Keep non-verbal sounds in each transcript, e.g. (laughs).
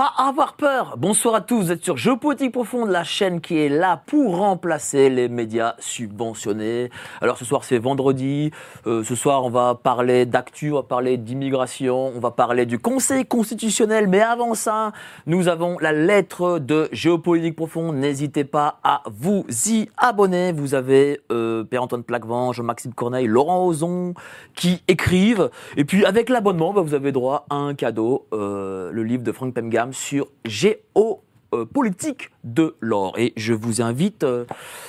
Avoir peur. Bonsoir à tous, vous êtes sur Géopolitique Profonde, la chaîne qui est là pour remplacer les médias subventionnés. Alors ce soir c'est vendredi, Euh, ce soir on va parler d'actu, on va parler d'immigration, on va parler du Conseil constitutionnel, mais avant ça, nous avons la lettre de Géopolitique Profonde. N'hésitez pas à vous y abonner. Vous avez euh, Père-Antoine Plaquevent, Jean-Maxime Corneille, Laurent Ozon qui écrivent. Et puis avec l'abonnement, bah, vous avez droit à un cadeau, euh, le livre de Frank Pemgam sur géopolitique de l'or. Et je vous invite euh,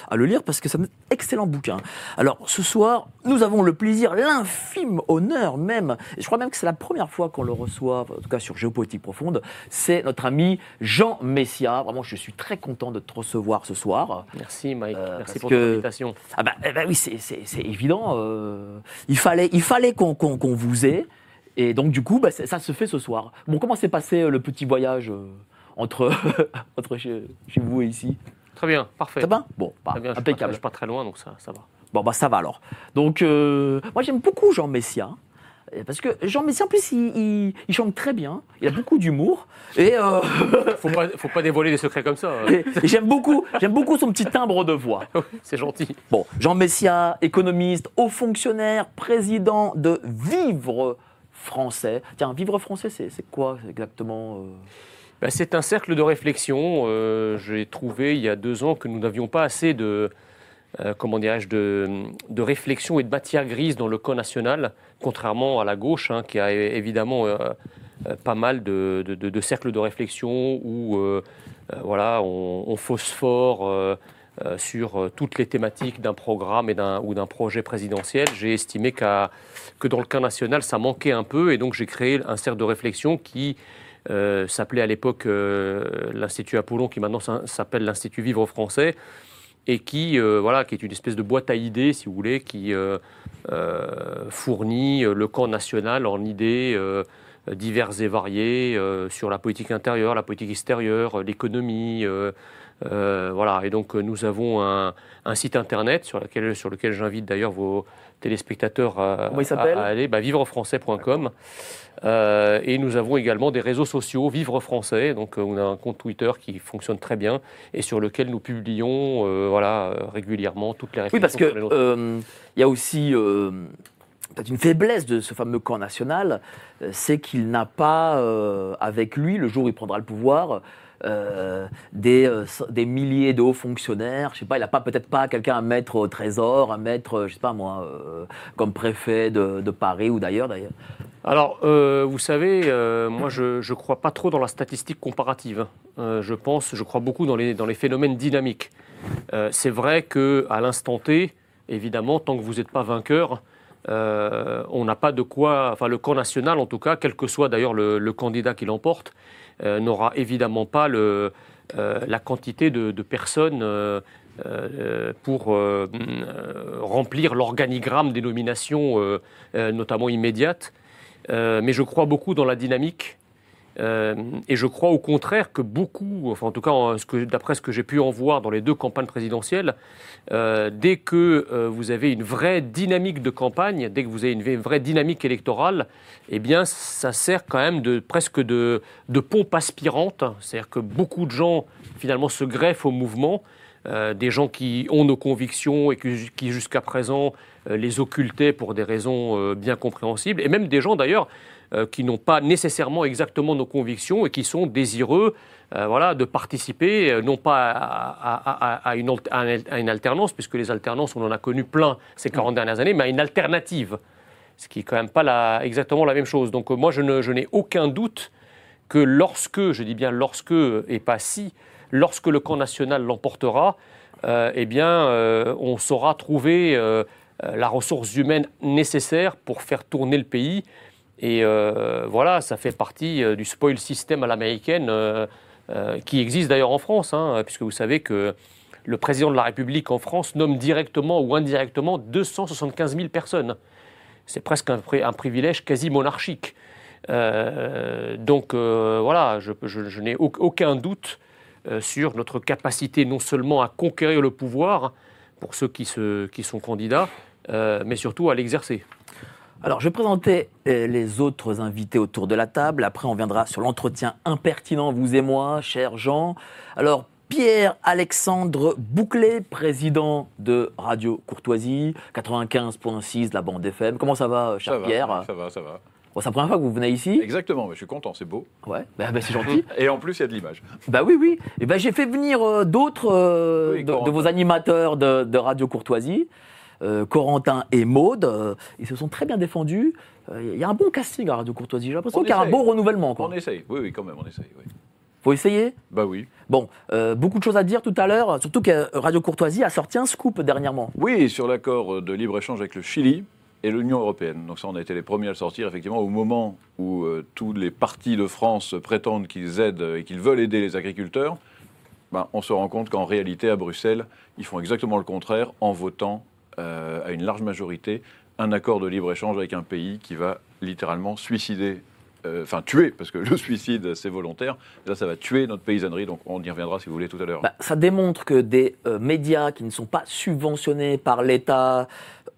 à le lire parce que c'est un excellent bouquin. Alors ce soir, nous avons le plaisir, l'infime honneur même, et je crois même que c'est la première fois qu'on le reçoit, en tout cas sur Géopolitique Profonde, c'est notre ami Jean Messia. Vraiment, je suis très content de te recevoir ce soir. Merci Mike, Euh, merci pour que- ton invitation. Ah bah, eh ben oui, c'est évident. euh, il fallait, il fallait qu'on qu'on- qu'on vous ait. Et donc, du coup, bah, ça se fait ce soir. Bon, comment s'est passé euh, le petit voyage euh, entre, (laughs) entre chez, chez vous et ici? Très bien, parfait. Ça va Bon, bah, Très bien, impeccable. je suis pas très loin, donc ça, ça va. Bon, bah, ça va alors. Donc, euh, moi, j'aime beaucoup Jean Messia. Parce que Jean Messia, en plus, il, il- il chante très bien. Il a beaucoup d'humour. Et, euh, (laughs) Faut pas, faut pas dévoiler des secrets comme ça. hein. (laughs) j'aime beaucoup, j'aime beaucoup son petit timbre de voix. C'est gentil. Bon, Jean Messia, économiste, haut fonctionnaire, président de Vivre Français. Tiens, Vivre Français, c'est quoi exactement euh Bah, c'est un cercle de réflexion. Euh, J'ai trouvé il y a deux ans que nous n'avions pas assez de, euh, comment dirais-je, de, réflexion et de matière grise dans le camp national, contrairement à la gauche, hein, qui a évidemment pas mal de, cercles de réflexion où voilà, on, on phosphore euh, sur euh, toutes les thématiques d'un programme et ou d'un projet présidentiel. J'ai estimé qu'à- que dans le camp national, ça manquait un peu, et donc j'ai créé un cercle de réflexion qui euh, s'appelait à l'époque l'Institut Apollon, qui maintenant s'appelle l'Institut Vivre Français, et qui, voilà, qui est une espèce de boîte à idées, si vous voulez, qui fournit le camp national en idées diverses et variées sur la politique intérieure, la politique extérieure, l'économie. Euh, voilà, et donc euh, nous avons un, un site internet sur, lequel, sur lequel j'invite d'ailleurs vos téléspectateurs à, Comment il s'appelle à- à aller, bah, vivrefrançais.com. Euh, et nous avons également des réseaux sociaux, Vivre Français. Donc, on a un compte Twitter qui fonctionne très bien et sur lequel nous publions euh, voilà, régulièrement toutes les Oui, réflexions. parce que il y a aussi peut-être une faiblesse de ce fameux camp national, c'est qu'il n'a pas avec lui, le jour où il prendra le pouvoir, euh, des, euh, des milliers de hauts fonctionnaires. Je sais pas, il n'a pas peut-être pas quelqu'un à mettre au trésor, à mettre, euh, je sais pas moi, comme préfet de, de Paris ou d'ailleurs d'ailleurs. Alors, vous savez, moi, je ne crois pas trop dans la statistique comparative. Euh, je pense, je crois beaucoup dans les, dans les phénomènes dynamiques. C'est vrai que à l'instant T, évidemment, tant que vous n'êtes pas vainqueur, on n'a pas de quoi. Enfin, le camp national, en tout cas, quel que soit d'ailleurs le, candidat qui l'emporte, n'aura évidemment pas euh, la quantité de, de personnes. euh, euh, pour euh, euh, remplir l'organigramme des nominations, euh, euh, notamment immédiates. Euh, mais je crois beaucoup dans la dynamique. Euh, et je crois au contraire que beaucoup, enfin en tout cas d'après ce que j'ai pu en voir dans les deux campagnes présidentielles, euh, dès que euh, vous avez une vraie dynamique de campagne, dès que vous avez une vraie dynamique électorale, eh bien ça sert quand même de presque de, de pompe aspirante. C'est-à-dire que beaucoup de gens finalement se greffent au mouvement. Des gens qui ont nos convictions et qui, jusqu'à présent les occultaient pour des raisons bien compréhensibles, et même des gens d'ailleurs euh, qui n'ont pas nécessairement exactement nos convictions et qui sont désireux euh, voilà, de participer, euh, non pas à, à- à- à une, à alternance, puisque les alternances, on en a connu plein ces 40 dernières années, mais à une alternative, ce qui est quand même pas la- exactement la même chose. Donc moi, je ne- je n'ai aucun doute que lorsque, je dis bien lorsque, et pas si, lorsque le camp national l'emportera, eh bien, on saura trouver la ressource humaine nécessaire pour faire tourner le pays. Et euh, voilà, ça fait partie euh, du spoil system à l'américaine, euh, qui existe d'ailleurs en France, hein, puisque vous savez que le président de la République en France nomme directement ou indirectement 275 000 personnes. C'est presque un, pri- un privilège quasi monarchique. Donc voilà, je, n'ai au- aucun doute sur notre capacité non seulement à conquérir le pouvoir pour ceux qui, sont candidats, mais surtout à l'exercer. Alors, je vais présenter euh, les autres invités autour de la table. Après, on viendra sur l'entretien impertinent, vous et moi, cher Jean. Alors, Pierre-Alexandre Bouclé, président de Radio Courtoisie, 95.6 de la bande FM. Comment ça va, cher Ça va, Pierre ça va, ça va. Bon, C'est la première fois que vous venez ici Exactement, mais je suis content, c'est beau. Ouais, bah, bah, c'est gentil. (laughs) Et en plus, il y a de l'image. bah oui, oui. Et ben, j'ai fait venir euh, d'autres euh, Oui, de, vos animateurs de, de Radio Courtoisie. Euh, Corentin et Maude, euh, ils se sont très bien défendus. Euh, Il y a un bon casting à Radio Courtoisie. J'ai l'impression On qu'il y a un beau renouvellement. Quoi. On essaye, oui, oui, quand même, on essaye. Oui. Faut essayer. Bah oui. Bon, euh, beaucoup de choses à dire tout à l'heure, surtout que Radio Courtoisie a sorti un scoop dernièrement. Oui, sur l'accord de libre-échange avec le Chili et l'Union européenne. Donc ça, on a été les premiers à le sortir, effectivement, au moment où euh, tous les partis de France prétendent qu'ils aident et qu'ils veulent aider les agriculteurs. Ben, on se rend compte qu'en réalité, à Bruxelles, ils font exactement le contraire en votant euh, à une large majorité un accord de libre-échange avec un pays qui va littéralement suicider, euh, enfin tuer, parce que le (laughs) suicide, c'est volontaire. Là, ça va tuer notre paysannerie, donc on y reviendra si vous voulez tout à l'heure. Bah, ça démontre que des euh, médias qui ne sont pas subventionnés par l'État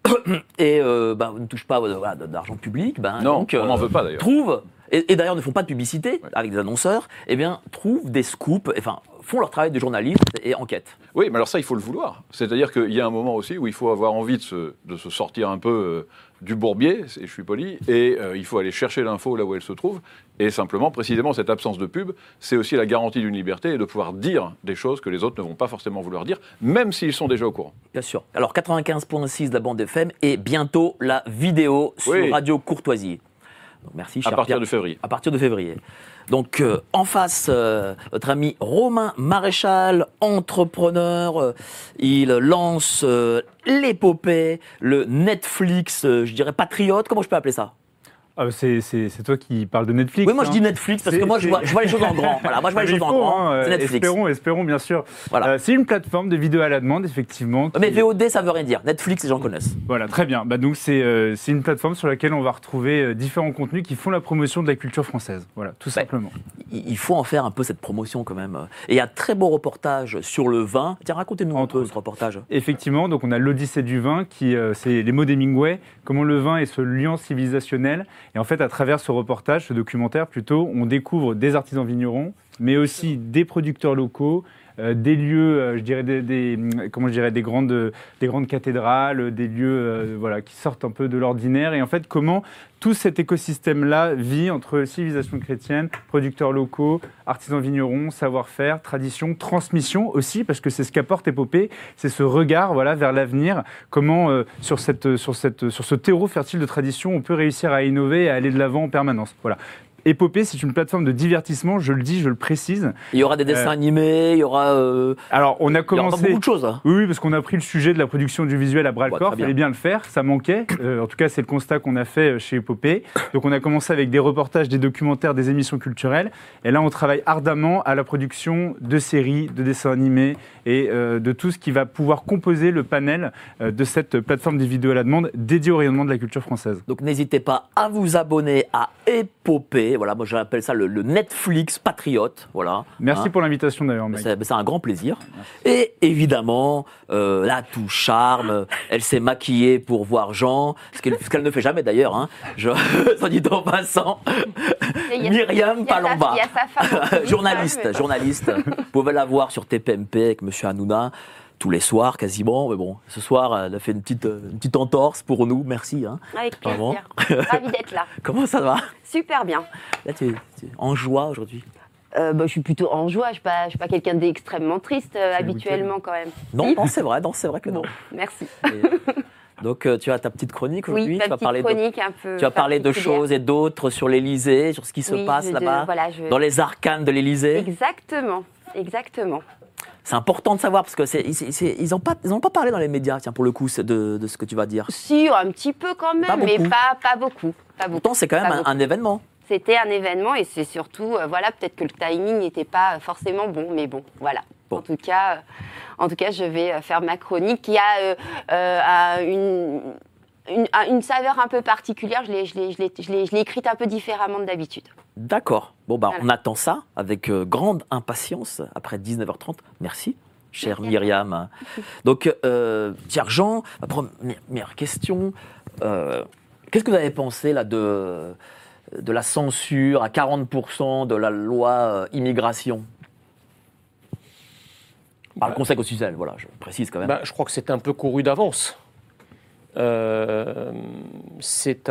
(coughs) et euh, bah, ne touchent pas voilà, d'argent public, ben, non, donc, on n'en veut pas d'ailleurs. et, et d'ailleurs ne font pas de publicité Ouais. avec des annonceurs, eh bien, trouvent des scoops, enfin, font leur travail de journaliste et enquêtent. Oui, mais alors ça, il faut le vouloir. C'est-à-dire qu'il y a un moment aussi où il faut avoir envie de se, de se sortir un peu euh, du bourbier, et je suis poli, et euh, il faut aller chercher l'info là où elle se trouve. Et simplement, précisément, cette absence de pub, c'est aussi la garantie d'une liberté et de pouvoir dire des choses que les autres ne vont pas forcément vouloir dire, même s'ils sont déjà au courant. Bien sûr. Alors 95.6 de la bande FM et bientôt la vidéo sur Oui. Radio Courtoisie. Donc, merci, À cher partir Pierre. de février. À partir de février. Donc euh, en face, euh, notre ami Romain Maréchal, entrepreneur, euh, il lance euh, l'épopée, le Netflix, je dirais patriote, comment je peux appeler ça? Ah, c'est, toi qui parles de Netflix. Oui, moi je hein. dis Netflix parce que moi je vois, je vois les choses en grand. Voilà, moi je vois Ah, les choses en grand. hein, C'est Netflix. Espérons, espérons, bien sûr. Voilà. Euh, c'est une plateforme de vidéos à la demande, effectivement. qui- Mais VOD ça veut rien dire. Netflix les gens connaissent. Voilà, très bien. Bah, donc, c'est, euh, c'est une plateforme sur laquelle on va retrouver euh, différents contenus qui font la promotion de la culture française. Voilà, tout simplement. Il faut en faire un peu cette promotion quand même. Et il y a un très beau reportage sur le vin. Tiens, racontez-nous un peu ce reportage. Effectivement, donc on a l'Odyssée du vin, qui c'est les mots d'Hemingway, comment le vin est ce lien civilisationnel. Et en fait, à travers ce reportage, ce documentaire plutôt, on découvre des artisans vignerons, mais aussi des producteurs locaux, des lieux, euh, je dirais des, hum, comment je dirais des grandes, des grandes cathédrales, des lieux, euh, voilà, qui sortent un peu de l'ordinaire. Et en fait, comment tout cet écosystème-là vit entre civilisation chrétienne, producteurs locaux, artisans vignerons, savoir-faire, tradition, transmission aussi, parce que c'est ce qu'apporte Épopée, c'est ce regard voilà, vers l'avenir, comment euh, sur, cette, sur, cette, sur ce terreau fertile de tradition, on peut réussir à innover et à aller de l'avant en permanence. Voilà. Épopée, c'est une plateforme de divertissement, je le dis, je le précise. Il y aura des dessins Euh, animés, il y aura, euh, Alors, on a il y aura commencé... beaucoup de choses. hein. Oui, oui, parce qu'on a pris le sujet de la production du visuel à bras le Ouais, corps. Il fallait bien le faire, ça manquait. Euh, en tout cas, c'est le constat qu'on a fait chez Épopée. Donc, on a commencé avec des reportages, des documentaires, des émissions culturelles. Et là, on travaille ardemment à la production de séries, de dessins animés et euh, de tout ce qui va pouvoir composer le panel euh, de cette plateforme des vidéos à la demande dédiée au rayonnement de la culture française. Donc n'hésitez pas à vous abonner à Épopée. Voilà, moi j'appelle ça le, le Netflix patriote. Voilà. Merci Hein. pour l'invitation d'ailleurs. C'est un grand plaisir. Et évidemment, euh, là, tout charme. Elle s'est maquillée pour voir Jean, ce qu'elle ne fait jamais d'ailleurs. Hein. Je, (laughs) dit en passant, Myriam Palomba. (laughs) Journaliste, journaliste. Vous pouvez la voir sur TPMP avec Monsieur Hanouna. tous les soirs quasiment. Mais bon, ce soir, elle a fait une petite, euh, une petite entorse pour nous. Merci. hein. Avec plaisir. (laughs) Ravi d'être là. Comment ça va? Super bien. Là, tu es, tu es en joie aujourd'hui? Euh, bah, je suis plutôt en joie. Je ne suis pas, je quelqu'un d'extrêmement triste euh, habituellement quand même. Non, Si non, c'est vrai, c'est vrai que non. Merci. Et, donc, euh, tu as ta petite chronique aujourd'hui. Oui, ta tu vas petite parler de, chronique un peu. tu vas parler de choses et d'autres sur l'Élysée, sur ce qui se passe je- là-bas, voilà, je- dans les arcanes de l'Élysée. Exactement, exactement. C'est important de savoir parce que c'est, ils n'ont pas, ils ont pas parlé dans les médias, tiens, pour le coup, de, de ce que tu vas dire. Si, un petit peu quand même, Pas mais pas, pas beaucoup. Pas beaucoup. Pourtant, c'est quand même un, événement. C'était un événement et c'est surtout, euh, voilà, peut-être que le timing n'était pas forcément bon, mais bon, voilà. Bon. En tout cas, euh, en tout cas, je vais euh, faire ma chronique qui a euh, a une, une, saveur un peu particulière. Je l'ai, je l'ai, je l'ai, je l'ai- je l'ai écrite un peu différemment de d'habitude. D'accord. Bon, bah, Voilà. on attend ça avec euh, grande impatience après 19h30. Merci, chère Merci. Myriam. Donc, euh, tiens, Jean, ma première question. euh, qu'est-ce que vous avez pensé là, de, de la censure à 40% de la loi euh, immigration? Par le Bah, Conseil constitutionnel, voilà, je précise quand même. Bah, je crois que c'est un peu couru d'avance. Euh, c'est.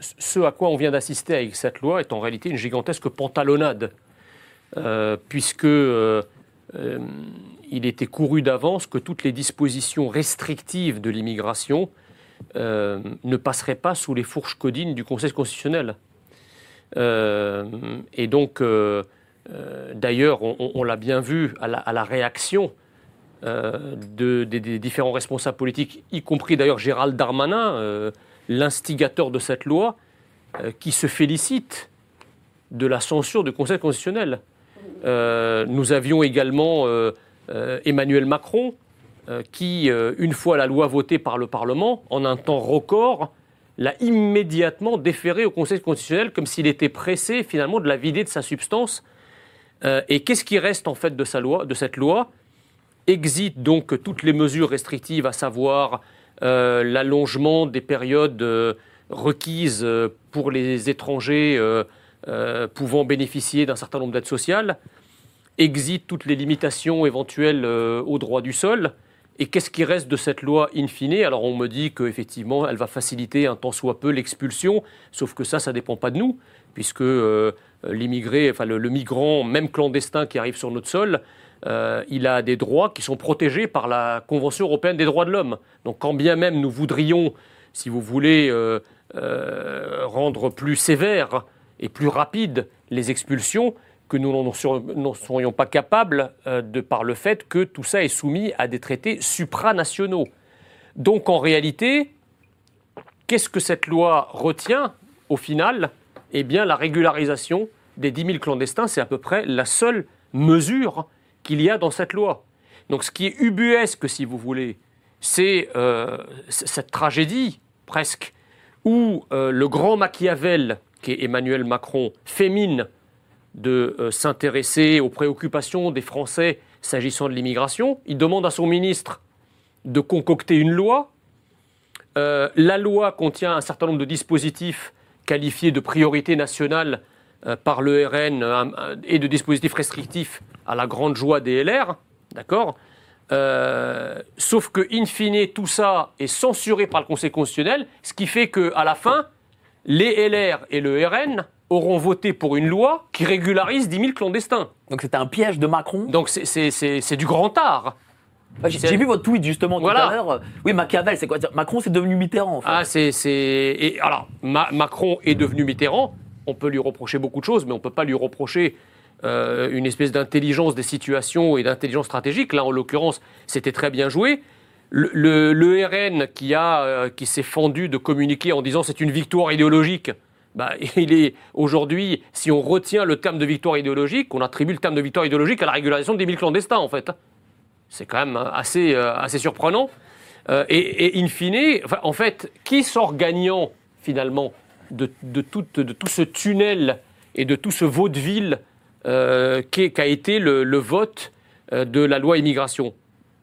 Ce à quoi on vient d'assister avec cette loi est en réalité une gigantesque pantalonnade, Euh, puisque euh, il était couru d'avance que toutes les dispositions restrictives de l'immigration ne passeraient pas sous les fourches codines du Conseil constitutionnel. Et donc, d'ailleurs, on, l'a bien vu à la réaction euh, de- des, différents responsables politiques, y compris d'ailleurs Gérald Darmanin, euh, l'instigateur de cette loi, euh, qui se félicite de la censure du Conseil constitutionnel. Nous avions également Emmanuel Macron, qui, une fois la loi votée par le Parlement, en un temps record, l'a immédiatement déféré au Conseil constitutionnel comme s'il était pressé finalement de la vider de sa substance. Et qu'est-ce qui reste en fait de cette loi? Exit donc toutes les mesures restrictives, à savoir euh, l'allongement des périodes euh, requises euh, pour les étrangers pouvant bénéficier d'un certain nombre d'aides sociales, exit toutes les limitations éventuelles au droit du sol. Et qu'est-ce qui reste de cette loi in fine? Alors on me dit qu'effectivement, elle va faciliter un tant soit peu l'expulsion, sauf que ça, ça ne dépend pas de nous, puisque l'immigré, enfin le migrant, même clandestin qui arrive sur notre sol, euh, il a des droits qui sont protégés par la Convention européenne des droits de l'homme. Donc quand bien même nous voudrions, si vous voulez, euh, euh, rendre plus sévères et plus rapides les expulsions, que nous n'en serions pas capables de par le fait que tout ça est soumis à des traités supranationaux. Donc en réalité, qu'est-ce que cette loi retient au final? Eh bien la régularisation des 10 000 clandestins, c'est à peu près la seule mesure qu'il y a dans cette loi. Donc ce qui est ubuesque, si vous voulez, c'est euh, cette tragédie presque où euh, le grand Machiavel, qui est Emmanuel Macron, fait mine de euh, s'intéresser aux préoccupations des Français s'agissant de l'immigration. Il demande à son ministre de concocter une loi. La loi contient un certain nombre de dispositifs qualifiés de priorité nationale par le RN et de dispositifs restrictifs à la grande joie des LR. D'accord Euh, Sauf que, in fine, tout ça est censuré par le Conseil constitutionnel, ce qui fait qu'à la fin, les LR et le RN auront voté pour une loi qui régularise 10 000 clandestins. Donc c'était un piège de Macron? Donc c'est- c'est c'est- c'est du grand art. J'ai vu votre tweet justement Voilà. tout à l'heure. Oui, Machiavel, c'est quoi Macron, c'est devenu Mitterrand en fait. Ah, c'est. c'est- Et alors, Ma- Macron est devenu Mitterrand. On peut lui reprocher beaucoup de choses, mais on ne peut pas lui reprocher euh, une espèce d'intelligence des situations et d'intelligence stratégique. Là, en l'occurrence, c'était très bien joué. Le, RN qui, euh, qui s'est fendu de communiquer en disant c'est une victoire idéologique, bah, (laughs) il est aujourd'hui, si on retient le terme de victoire idéologique, on attribue le terme de victoire idéologique à la régularisation des 1000 clandestins, en fait. C'est quand même assez, euh, assez surprenant. Euh, et, et in fine, en fait, qui sort gagnant finalement de, de, tout, de tout ce tunnel et de tout ce vaudeville euh, qu'a été le, vote euh, de la loi immigration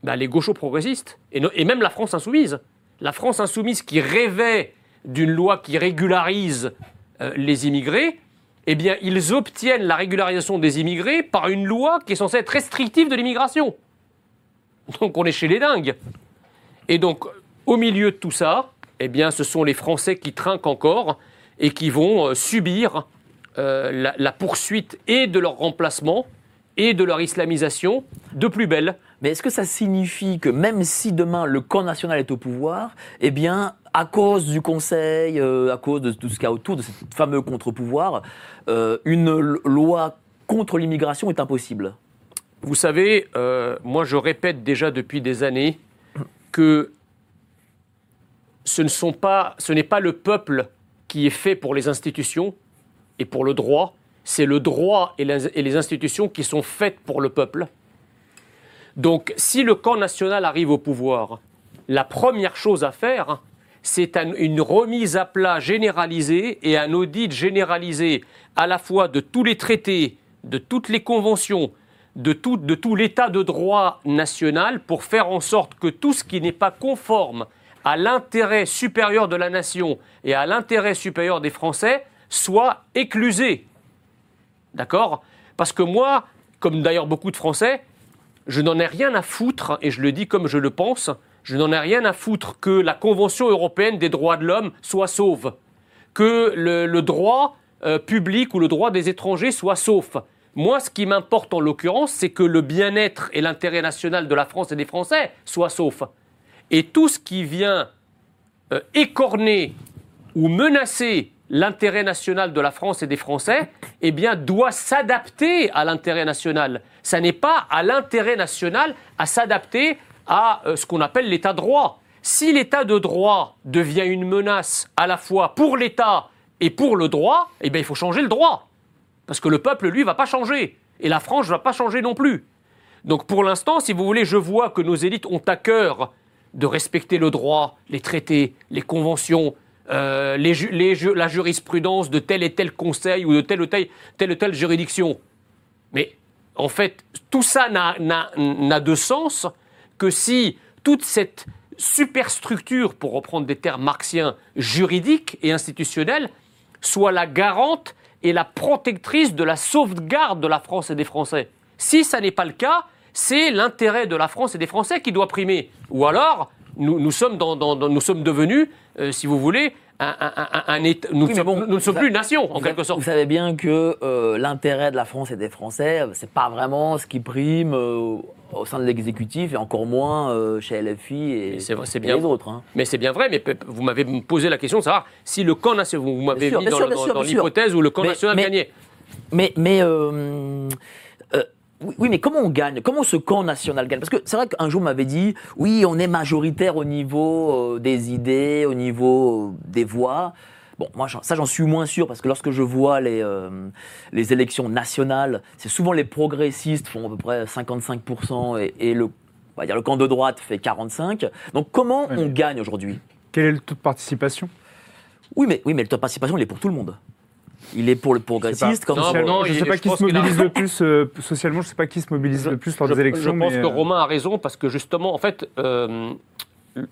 Ben, Les gauchos progressistes, et, même la France insoumise. La France insoumise qui rêvait d'une loi qui régularise euh, les immigrés, eh bien, ils obtiennent la régularisation des immigrés par une loi qui est censée être restrictive de l'immigration. Donc on est chez les dingues. Et donc, au milieu de tout ça, eh bien, ce sont les Français qui trinquent encore et qui vont subir euh, la, la poursuite et de leur remplacement et de leur islamisation de plus belle. Mais est-ce que ça signifie que même si demain le camp national est au pouvoir, eh bien, à cause du Conseil, euh, à cause de tout ce qu'il y a autour de ce fameux contre-pouvoir, euh, une loi contre l'immigration est impossible? Vous savez, moi je répète déjà depuis des années que ce ne sont pas, ce n'est pas le peuple qui est fait pour les institutions et pour le droit, c'est le droit et les, institutions qui sont faites pour le peuple. Donc, si le camp national arrive au pouvoir, la première chose à faire, c'est un- une remise à plat généralisée et un audit généralisé à la fois de tous les traités, de toutes les conventions, de tout, de tout l'état de droit national pour faire en sorte que tout ce qui n'est pas conforme à l'intérêt supérieur de la nation et à l'intérêt supérieur des Français soit éclusé. D'accord? Parce que moi, comme d'ailleurs beaucoup de Français, je n'en ai rien à foutre, et je le dis comme je le pense, je n'en ai rien à foutre que la Convention européenne des droits de l'homme soit sauve, que le, droit euh, public ou le droit des étrangers soit sauf. Moi, ce qui m'importe en l'occurrence, c'est que le bien-être et l'intérêt national de la France et des Français soit sauf. Et tout ce qui vient euh, écorner ou menacer l'intérêt national de la France et des Français, eh bien, doit s'adapter à l'intérêt national. Ça n'est pas à l'intérêt national à s'adapter à euh, ce qu'on appelle l'état de droit. Si l'état de droit devient une menace à la fois pour l'État et pour le droit, eh bien, il faut changer le droit. Parce que le peuple, lui, va pas changer. Et la France ne va pas changer non plus. Donc pour l'instant, si vous voulez, je vois que nos élites ont à cœur de respecter le droit, les traités, les conventions, euh, la jurisprudence de tel et tel conseil ou de telle ou telle, juridiction. Mais en fait, tout ça n'a- de sens que si toute cette superstructure, pour reprendre des termes marxiens, juridiques et institutionnels, soit la garante et la protectrice de la sauvegarde de la France et des Français. Si ça n'est pas le cas, c'est l'intérêt de la France et des Français qui doit primer. Ou alors, nous, nous sommes, dans- dans- dans- nous sommes devenus, euh, si vous voulez, un, un- un- un État- nous, Oui, mais sommes- bon, nous ne sommes plus une nation, en quelque sorte. Vous savez bien que euh, l'intérêt de la France et des Français, c'est pas vraiment ce qui prime euh, au sein de l'exécutif et encore moins euh, chez LFI et, c'est vrai, c'est et bien. les autres. hein. Mais c'est bien vrai, mais vous m'avez posé la question de savoir si le camp national, vous m'avez mis dans, sûr, dans- dans l'hypothèse où le camp Mais- national mais- gagnait. Mais, mais oui, mais comment on gagne? Comment ce camp national gagne? Parce que c'est vrai qu'un jour on m'avait dit, oui, on est majoritaire au niveau euh, des idées, au niveau euh, des voix. Bon, moi, ça, j'en suis moins sûr parce que lorsque je vois les, euh, les élections nationales, c'est souvent les progressistes font à peu près 55% et, et le, on va dire, le camp de droite fait 45%. Donc, comment Oui, on gagne aujourd'hui? Quel est le taux de participation? Oui mais, oui, mais le taux de participation, il est pour tout le monde. Il est pour le progressiste comme Non, bon, non, je ne il- sais pas qui se mobilise le plus euh, socialement. Je ne sais pas qui se mobilise le plus lors je, des élections. je pense mais, que euh, Romain a raison parce que justement, en fait, euh,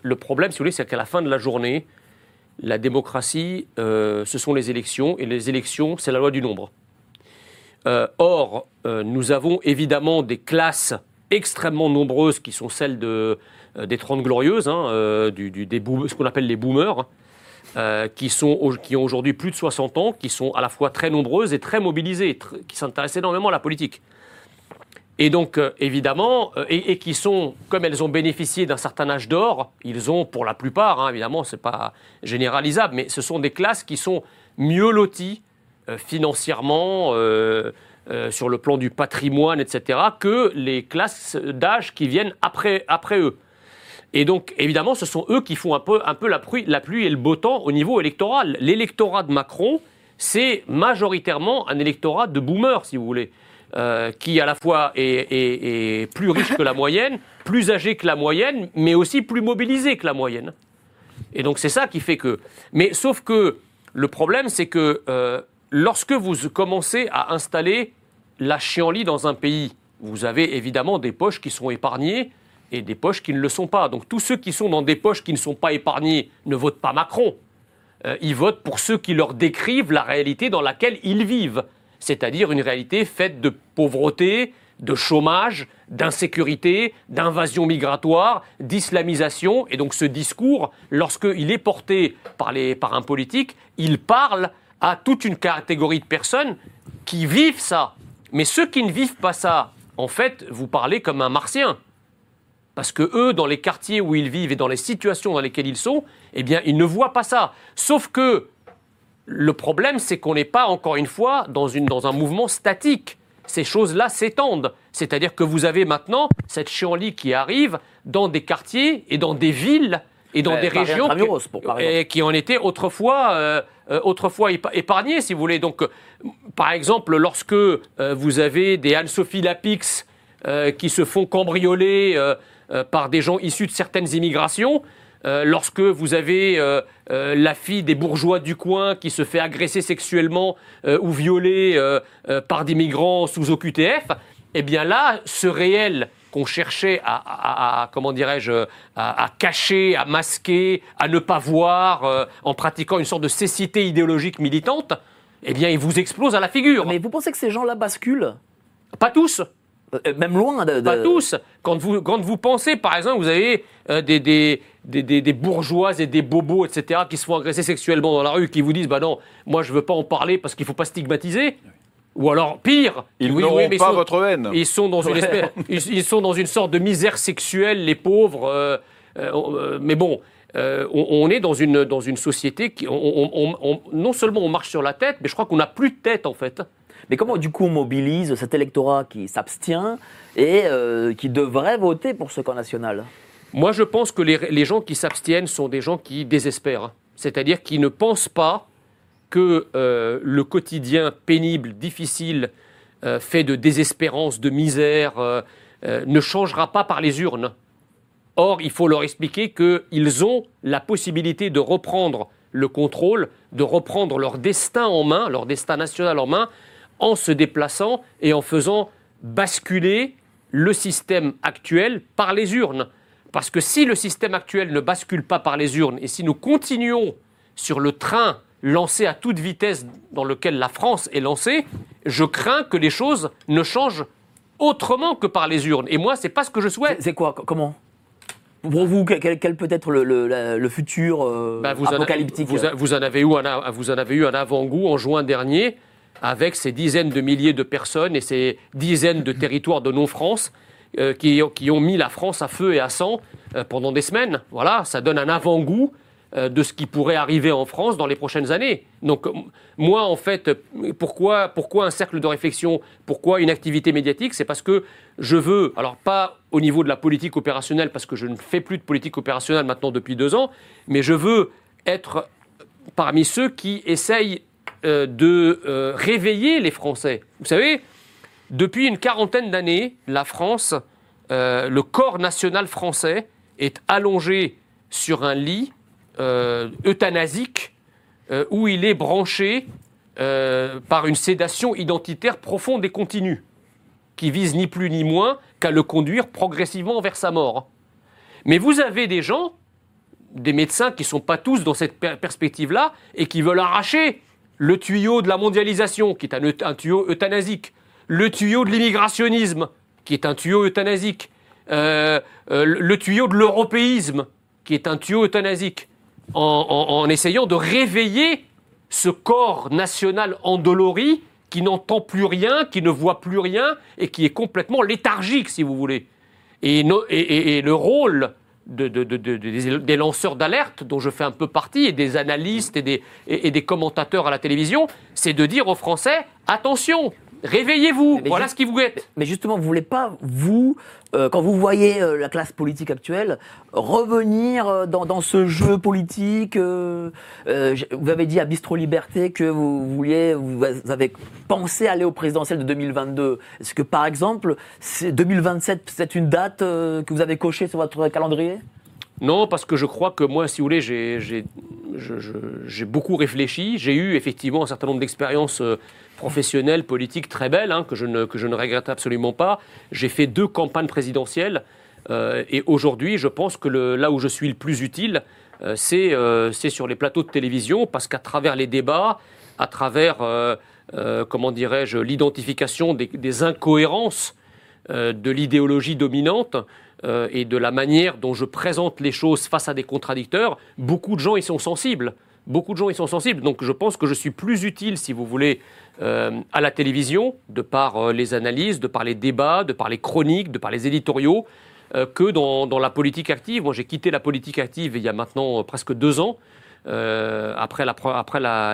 le problème, si vous voulez, c'est qu'à la fin de la journée, la démocratie, euh, ce sont les élections, et les élections, c'est la loi du nombre. Euh, or, euh, nous avons évidemment des classes extrêmement nombreuses qui sont celles de, euh, des Trente Glorieuses, hein, euh, du, du- des boom- ce qu'on appelle les boomers, euh, qui, sont, qui ont aujourd'hui plus de 60 ans, qui sont à la fois très nombreuses et très mobilisées, qui s'intéressent énormément à la politique. Et donc, euh, évidemment, euh, et, qui sont, comme elles ont bénéficié d'un certain âge d'or, ils ont, pour la plupart, hein, évidemment, c'est pas généralisable, mais ce sont des classes qui sont mieux loties financièrement, sur le plan du patrimoine, etc., que les classes d'âge qui viennent après, après eux. Et donc, évidemment, ce sont eux qui font un peu, la, pluie, et le beau temps au niveau électoral. L'électorat de Macron, c'est majoritairement un électorat de boomers, si vous voulez, euh, qui à la fois est plus riche que la moyenne, plus âgé que la moyenne, mais aussi plus mobilisé que la moyenne. Et donc, c'est ça qui fait que. Mais sauf que le problème, c'est que euh, lorsque vous commencez à installer la chienlit dans un pays, vous avez évidemment des poches qui sont épargnées et des poches qui ne le sont pas. Donc tous ceux qui sont dans des poches qui ne sont pas épargnées ne votent pas Macron. Euh, ils votent pour ceux qui leur décrivent la réalité dans laquelle ils vivent, c'est-à-dire une réalité faite de pauvreté, de chômage, d'insécurité, d'invasion migratoire, d'islamisation. Et donc ce discours, lorsqu'il est porté par, les, par un politique, il parle à toute une catégorie de personnes qui vivent ça. Mais ceux qui ne vivent pas ça, en fait, vous parlez comme un martien. Parce que eux, dans les quartiers où ils vivent et dans les situations dans lesquelles ils sont, eh bien, ils ne voient pas ça. Sauf que le problème, c'est qu'on n'est pas, encore une fois, dans, une, dans un mouvement statique. Ces choses-là s'étendent. C'est-à-dire que vous avez maintenant cette chienlit qui arrive dans des quartiers et dans des villes et dans Euh, des régions Intramuros, pour- qui en étaient autrefois, euh, euh, autrefois épa- épargnées, si vous voulez. Donc, euh, par exemple, lorsque euh, vous avez des Anne-Sophie Lapix qui se font cambrioler par des gens issus de certaines immigrations, euh, lorsque vous avez euh, euh, la fille des bourgeois du coin qui se fait agresser sexuellement euh, ou violer euh, euh, par des migrants sous OQTF, eh bien là, ce réel qu'on cherchait à, à- à- comment dirais-je, à, à cacher, à masquer, à ne pas voir, euh, en pratiquant une sorte de cécité idéologique militante, eh bien, il vous explose à la figure. Mais vous pensez que ces gens-là basculent? Pas tous. Euh, Même loin de. de- Pas tous. Quand vous, quand vous pensez, par exemple, vous avez euh, des, des, des, des- des bourgeoises et des bobos, etc., qui se font agresser sexuellement dans la rue, qui vous disent, bah non, moi je veux pas en parler parce qu'il faut pas stigmatiser. Ou alors, pire, Ils oui, n'auront oui, mais ils pas sont- votre haine. Ils sont dans une espèce, (laughs) ils, ils sont dans une sorte de misère sexuelle, les pauvres. euh, euh, euh, mais bon, euh, on, on est dans une dans une société qui, on, on- on- on- non seulement on marche sur la tête, mais je crois qu'on n'a plus de tête en fait. Mais comment du coup on mobilise cet électorat qui s'abstient et euh, qui devrait voter pour ce camp national? Moi, je pense que les, gens qui s'abstiennent sont des gens qui désespèrent. C'est-à-dire qui ne pensent pas que euh, le quotidien pénible, difficile, euh, fait de désespérance, de misère, ne changera pas par les urnes. Or, il faut leur expliquer qu'ils ont la possibilité de reprendre le contrôle, de reprendre leur destin en main, leur destin national en main, en se déplaçant et en faisant basculer le système actuel par les urnes. Parce que si le système actuel ne bascule pas par les urnes et si nous continuons sur le train lancé à toute vitesse dans lequel la France est lancée, je crains que les choses ne changent autrement que par les urnes. Et moi, c'est pas ce que je souhaite. C'est quoi? Co- Comment? Pour vous, quel, quel peut être le, le- futur euh, Bah, vous, en, apocalyptique? vous, a- vous en avez eu un, vous en avez eu un avant-goût en juin dernier avec ces dizaines de milliers de personnes et ces dizaines de territoires de non-France euh, qui, ont mis la France à feu et à sang euh, pendant des semaines. Voilà, ça donne un avant-goût euh, de ce qui pourrait arriver en France dans les prochaines années. Donc, moi, en fait, pourquoi, pourquoi un cercle de réflexion Pourquoi une activité médiatique? C'est parce que je veux, alors pas au niveau de la politique opérationnelle, parce que je ne fais plus de politique opérationnelle maintenant depuis deux ans, mais je veux être parmi ceux qui essayent euh, de euh, réveiller les Français. Vous savez, depuis une quarantaine d'années, la France, euh, le corps national français est allongé sur un lit euthanasique où il est branché par une sédation identitaire profonde et continue qui vise ni plus ni moins qu'à le conduire progressivement vers sa mort. Mais vous avez des gens, des médecins qui ne sont pas tous dans cette per- perspective-là et qui veulent arracher le tuyau de la mondialisation, qui est un, tuyau euthanasique, le tuyau de l'immigrationnisme, qui est un tuyau euthanasique, euh, euh, le- tuyau de l'européisme, qui est un tuyau euthanasique, en, essayant de réveiller ce corps national endolori qui n'entend plus rien, qui ne voit plus rien et qui est complètement léthargique, si vous voulez. Et le rôle de- de- de- de- des, lanceurs d'alerte, dont je fais un peu partie, et des analystes et des, et des commentateurs à la télévision, c'est de dire aux Français attention, réveillez-vous, voilà ce qui vous guette. Mais justement, vous voulez pas, vous, euh, quand vous voyez euh, la classe politique actuelle, revenir euh, dans, dans ce jeu politique Vous avez dit à Bistro Liberté que vous vouliez, vous avez pensé aller au présidentiel de 2022. Est-ce que, par exemple, c'est 2027, c'est une date que vous avez cochée sur votre calendrier? Non, parce que je crois que moi, si vous voulez, j'ai beaucoup réfléchi. J'ai eu effectivement un certain nombre d'expériences professionnelles, politiques très belles, hein, que, je ne, que je ne regrette absolument pas. J'ai fait deux campagnes présidentielles. euh, et aujourd'hui, je pense que là où je suis le plus utile, euh, c'est euh, c'est sur les plateaux de télévision, parce qu'à travers les débats, à travers, comment dirais-je, l'identification des, des incohérences de l'idéologie dominante et de la manière dont je présente les choses face à des contradicteurs, beaucoup de gens y sont sensibles. Beaucoup de gens y sont sensibles. Donc je pense que je suis plus utile, si vous voulez, euh, à la télévision, de par euh, les analyses, de par les débats, de par les chroniques, de par les éditoriaux, euh, que dans, la politique active. Moi, j'ai quitté la politique active il y a maintenant presque deux ans, après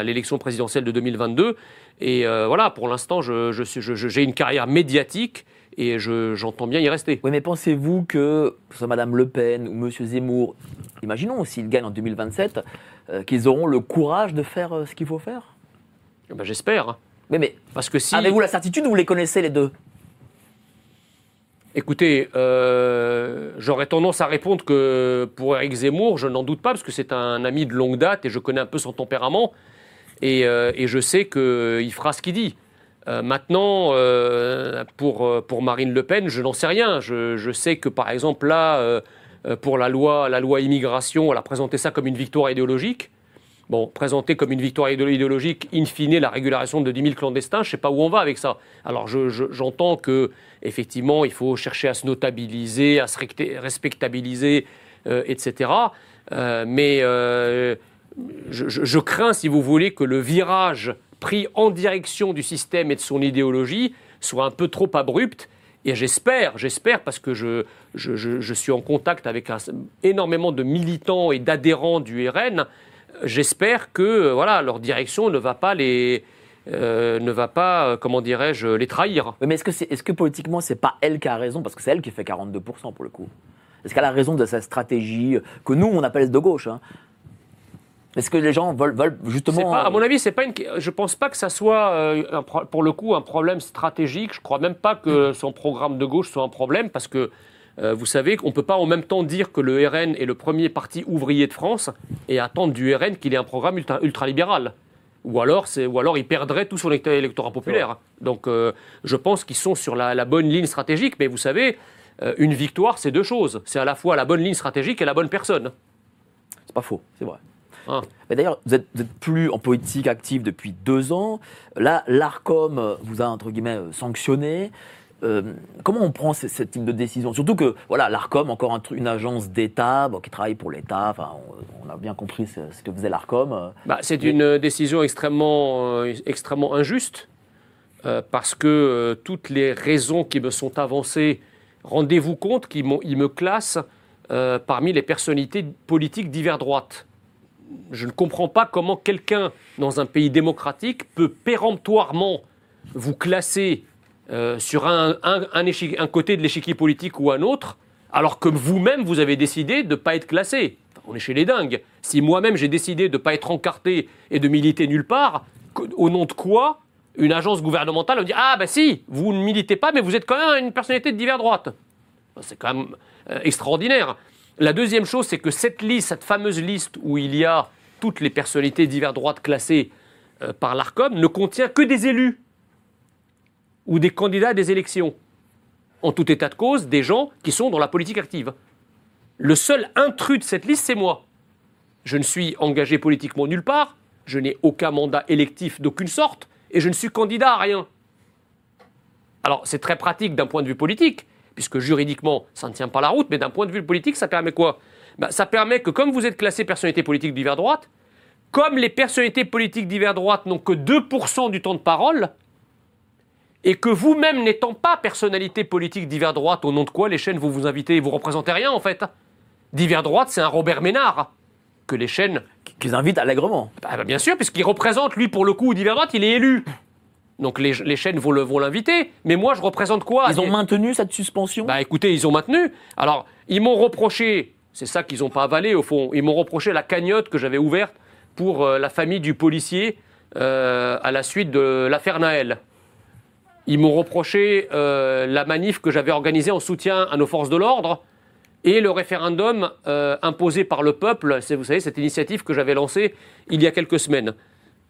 l'élection présidentielle de 2022. Et voilà, pour l'instant, je, je j'ai une carrière médiatique et je- j'entends bien y rester. Oui, mais pensez-vous que, que ce soit Madame Le Pen ou Monsieur Zemmour, imaginons s'ils gagnent en 2027, euh, qu'ils auront le courage de faire euh, ce qu'il faut faire? Eh ben, J'espère. Mais, mais Parce que si. avez-vous la certitude ou vous les connaissez les deux? Écoutez, euh, j'aurais tendance à répondre que pour Eric Zemmour, je n'en doute pas, parce que c'est un ami de longue date et je connais un peu son tempérament. Et, euh, et je sais qu'il fera ce qu'il dit. Euh, maintenant, euh, pour, euh, pour Marine Le Pen, je n'en sais rien. Je, sais que, par exemple, là, pour la loi, la loi immigration, elle a présenté ça comme une victoire idéologique. Bon, présenté comme une victoire idéolo- idéologique, in fine, la régularisation de 10 000 clandestins, je ne sais pas où on va avec ça. Alors, je- je- j'entends que, effectivement, il faut chercher à se notabiliser, à se respectabiliser, etc. Mais je crains, si vous voulez, que le virage pris en direction du système et de son idéologie soit un peu trop abrupt. Et j'espère, j'espère, parce que je, je, je- suis en contact avec un- énormément de militants et d'adhérents du RN, j'espère que euh, voilà, leur direction ne va pas les, euh, ne va pas, euh, comment dirais-je, les trahir. Mais est-ce que, c'est, est-ce que politiquement, c'est pas elle qui a raison? Parce que c'est elle qui fait 42% pour le coup. Est-ce qu'elle a raison de sa stratégie que nous, on appelle de gauche hein? Est-ce que les gens veulent, justement. pas, à euh, mon avis, c'est pas une. Je pense pas que ça soit euh, un pour le coup un problème stratégique. Je crois même pas que son programme de gauche soit un problème parce que euh, vous savez qu'on peut pas en même temps dire que le RN est le premier parti ouvrier de France et attendre du RN qu'il ait un programme ultra- ultralibéral. Ou alors, ou alors il perdrait tout son électorat électorat populaire. Donc, euh, je pense qu'ils sont sur la, la bonne ligne stratégique. Mais vous savez, euh, une victoire, c'est deux choses. C'est à la fois la bonne ligne stratégique et la bonne personne. C'est pas faux, c'est vrai. Ah. Mais d'ailleurs, vous êtes, vous êtes plus en politique active depuis deux ans. Là, l'ARCOM vous a, entre guillemets, euh, sanctionné. Euh, comment on prend ce, ce type de décision? Surtout que, voilà, l'ARCOM, encore un une agence d'État bon, qui travaille pour l'État. Enfin, on, on a bien compris ce, ce que faisait l'ARCOM. Bah, c'est une euh, décision extrêmement, euh, extrêmement injuste euh, parce que toutes les raisons qui me sont avancées, rendez-vous compte qu'ils me classent parmi les personnalités politiques d'hiver droite. Je ne comprends pas comment quelqu'un dans un pays démocratique peut péremptoirement vous classer euh, sur un, côté de l'échiquier politique ou un autre, alors que vous-même, vous avez décidé de ne pas être classé. On est chez les dingues. Si moi-même, j'ai décidé de ne pas être encarté et de militer nulle part, au nom de quoi une agence gouvernementale me dit Ah, bah si, vous ne militez pas, mais vous êtes quand même une personnalité de divers droite. C'est quand même euh, extraordinaire. La deuxième chose, c'est que cette liste, cette fameuse liste où il y a toutes les personnalités divers droite classées euh, par l'ARCOM, ne contient que des élus ou des candidats à des élections. En tout état de cause, des gens qui sont dans la politique active. Le seul intrus de cette liste, c'est moi. Je ne suis engagé politiquement nulle part, je n'ai aucun mandat électif d'aucune sorte, et je ne suis candidat à rien. Alors, c'est très pratique d'un point de vue politique, puisque juridiquement, ça ne tient pas la route, mais d'un point de vue politique, ça permet quoi? Ben, Ça permet que, comme vous êtes classé personnalité politique d'hiver droite, comme les personnalités politiques d'hiver droite n'ont que 2% du temps de parole, et que vous-même n'étant pas personnalité politique d'hiver droite, au nom de quoi les chaînes vous vous invitez et vous représentez rien en fait? D'hiver droite, c'est un Robert Ménard que les chaînes qu'ils invitent allègrement. ah bah bien sûr, puisqu'il représente, lui, pour le coup, d'hiver droite, il est élu. Donc les, les chaînes vont l'inviter. Mais moi, je représente quoi? Ils ont Et- maintenu cette suspension? Bah écoutez, ils ont maintenu. Alors, ils m'ont reproché, c'est ça qu'ils n'ont pas avalé au fond, ils m'ont reproché la cagnotte que j'avais ouverte pour euh, la famille du policier euh, à la suite de l'affaire Naël. Ils m'ont reproché euh, la manif que j'avais organisée en soutien à nos forces de l'ordre et le référendum euh, imposé par le peuple, c'est, vous savez, cette initiative que j'avais lancée il y a quelques semaines.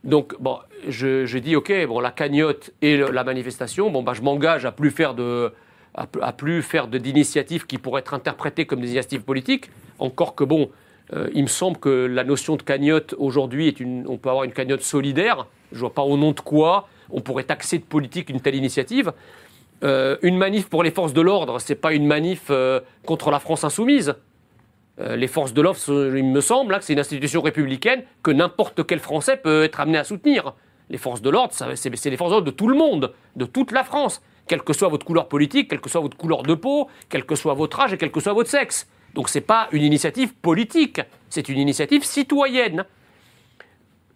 Donc, bon, je, dis, OK, bon, la cagnotte et la manifestation, bon, bah, je m'engage à plus faire de, à, plus faire d'initiatives qui pourraient être interprétées comme des initiatives politiques. Encore que, bon, euh, il me semble que la notion de cagnotte aujourd'hui est on peut avoir une cagnotte solidaire. Je vois pas au nom de quoi on pourrait taxer de politique une telle initiative. euh, une manif pour les forces de l'ordre, c'est pas une manif euh, contre la France insoumise. Euh, les forces de l'ordre, ce- il me semble hein, que c'est une institution républicaine que n'importe quel Français peut être amené à soutenir. Les forces de l'ordre, c'est les forces de l'ordre de tout le monde, de toute la France, quelle que soit votre couleur politique, quelle que soit votre couleur de peau, quel que soit votre âge et quel que soit votre sexe. Donc c'est pas une initiative politique, c'est une initiative citoyenne.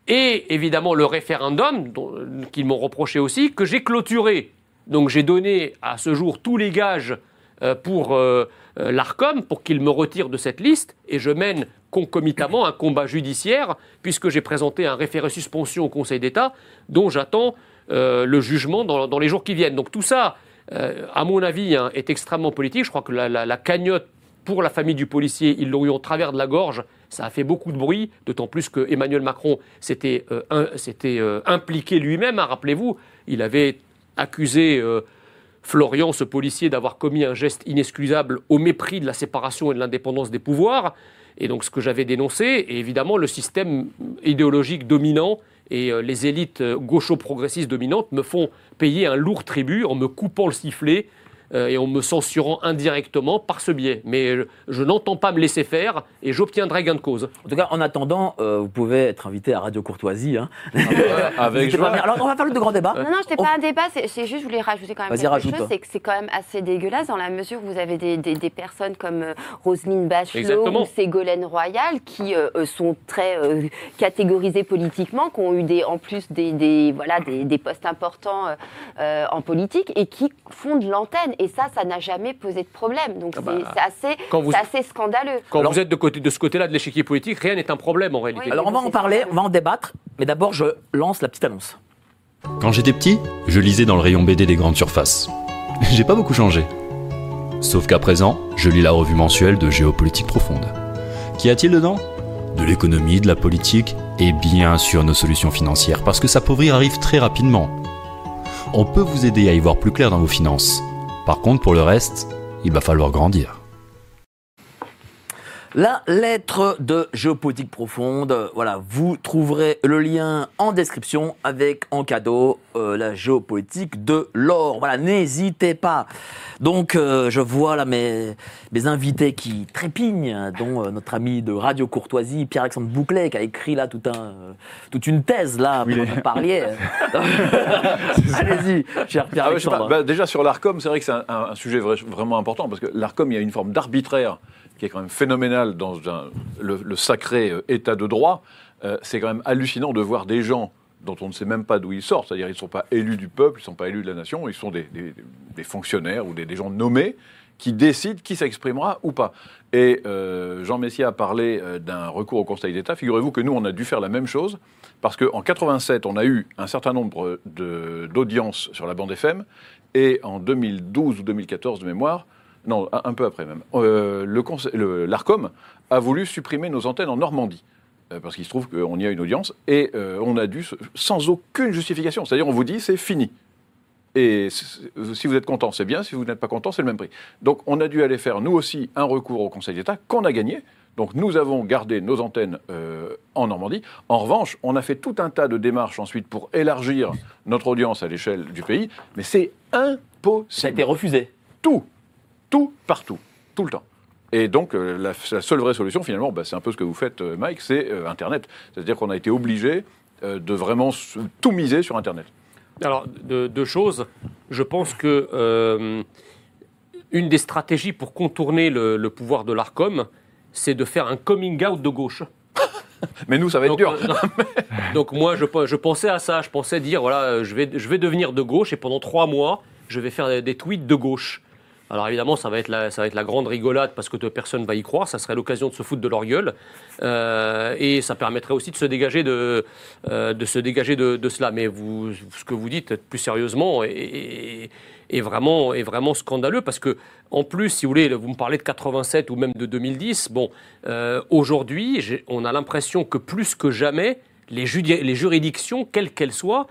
Et évidemment le référendum, dont- qu'ils m'ont reproché aussi, que j'ai clôturé. Donc j'ai donné à ce jour tous les gages euh, pour euh, euh, l'ARCOM pour qu'il me retire de cette liste et je mène concomitamment un combat judiciaire puisque j'ai présenté un référé suspension au Conseil d'État dont j'attends euh, le jugement dans, les jours qui viennent. Donc tout ça, euh, à mon avis, hein, est extrêmement politique. Je crois que la, cagnotte pour la famille du policier, ils l'ont eu en travers de la gorge. Ça a fait beaucoup de bruit, d'autant plus que Emmanuel Macron s'était euh, euh, impliqué lui-même. hein, Rappelez-vous, il avait accusé euh, Florian, ce policier, d'avoir commis un geste inexcusable au mépris de la séparation et de l'indépendance des pouvoirs. Et donc ce que j'avais dénoncé, et évidemment le système idéologique dominant et euh, les élites euh, gaucho-progressistes dominantes me font payer un lourd tribut en me coupant le sifflet euh, et en me censurant indirectement par ce biais. Mais je, je n'entends pas me laisser faire et j'obtiendrai gain de cause. En tout cas, en attendant, euh, vous pouvez être invité à Radio Courtoisie. Hein. (laughs) Avec à joie. venir. Alors, on va faire le grand débat. Non, non, c'était On- pas un débat, c'est juste, je voulais rajouter quand même quelque rajoute. chose, c'est que c'est quand même assez dégueulasse dans la mesure où vous avez des, des- des personnes comme euh, Roselyne Bachelot Exactement. ou Ségolène Royal qui euh, sont très euh, catégorisées politiquement, qui ont eu des, en plus des, des, voilà, des, des postes importants euh, euh, en politique et qui font de l'antenne. Et ça, ça n'a jamais posé de problème. Donc Ah c'est bah, c'est assez, vous- scandaleux. Quand Alors- vous êtes de, côté, de ce côté-là de l'échiquier politique, rien n'est un problème en réalité. Oui. Alors, on va en parler, on va en débattre. Mais d'abord, je lance la petite annonce. Quand j'étais petit, je lisais dans le rayon BD des grandes surfaces. (laughs) J'ai pas beaucoup changé. Sauf qu'à présent, je lis la revue mensuelle de Géopolitique Profonde. Qu'y a-t-il dedans? De l'économie, de la politique et bien sûr nos solutions financières parce que s'appauvrir arrive très rapidement. On peut vous aider à y voir plus clair dans vos finances. Par contre, pour le reste, il va falloir grandir. La lettre de géopolitique profonde, voilà, vous trouverez le lien en description avec en cadeau euh, la géopolitique de l'or. Voilà, n'hésitez pas. Donc, euh, je vois là mes, mes invités qui trépignent, dont euh, notre ami de Radio Courtoisie, Pierre-Alexandre Bouclet, qui a écrit là tout un, euh, toute une thèse là, Oui, vous parliez. (laughs) Allez-y, cher Ah ouais. Pierre-Alexandre. Bah, déjà sur l'ARCOM, c'est vrai que c'est un, un- un sujet vrai- vraiment important parce que l'ARCOM, il y a une forme d'arbitraire qui est quand même phénoménale dans le, sacré euh, état de droit. Euh, c'est quand même hallucinant de voir des gens dont on ne sait même pas d'où ils sortent, c'est-à-dire ils ne sont pas élus du peuple, ils ne sont pas élus de la nation, ils sont des, fonctionnaires ou des, gens nommés qui décident qui s'exprimera ou pas. Et euh, Jean Messier a parlé d'un recours au Conseil d'État. Figurez-vous que nous, on a dû faire la même chose parce qu'en 87, on a eu un certain nombre d'audiences sur la bande FM et en 2012 ou 2014 de mémoire, non, un, un peu après même, euh, l'ARCOM a voulu supprimer nos antennes en Normandie. euh, Parce qu'il se trouve qu'on y a une audience et euh, on a dû, sans aucune justification, c'est-à-dire on vous dit c'est fini. Et si vous êtes content, c'est bien. Si vous n'êtes pas content, c'est le même prix. Donc, on a dû aller faire, nous aussi, un recours au Conseil d'État qu'on a gagné. Donc, nous avons gardé nos antennes euh, en Normandie. En revanche, on a fait tout un tas de démarches ensuite pour élargir notre audience à l'échelle du pays. Mais c'est Ça a impossible. été refusé. Tout, tout, partout, tout le temps. Et donc, euh, la, la seule vraie solution, finalement, bah, c'est un peu ce que vous faites, euh, Mike, c'est euh, Internet. C'est-à-dire qu'on a été obligé de vraiment tout miser sur Internet. Alors, de- deux choses. Je pense que une des stratégies pour contourner le, le pouvoir de l'ARCOM, c'est de faire un coming out de gauche. (laughs) Mais nous, ça va être Donc, dur. (laughs) Donc moi, je, je pensais à ça. Je pensais dire, voilà, je vais, je vais devenir de gauche et pendant trois mois, je vais faire des tweets de gauche. Alors évidemment, ça va, être la, ça va être la grande rigolade parce que personne va y croire. Ça serait l'occasion de se foutre de leur gueule. Euh, et ça permettrait aussi de se dégager de, euh, de, se dégager de, de cela. Mais vous, ce que vous dites, plus sérieusement, est, vraiment, est vraiment scandaleux parce que, en plus, si vous voulez, vous me parlez de 87 ou même de 2010. Bon, euh, aujourd'hui, on a l'impression que plus que jamais, les, les juridictions, quelles qu'elles soient,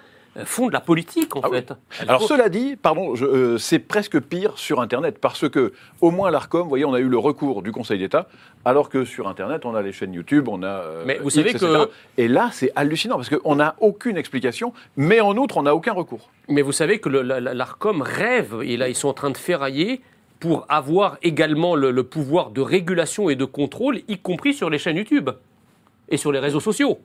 font de la politique, en Ah fait. Alors faut- cela dit, pardon, euh, c'est presque pire sur Internet parce que au moins l'Arcom, vous voyez, on a eu le recours du Conseil d'État, alors que sur Internet, on a les chaînes YouTube, on a. euh, Mais vous X, savez etc. que- Et là, c'est hallucinant parce qu'on n'a aucune explication, mais en outre, on n'a aucun recours. Mais vous savez que la- l'ARCOM rêve, et là ils sont en train de ferrailler pour avoir également le, le pouvoir de régulation et de contrôle, y compris sur les chaînes YouTube et sur les réseaux sociaux.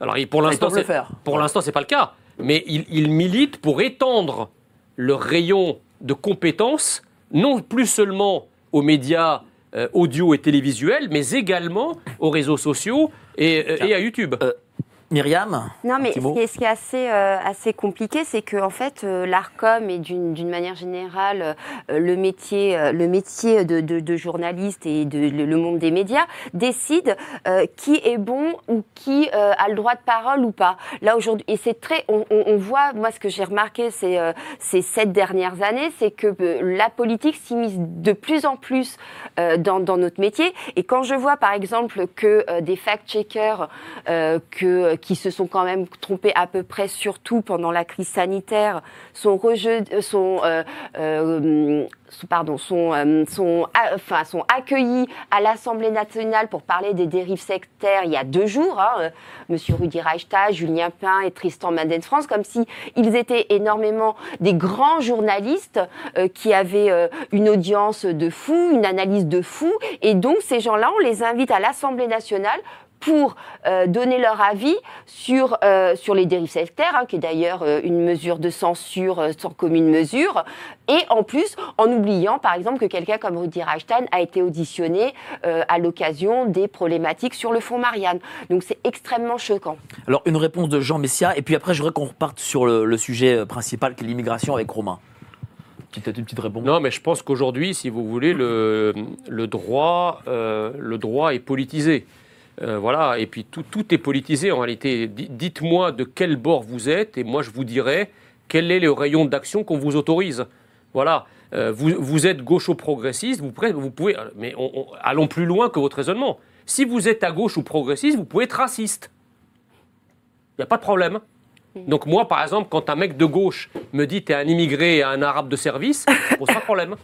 Alors pour l'instant, c'est pas le cas, mais ils, ils militent pour étendre le rayon de compétences, non plus seulement aux médias euh, audio et télévisuels, mais également aux réseaux sociaux et, euh, et à YouTube. Myriam Non, mais ce qui est, ce qui est assez, euh, assez compliqué, c'est que en fait, euh, l'Arcom et d'une d'une manière générale, euh, le métier, le métier de, de- de journaliste et de, le, le monde des médias décide qui est bon ou qui a le droit de parole ou pas. Là aujourd'hui, et c'est très, on, on- on voit, moi, ce que j'ai remarqué ces, ces sept dernières années, c'est que la politique s'immisce de plus en plus dans, dans notre métier. Et quand je vois, par exemple, que des fact-checkers que, qui se sont quand même trompés à peu près surtout pendant la crise sanitaire sont rejetés, sont, euh, euh, sont- pardon, sont, euh, sont, enfin, sont accueillis à l'Assemblée nationale pour parler des dérives sectaires il y a deux jours. Hein, euh, Monsieur Rudi Reichstag, Julien Pain et Tristan Manden France, comme si ils étaient énormément des grands journalistes euh, qui avaient euh, une audience de fou, une analyse de fou, et donc ces gens-là, on les invite à l'Assemblée nationale pour euh, donner leur avis sur, euh, sur les dérives sectaires, hein, qui est d'ailleurs euh, une mesure de censure euh, sans commune mesure, et en plus en oubliant par exemple que quelqu'un comme Rudi Reichstein a été auditionné euh, à l'occasion des problématiques sur le fond Marianne. Donc c'est extrêmement choquant. Alors, une réponse de Jean Messia, et puis après, je voudrais qu'on reparte sur le, le sujet principal qui est l'immigration avec Romain. Peut-être une petite réponse. Non, mais je pense qu'aujourd'hui, si vous voulez, le, le, droit, euh, le droit est politisé. Euh, voilà, et puis tout, tout est politisé en réalité. Dites-moi de quel bord vous êtes, et moi je vous dirai quel est le rayon d'action qu'on vous autorise. Voilà, Euh, vous, vous êtes gaucho-progressiste, vous, pouvez- vous pouvez. Mais on- on- allons plus loin que votre raisonnement. Si vous êtes à gauche ou progressiste, vous pouvez être raciste. Il n'y a pas de problème. Donc moi, par exemple, quand un mec de gauche me dit t'es un immigré et un arabe de service, pose pas de problème.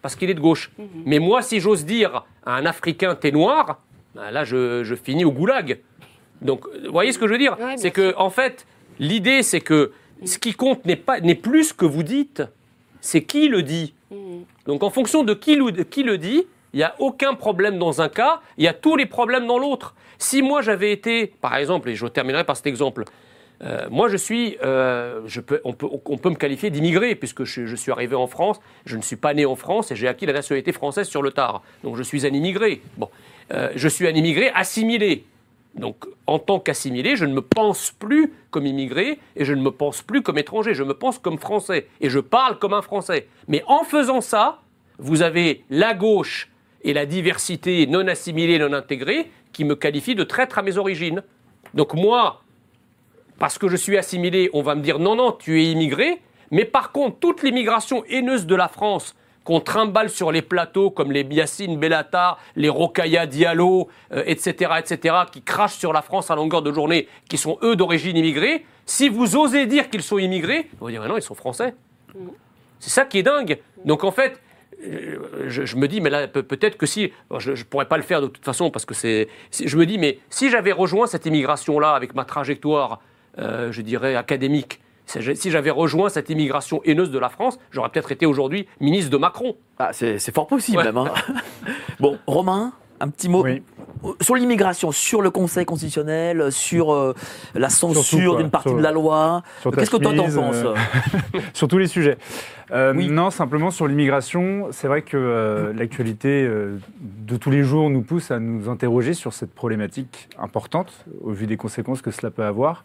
Parce qu'il est de gauche. Mais moi, si j'ose dire à un Africain t'es noir, ben là, je, je finis au goulag. Donc, vous voyez ce que je veux dire? Ouais, C'est que, en fait, l'idée, c'est que ce qui compte n'est pas n'est plus ce que vous dites, c'est qui le dit. Donc, en fonction de qui, le- de qui le dit, il n'y a aucun problème dans un cas, il y a tous les problèmes dans l'autre. Si moi j'avais été, par exemple, et je terminerai par cet exemple, euh, moi, je suis, euh, je peux, on, peut, on peut me qualifier d'immigré, puisque je, je suis arrivé en France, je ne suis pas né en France et j'ai acquis la nationalité française sur le tard. Donc, je suis un immigré. Bon, Euh, je suis un immigré assimilé. Donc, en tant qu'assimilé, je ne me pense plus comme immigré et je ne me pense plus comme étranger. Je me pense comme français et je parle comme un français. Mais en faisant ça, vous avez la gauche et la diversité non assimilée, non intégrée, qui me qualifient de traître à mes origines. Donc, moi, parce que je suis assimilé, on va me dire non, non, tu es immigré. Mais par contre, toute l'immigration haineuse de la France qu'on trimballe sur les plateaux comme les Yacine Bellatar, les Rokaya Diallo, euh, etc., etc., qui crachent sur la France à longueur de journée, qui sont eux d'origine immigrée, si vous osez dire qu'ils sont immigrés, on va dire mais non, ils sont français. C'est ça qui est dingue. Donc en fait, euh, je, me dis, mais là, peut- peut-être que si, je ne pourrais pas le faire de toute façon, parce que c'est. c'est- Je me dis, mais si j'avais rejoint cette immigration-là avec ma trajectoire, euh, je dirais, académique, si j'avais rejoint cette immigration haineuse de la France, j'aurais peut-être été aujourd'hui ministre de Macron. Ah, c'est fort possible Ouais. même. hein. (laughs) bon, Romain, un petit mot Oui. sur l'immigration, sur le Conseil constitutionnel, sur euh, la censure d'une partie sur- de la loi. Qu'est-ce que toi t'en penses euh, (laughs) sur tous les sujets. Euh, Oui. Non, simplement sur l'immigration, c'est vrai que euh, l'actualité euh, de tous les jours nous pousse à nous interroger sur cette problématique importante, au vu des conséquences que cela peut avoir.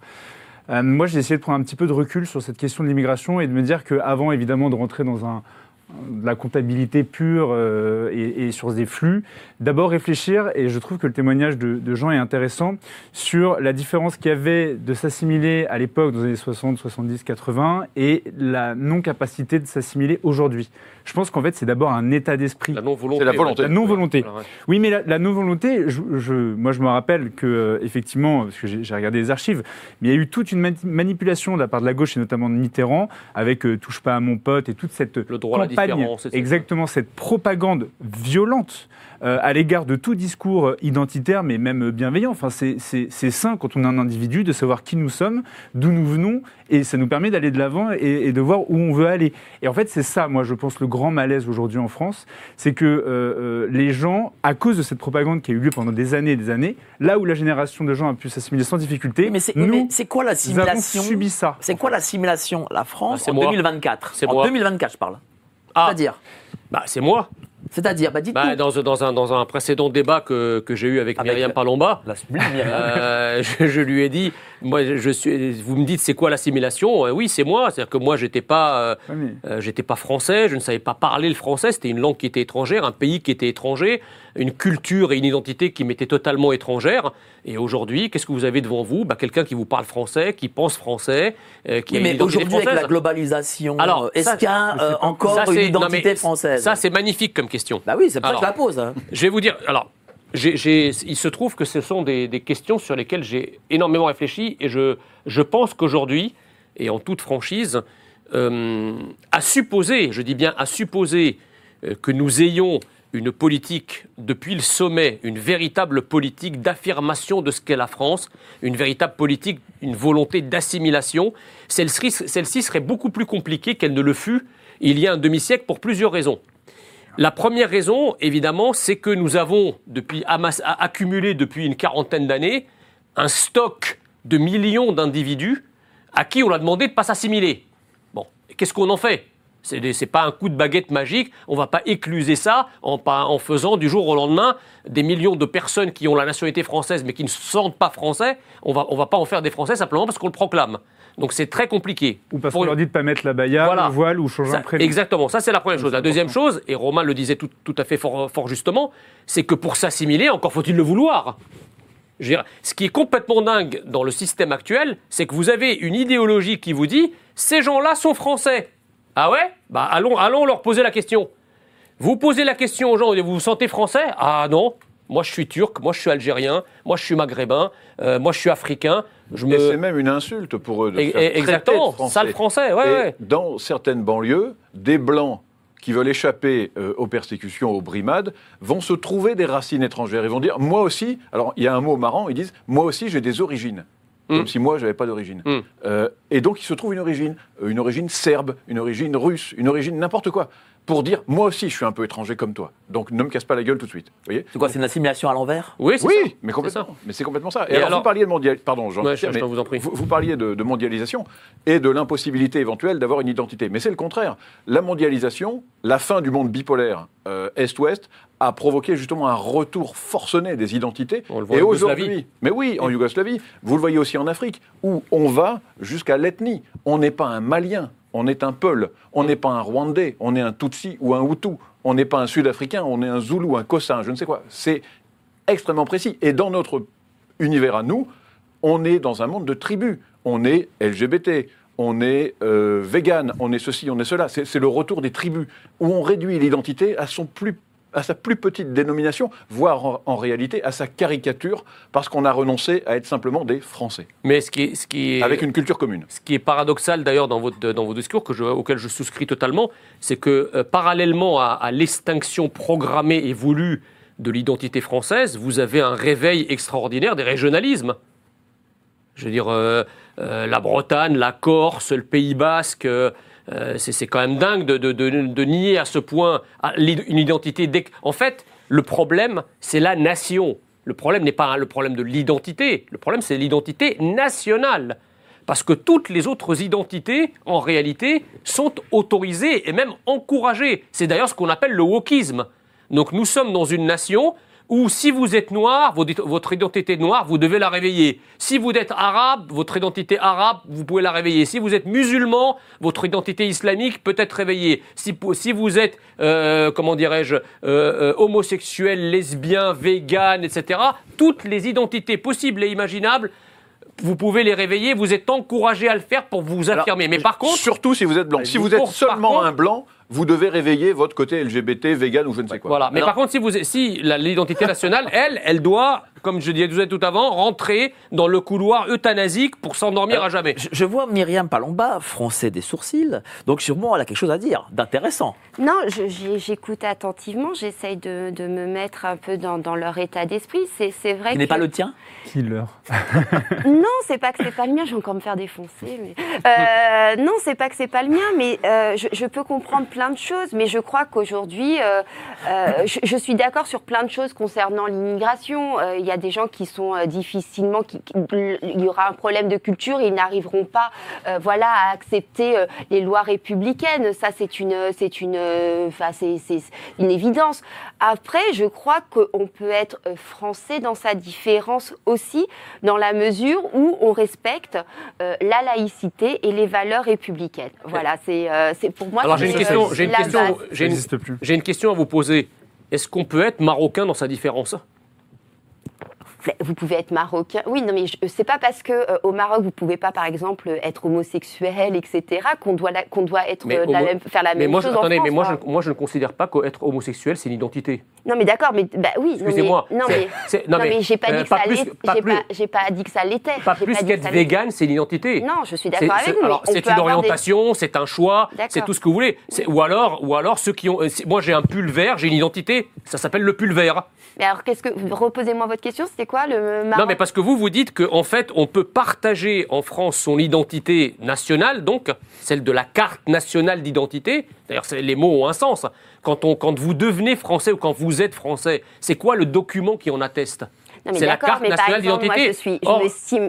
Euh, moi, j'ai essayé de prendre un petit peu de recul sur cette question de l'immigration et de me dire qu'avant, évidemment, de rentrer dans un de la comptabilité pure euh, et, et sur des flux, d'abord réfléchir, et je trouve que le témoignage de, de Jean est intéressant, sur la différence qu'il y avait de s'assimiler à l'époque, dans les années 60, 70, 80, et la non-capacité de s'assimiler aujourd'hui. Je pense qu'en fait, c'est d'abord un état d'esprit. La non-volonté. La volonté. La non-volonté. Ouais. Oui, mais la, la non-volonté, je, je- moi je me rappelle que, euh, effectivement, parce que j'ai j'ai regardé les archives, mais il y a eu toute une mani- manipulation de la part de la gauche et notamment de Mitterrand, avec euh, Touche pas à mon pote et toute cette Le droit à la campagne, exactement cette propagande violente euh, à l'égard de tout discours euh, identitaire, mais même bienveillant. Enfin, c'est- c'est c'est sain quand on est un individu de savoir qui nous sommes, d'où nous venons, et ça nous permet d'aller de l'avant et, et de voir où on veut aller. Et en fait, c'est ça, moi, je pense, le grand malaise aujourd'hui en France, c'est que euh, euh, les gens, à cause de cette propagande qui a eu lieu pendant des années et des années, là où la génération de gens a pu s'assimiler sans difficulté, Mais c'est nous, mais c'est quoi nous avons l'assimilation subi ça. C'est quoi l'assimilation La Ah, France c'est en moi. 2024. C'est en moi. 2024, je parle. Ah, C'est-à-dire bah, c'est moi. C'est-à-dire, bah Bah, dans, dans, un, dans un précédent débat que, que j'ai eu avec, Avec, Myriam Palomba, La sublime, Myriam. euh, (laughs) je, je lui ai dit, moi, je suis, vous me dites c'est quoi l'assimilation? Euh, Oui, c'est moi. C'est-à-dire que moi, j'étais pas, euh, mais- euh, j'étais pas français, je ne savais pas parler le français. C'était une langue qui était étrangère, un pays qui était étranger, une culture et une identité qui m'étaient totalement étrangères. Et aujourd'hui, qu'est-ce que vous avez devant vous? Bah, Quelqu'un qui vous parle français, qui pense français, euh, qui Oui, a une mais aujourd'hui, avec la globalisation, Alors, est-ce qu'il y a euh, encore Ça, une non, identité mais française? Ça, c'est magnifique comme question. Bah oui, c'est pour ça que la pose. hein. Je vais vous dire, alors, il se trouve que ce sont des, questions sur lesquelles j'ai énormément réfléchi et je, pense qu'aujourd'hui, et en toute franchise, euh, à supposer, je dis bien à supposer euh, que nous ayons une politique depuis le sommet, une véritable politique d'affirmation de ce qu'est la France, une véritable politique, une volonté d'assimilation, celle-ci serait beaucoup plus compliquée qu'elle ne le fut il y a un demi-siècle pour plusieurs raisons. La première raison, évidemment, c'est que nous avons accumulé depuis une quarantaine d'années un stock de millions d'individus à qui on a demandé de ne pas s'assimiler. Bon, qu'est-ce qu'on en fait? C'est c'est pas un coup de baguette magique, on va pas écluser ça en, faisant du jour au lendemain des millions de personnes qui ont la nationalité française mais qui ne se sentent pas français, on va, va pas en faire des Français simplement parce qu'on le proclame. Donc c'est très compliqué. Ou parce qu'on leur dit de pas mettre la baya, Voilà. le voile ou changer ça- un prénom. Exactement, ça c'est la première chose. La deuxième chose, et Romain le disait tout, tout à fait fort, fort justement, c'est que pour s'assimiler, encore faut-il le vouloir. Je veux dire, ce qui est complètement dingue dans le système actuel, c'est que vous avez une idéologie qui vous dit ces gens-là sont français. Ah ouais? Bah allons, allons leur poser la question. Vous posez la question aux gens, vous vous sentez français? Ah non, moi je suis turc, moi je suis algérien, moi je suis maghrébin, euh, moi je suis africain. Je Et me... c'est même une insulte pour eux de Et- faire et- traiter de exactement, français. sale français, ouais, Et ouais. Dans certaines banlieues, des blancs qui veulent échapper euh, aux persécutions, aux brimades, vont se trouver des racines étrangères. Ils vont dire, moi aussi, alors il y a un mot marrant, ils disent, moi aussi j'ai des origines. Mm. Comme si moi, j'avais pas d'origine. Mm. Euh, et donc, il se trouve une origine, une origine serbe, une origine russe, une origine n'importe quoi, pour dire, moi aussi, je suis un peu étranger comme toi. Donc, ne me casse pas la gueule tout de suite. Vous voyez C'est quoi, c'est une assimilation à l'envers? Oui, c'est ça. oui, mais C'est complètement. ça. Mais c'est complètement ça. Et, Et alors, alors- vous parliez de mondialisation. Pardon, Jean. Ouais, je- je vous en prie. Vous, vous parliez de, de mondialisation et de l'impossibilité éventuelle d'avoir une identité. Mais c'est le contraire. La mondialisation, la fin du monde bipolaire euh, Est-Ouest, a provoqué justement un retour forcené des identités. On le voit et en Yougoslavie. aujourd'hui, mais oui, en Yougoslavie, vous le voyez aussi en Afrique, où on va jusqu'à l'ethnie. On n'est pas un Malien, on est un Peul. On n'est pas un Rwandais, on est un Tutsi ou un Hutu. On n'est pas un Sud-Africain, on est un Zoulou, un Kossa, je ne sais quoi. C'est extrêmement précis. Et dans notre univers à nous, on est dans un monde de tribus. On est LGBT, on est euh, vegan, on est ceci, on est cela. C'est c'est le retour des tribus, où on réduit l'identité à son plus à sa plus petite dénomination, voire en, en réalité à sa caricature, parce qu'on a renoncé à être simplement des Français, Mais ce qui est, ce qui est, avec une culture commune. ce qui est paradoxal d'ailleurs dans, votre, dans vos discours, que je, auquel je souscris totalement, c'est que euh, parallèlement à, à l'extinction programmée et voulue de l'identité française, vous avez un réveil extraordinaire des régionalismes. Je veux dire, euh, euh, la Bretagne, la Corse, le Pays Basque, euh, c'est quand même dingue de, de- nier à ce point une identité. En fait, le problème, c'est la nation. Le problème n'est pas le problème de l'identité. Le problème, c'est l'identité nationale. Parce que toutes les autres identités, en réalité, sont autorisées et même encouragées. C'est d'ailleurs ce qu'on appelle le wokisme. Donc nous sommes dans une nation Ou si vous êtes noir, votre identité noire, vous devez la réveiller. Si vous êtes arabe, votre identité arabe, vous pouvez la réveiller. Si vous êtes musulman, votre identité islamique peut être réveillée. Si, vous êtes, euh, comment dirais-je, euh, euh, homosexuel, lesbien, vegan, etc., toutes les identités possibles et imaginables, vous pouvez les réveiller. Vous êtes encouragé à le faire pour vous Alors, affirmer. Mais par contre, surtout si vous êtes blanc. Si vous- êtes seulement contre- un blanc, vous devez réveiller votre côté LGBT, vegan ou je ne sais quoi. Voilà. Mais Alors, par contre, si, vous, si l'identité nationale, elle, elle doit, comme je disais tout avant, rentrer dans le couloir euthanasique pour s'endormir à jamais. Je, je vois Myriam Palomba froncer des sourcils, donc sûrement elle a quelque chose à dire d'intéressant. Non, j'écoute attentivement, j'essaye de, de me mettre un peu dans, dans leur état d'esprit. C'est c'est vrai Qui que... n'est pas le tien Killer. (laughs) Non, c'est pas que c'est pas le mien, je vais encore me faire défoncer. Mais... Euh, non, c'est pas que c'est pas le mien, mais euh, je, je peux comprendre plein de choses. Mais je crois qu'aujourd'hui, euh, euh, je, suis d'accord sur plein de choses concernant l'immigration. Euh, Il y a des gens qui sont difficilement, qui, il y aura un problème de culture, ils n'arriveront pas, voilà, à accepter les lois républicaines. Ça, c'est une, c'est une, enfin, c'est une évidence. Après, je crois qu'on peut être euh, français dans sa différence aussi, dans la mesure où on respecte euh, la laïcité et les valeurs républicaines. Voilà, c'est euh, c'est pour moi. Alors j'ai une question, euh, j'ai une la question, une, une à vous poser. Est-ce qu'on peut être marocain dans sa différence? Vous pouvez être marocain. Oui, non, mais je- c'est pas parce que euh, au Maroc vous pouvez pas, par exemple, être homosexuel, etc., qu'on doit qu'on doit être euh, la même- faire la Mais même moi, je, chose en France. mais moi, je, moi, je ne considère pas qu'être homosexuel, c'est une identité. Non, mais d'accord, mais bah oui. Excusez-moi. Non, mais, non, mais, j'ai pas euh, dit que pas ça plus- l'était. pas J'ai plus- pas, dit que ça l'était. Pas plus qu'être vegan, c'est une identité. Non, je suis d'accord avec vous. c'est une des- orientation, c'est un choix, c'est tout ce que vous voulez. Ou alors, ou alors ceux qui ont. euh, Moi, j'ai un pull vert, j'ai une identité. Ça s'appelle le pull vert. Mais alors, qu'est-ce que reposez-moi votre question C'était quoi le Maroc Non, mais parce que vous, vous dites qu'en fait, on peut partager en France son identité nationale, donc celle de la carte nationale d'identité. D'ailleurs, les mots ont un sens. Quand, on, quand vous devenez français ou quand vous êtes français, c'est quoi le document qui en atteste? C'est la carte mais nationale d'identité. je suis, je Or-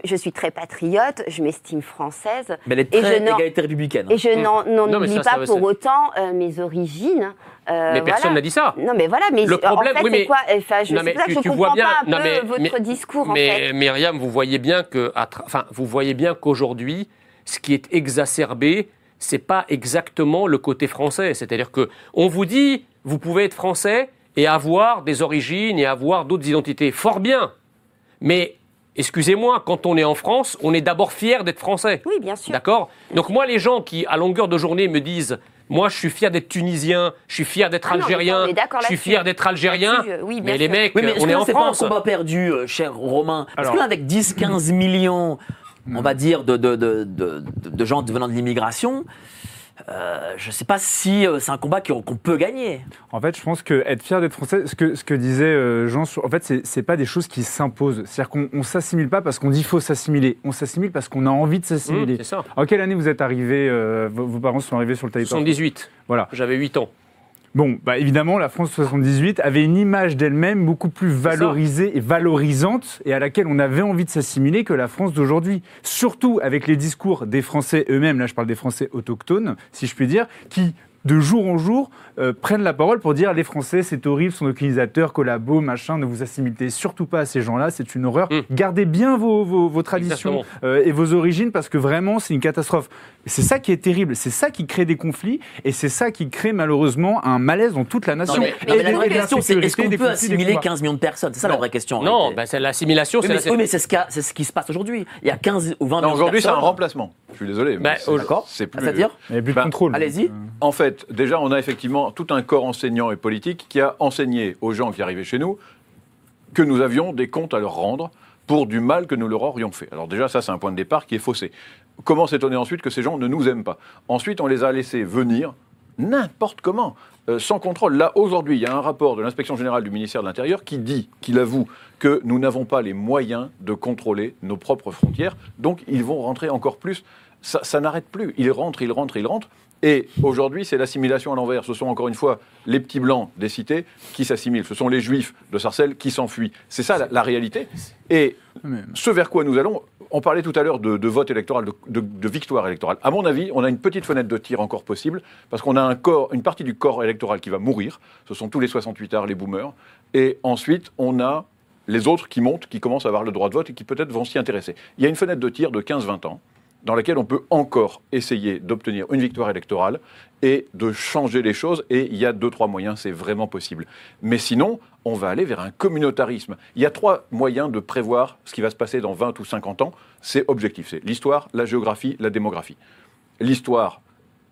je suis très patriote, je m'estime française, Mais elle est Et très je n'en- égalité républicaine. et je n'en n'en Hmm. Non, mais oublie ça, pas pour autant euh, mes origines. euh, Mais personne voilà. n'a dit ça. Non, mais voilà, mais Le en problème- fait, oui, mais- c'est quoi? Enfin, je Non, mais pour ça que tu- je tu vois bien- pas un non, peu mais- votre mais- discours, en Mais fait. Myriam, vous voyez bien que, à tra- enfin, vous voyez bien qu'aujourd'hui, ce qui est exacerbé, c'est pas exactement le côté français. C'est-à-dire que on vous dit, vous pouvez être français et avoir des origines et avoir d'autres identités. Fort bien, mais excusez-moi, quand on est en France, on est d'abord fier d'être français. Oui, bien sûr. D'accord? Donc moi, les gens qui, à longueur de journée, me disent, moi, je suis fier d'être tunisien, je suis fier d'être Ah non, mais algérien, on est d'accord je suis fier d'être algérien, euh, oui, bien mais les sûr. mecs, Oui, mais on est en c'est France. pas un combat perdu, euh, cher Romain? Parce Alors- que là, avec 10-15 millions, on va dire, de, de, de, de, de gens venant de l'immigration, euh, je ne sais pas si euh, c'est un combat qu'on peut gagner. En fait, je pense que être fier d'être français, ce que, ce que disait euh, Jean, en fait, c'est- pas des choses qui s'imposent. C'est-à-dire qu'on on s'assimile pas parce qu'on dit faut s'assimiler. On s'assimile parce qu'on a envie de Mmh, s'assimiler. c'est ça. en quelle année vous êtes arrivé euh, vos, vos parents sont arrivés sur le territoire 78. Voilà. J'avais 8 ans. Bon, bah évidemment, la France 78 avait une image d'elle-même beaucoup plus valorisée et valorisante et à laquelle on avait envie de s'assimiler que la France d'aujourd'hui. Surtout avec les discours des Français eux-mêmes, là je parle des Français autochtones, si je puis dire, qui de jour en jour euh, prennent la parole pour dire les Français c'est horrible, sont nos colonisateurs, collabos, machin, ne vous assimilez surtout pas à ces gens-là, c'est une horreur. Mm. Gardez bien vos, vos, vos traditions euh, et vos origines parce que vraiment c'est une catastrophe. C'est ça qui est terrible, c'est ça qui crée des conflits et c'est ça qui crée malheureusement un malaise dans toute la nation. Non, mais, mais non, mais la Et vraie de question, c'est est-ce qu'on peut assimiler combats. 15 millions de personnes? C'est ça la vraie question. Non, bah, c'est l'assimilation. Oui, c'est mais, la- oui, mais c'est ce, qui se passe aujourd'hui. Il y a 15 ou 20 Non, millions de aujourd'hui, c'est un remplacement. Je suis désolé. mais Bah, c'est- au- D'accord C'est plus. C'est-à-dire Il n'y a plus de Bah, contrôle. allez-y. En fait, déjà, on a effectivement tout un corps enseignant et politique qui a enseigné aux gens qui arrivaient chez nous que nous avions des comptes à leur rendre pour du mal que nous leur aurions fait. Alors déjà, ça, c'est un point de départ qui est faussé. Comment s'étonner ensuite que ces gens ne nous aiment pas? Ensuite, on les a laissés venir n'importe comment, euh, sans contrôle. Là, aujourd'hui, il y a un rapport de l'inspection générale du ministère de l'Intérieur qui dit, qu'il avoue que nous n'avons pas les moyens de contrôler nos propres frontières, donc ils vont rentrer encore plus. Ça, ça n'arrête plus. Ils rentrent, ils rentrent, ils rentrent. Et aujourd'hui, c'est l'assimilation à l'envers. Ce sont encore une fois les petits blancs des cités qui s'assimilent. Ce sont les juifs de Sarcelles qui s'enfuient. C'est ça la, la réalité. Et ce vers quoi nous allons, on parlait tout à l'heure de, de vote électoral, de, de- de victoire électorale. À mon avis, on a une petite fenêtre de tir encore possible, parce qu'on a un corps, une partie du corps électoral qui va mourir. Ce sont tous les 68 arts, les boomers. Et ensuite, on a les autres qui montent, qui commencent à avoir le droit de vote et qui peut-être vont s'y intéresser. Il y a une fenêtre de tir de 15-20 ans dans laquelle on peut encore essayer d'obtenir une victoire électorale et de changer les choses. Et il y a deux, trois moyens, c'est vraiment possible. Mais sinon, on va aller vers un communautarisme. Il y a trois moyens de prévoir ce qui va se passer dans 20 ou 50 ans. C'est objectif, c'est l'histoire, la géographie, la démographie. L'histoire,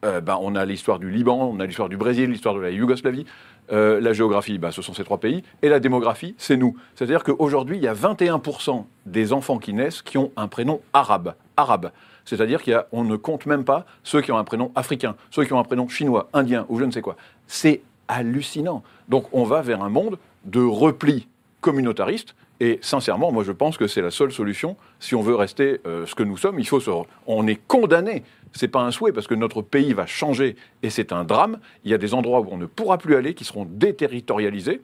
euh, ben, on a l'histoire du Liban, on a l'histoire du Brésil, l'histoire de la Yougoslavie. Euh, la géographie, ben, ce sont ces trois pays. Et la démographie, c'est nous. C'est-à-dire qu'aujourd'hui, il y a 21% des enfants qui naissent qui ont un prénom arabe. Arabe. C'est-à-dire qu'on ne compte même pas ceux qui ont un prénom africain, ceux qui ont un prénom chinois, indien ou je ne sais quoi. C'est hallucinant. Donc on va vers un monde de repli communautariste. Et sincèrement, moi je pense que c'est la seule solution si on veut rester euh, ce que nous sommes. Il faut se, on est condamné. C'est pas un souhait parce que notre pays va changer et c'est un drame. Il y a des endroits où on ne pourra plus aller, qui seront déterritorialisés.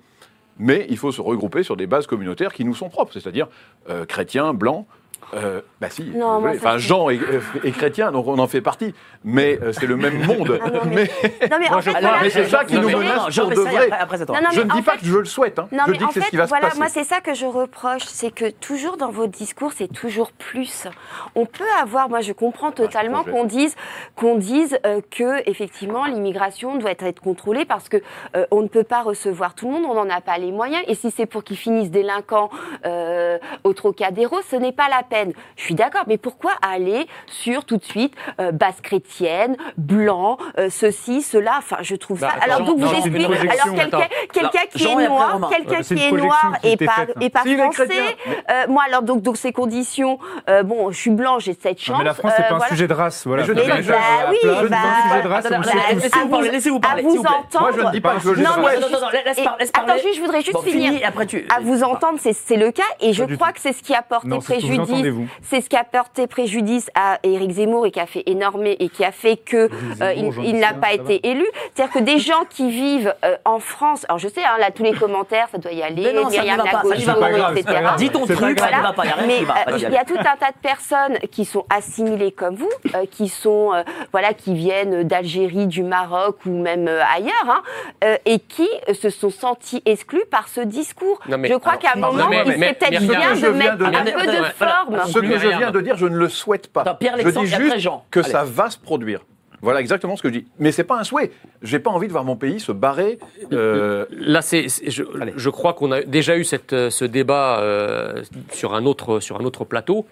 Mais il faut se regrouper sur des bases communautaires qui nous sont propres, c'est-à-dire euh, chrétiens, blancs, euh, bah si, Non, moi, enfin Jean est, est chrétien, donc on en fait partie, mais euh, c'est le même (laughs) monde. Ah non, mais- mais Non, mais Moi, en je fait, crois- voilà, mais c'est ça qui nous menace pour de Ressaille, vrai. après- après, attends. Non, non, je ne dis pas fait- que je le souhaite, hein. Non, je mais dis en que c'est fait, ce qui va voilà, se moi passer. c'est ça que je reproche, c'est que toujours dans vos discours, c'est toujours plus. On peut avoir, moi je comprends totalement qu'on dise, qu'on dise euh, que effectivement l'immigration doit être, contrôlée parce que euh, on ne peut pas recevoir tout le monde, on n'en a pas les moyens. Et si c'est pour qu'ils finissent délinquants euh, au Trocadéro, ce n'est pas la peine. Je suis d'accord, mais pourquoi aller sur tout de suite euh, base chrétienne, blanc, euh, ceci, cela? Enfin, je trouve Bah, ça. Alors donc non, vous expliquez. Alors quelqu'un, Alors, qui Jean est noir, Romain. quelqu'un Euh, c'est qui est noir qui et pas, faite. et pas est français. euh, moi, alors, donc, donc ces conditions, euh, bon, je suis blanc, j'ai cette chance. Non, mais la France, c'est euh, pas un voilà. sujet de race. Voilà. Mais je dis bien pas Bah bah, un laissez-vous parler, laissez-vous parler, à vous entendre. Moi, je ne dis pas que je Non, mais. Attends, je voudrais juste finir. après tu. À vous entendre, c'est c'est le cas, et je crois que c'est ce qui a porté préjudice. Vous. C'est ce qui a porté préjudice à Éric Zemmour et qui a fait énormer et qui a fait que euh, il, Zemmour, il n'a pas ça été élu. C'est-à-dire que des gens qui vivent euh, en France, alors je sais, hein, là tous les commentaires, ça doit y aller, Mais non, ça Myriam ça pas etc. grave. Dis ton truc, ça grave. ne va pas, il n'y a rien Mais qui va. euh, il allez. y a tout un tas de personnes qui sont assimilées comme vous, euh, qui sont euh, voilà, qui viennent d'Algérie, du Maroc ou même euh, ailleurs, hein, euh, et qui euh, se sont sentis exclus par ce discours. Non, mais- je crois qu'à un non, moment, mais- il serait peut-être bien de mettre de un peu de forme. Ce que je viens de dire, je ne le souhaite pas. Attends, Pierre je dis juste Jean. que Allez. ça va se produire. Voilà exactement ce que je dis. Mais c'est pas un souhait. J'ai pas envie de voir mon pays se barrer. euh, Là, c'est, je, je crois qu'on a déjà eu cette, euh, ce débat euh, sur, un autre, sur un autre plateau.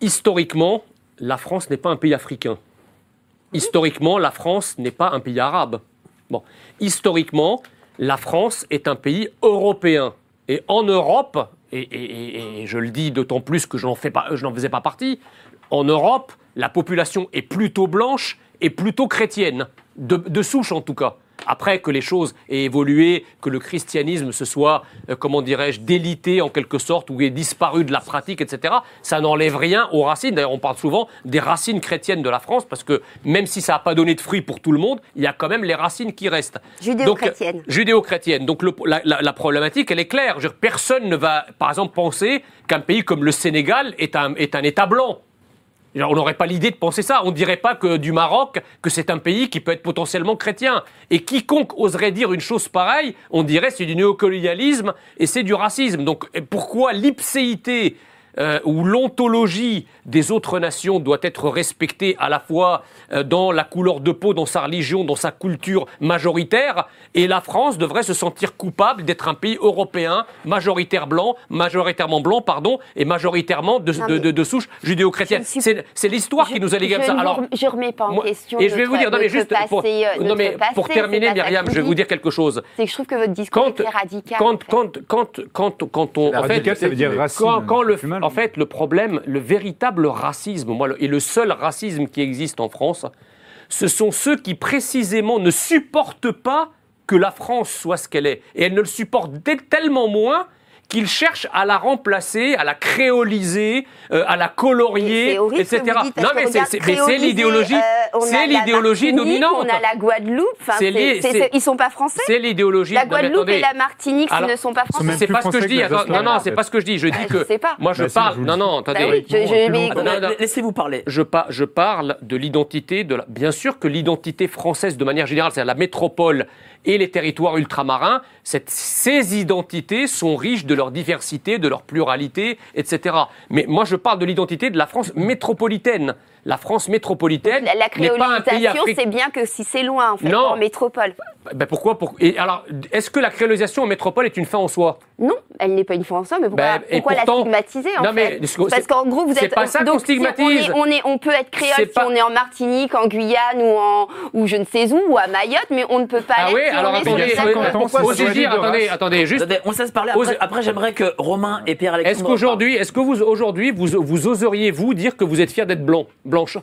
Historiquement, la France n'est pas un pays africain. Historiquement, la France n'est pas un pays arabe. Bon. Historiquement, la France est un pays européen. Et en Europe, et, je le dis d'autant plus que je n'en faisais pas partie, en Europe, la population est plutôt blanche et plutôt chrétienne, de, de souche en tout cas. Après que les choses aient évolué, que le christianisme se soit, euh, comment dirais-je, délité en quelque sorte, ou ait disparu de la pratique, etc., ça n'enlève rien aux racines. D'ailleurs, on parle souvent des racines chrétiennes de la France, parce que même si ça n'a pas donné de fruits pour tout le monde, il y a quand même les racines qui restent. Judéo-chrétienne. Donc, Judéo-chrétienne. Donc le- la, la- la problématique, elle est claire. Je veux dire, personne ne va, par exemple, penser qu'un pays comme le Sénégal est un, est un État blanc. On n'aurait pas l'idée de penser ça. On ne dirait pas que du Maroc, que c'est un pays qui peut être potentiellement chrétien. Et quiconque oserait dire une chose pareille, on dirait c'est du néocolonialisme et c'est du racisme. Donc pourquoi l'ipséité euh, ou l'ontologie des autres nations doit être respectée à la fois euh, dans la couleur de peau, dans sa religion, dans sa culture majoritaire, et la France devrait se sentir coupable d'être un pays européen majoritaire blanc, majoritairement blanc, pardon, et majoritairement de, Non, de- de- de souche judéo-chrétienne. Suis- C'est l'histoire qui nous a légué comme ça. ne Alors, je remets pas en moi- question et je vais vous dire, non mais juste pour, passé, euh, non, pour terminer, Myriam, je vais vous dire quelque chose. C'est que je trouve que votre discours Quand, est radical. quand, en fait. quand, quand, quand, quand on, La en fait, radical, ça veut dire racine. quand, quand le. En fait, le problème, le véritable racisme, moi, et le seul racisme qui existe en France, ce sont ceux qui précisément ne supportent pas que la France soit ce qu'elle est. Et elle ne le supporte tellement moins qu'ils cherchent à la remplacer, à la créoliser, euh, à la colorier, horrible etc. non, mais c'est- l'idéologie, euh, c'est l'idéologie dominante. On a la Guadeloupe. C'est- c'est- ils sont pas français. C'est l'idéologie. La Guadeloupe et la Martinique, Alors, ils ne sont pas français. C'est pas ce que je dis. non, non, c'est pas ce que je dis. Je dis Bah, que je sais pas. moi je Bah, parle. vous Non, non, attendez. Bah. Laissez-vous parler. Je, pa- je parle de l'identité de la... Bien sûr que l'identité française, de manière générale, c'est la métropole et les territoires ultramarins, ces identités sont riches de leur diversité, de leur pluralité, etc. Mais moi, je parle de l'identité de la France métropolitaine. La France métropolitaine La, la n'est pas un pays créolisation, africain. c'est bien que si c'est loin, en fait, Non. en métropole. Ben pourquoi pour... Et alors, est-ce que la créolisation en métropole est une fin en soi? Non, elle n'est pas une fois en soi, mais pourquoi, Ben, pourquoi pourtant- la stigmatiser en Non, mais fait? que- Parce qu'en gros, vous c'est êtes. pas ça qu'on donc, si stigmatise. on, est, on, est- on peut être C'est créole pas- si on est en Martinique, en Guyane ou, en, ou je ne sais où, ou à Mayotte, mais on ne peut pas Ah oui, si alors on est attendez, sur il y a le 50 ans, pourquoi c'est oser sur dire, attendez, attendez, juste Attendez, on se parler. Après, après, j'aimerais que Romain et Pierre-Alexandre. Est-ce qu'aujourd'hui, est-ce que vous aujourd'hui vous, vous oseriez vous dire que vous êtes fier d'être blanc, blanche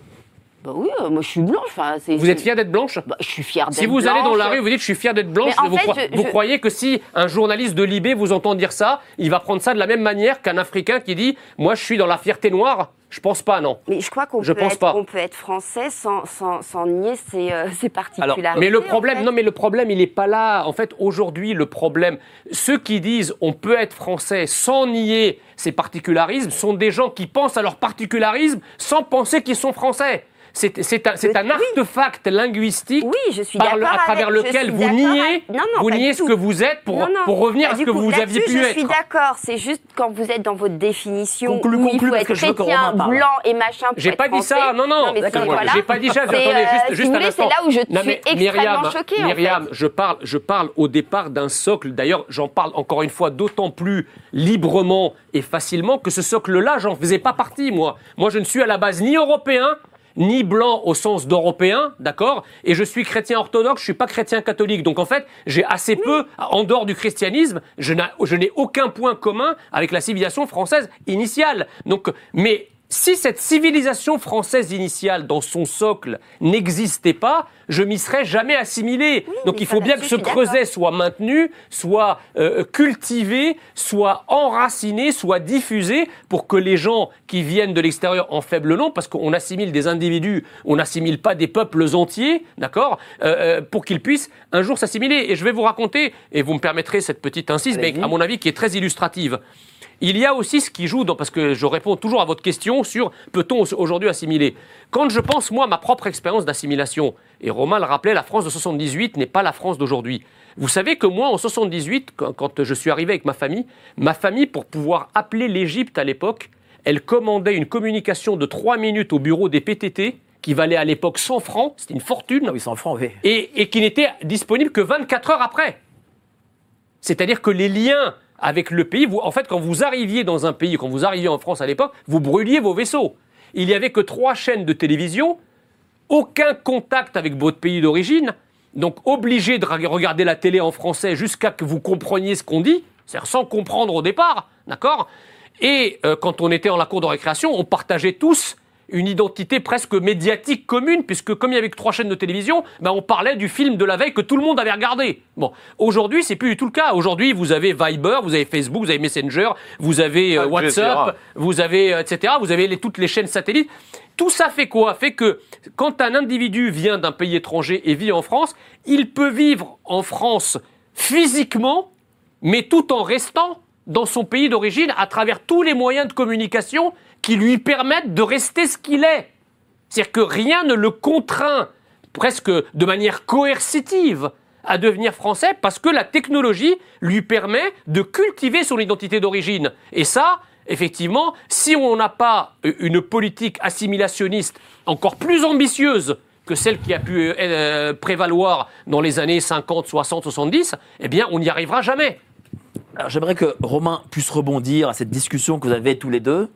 Bah oui, euh, moi je suis blanche. Enfin, c'est- Vous êtes fier d'être blanche? Bah, Je suis fière d'être Si vous allez dans la blanche. rue, vous dites je suis fier d'être blanche, Mais en vous, fait, croi- je- vous je- croyez que si un journaliste de Libé vous entend dire ça, il va prendre ça de la même manière qu'un Africain qui dit moi je suis dans la fierté noire? Je pense pas, non. Mais je crois qu'on Je peut, pense être- pas. on peut être français sans, sans, sans nier ses, euh, ses particularités. Mais le en problème, fait. non, mais le problème, il n'est pas là. En fait, aujourd'hui, le problème, ceux qui disent on peut être français sans nier ses particularismes sont des gens qui pensent à leurs particularismes sans penser qu'ils sont français. C'est un, un artefact linguistique Oui, je suis par le- à travers avec- je lequel suis vous niez, avec- Non, non, vous niez ce que vous êtes pour, Non, non. pour revenir Bah, à ce que coup, vous aviez pu je être. suis d'accord. C'est juste quand vous êtes dans votre définition Conclue, où conclue, il faut parce être que je veux que chrétien, blanc et machin pour J'ai pas dit ça, non, non, j'ai pas dit ça, attendez, euh, juste, vous un instant. c'est là où je suis extrêmement choquée, Myriam, je je parle au départ d'un socle. D'ailleurs, j'en parle encore une fois d'autant plus librement et facilement que ce socle-là, j'en faisais pas partie, moi. Moi, je ne suis à la base ni européen, ni blanc au sens d'européen, d'accord? Et je suis chrétien orthodoxe, je suis pas chrétien catholique. Donc en fait, j'ai assez peu, en dehors du christianisme, je n'ai aucun point commun avec la civilisation française initiale. Donc, mais si cette civilisation française initiale, dans son socle, n'existait pas, je m'y serais jamais assimilé. Donc il faut bien que ce creuset soit maintenu, soit euh, cultivé, soit enraciné, soit diffusé pour que les gens qui viennent de l'extérieur en faible nombre, parce qu'on assimile des individus, on n'assimile pas des peuples entiers, d'accord, euh, euh, pour qu'ils puissent un jour s'assimiler. Et je vais vous raconter, et vous me permettrez cette petite incise, mais à mon avis qui est très illustrative. Il y a aussi ce qui joue, dans, parce que je réponds toujours à votre question sur peut-on aujourd'hui assimiler. Quand je pense, moi, à ma propre expérience d'assimilation, et Romain le rappelait, la France de 78 n'est pas la France d'aujourd'hui. Vous savez que moi, en 78, quand, je suis arrivé avec ma famille, ma famille, pour pouvoir appeler l'Égypte à l'époque, elle commandait une communication de 3 minutes au bureau des PTT, qui valait à l'époque 100 francs, c'était une fortune, Ah oui, 100 francs, oui. et, et qui n'était disponible que 24 heures après. C'est-à-dire que les liens avec le pays, en fait, quand vous arriviez dans un pays, quand vous arriviez en France à l'époque, vous brûliez vos vaisseaux. Il n'y avait que trois chaînes de télévision, aucun contact avec votre pays d'origine, donc obligé de regarder la télé en français jusqu'à que vous compreniez ce qu'on dit, c'est-à-dire sans comprendre au départ, d'accord? Et euh, quand on était en la cour de récréation, on partageait tous une identité presque médiatique commune, puisque comme il y avait que trois chaînes de télévision, ben on parlait du film de la veille que tout le monde avait regardé. Bon, aujourd'hui, c'est plus du tout le cas. Aujourd'hui, vous avez Viber, vous avez Facebook, vous avez Messenger, vous avez euh, Al WhatsApp, Jazeera. vous avez, euh, etc. Vous avez les- toutes les chaînes satellites. Tout ça fait quoi? Fait que quand un individu vient d'un pays étranger et vit en France, il peut vivre en France physiquement, mais tout en restant dans son pays d'origine à travers tous les moyens de communication qui lui permettent de rester ce qu'il est. C'est-à-dire que rien ne le contraint, presque de manière coercitive, à devenir français parce que la technologie lui permet de cultiver son identité d'origine. Et ça, effectivement, si on n'a pas euh, une politique assimilationniste encore plus ambitieuse que celle qui a pu euh, euh, prévaloir dans les années 50, 60, 70, eh bien, on n'y arrivera jamais. Alors j'aimerais que Romain puisse rebondir à cette discussion que vous avez tous les deux.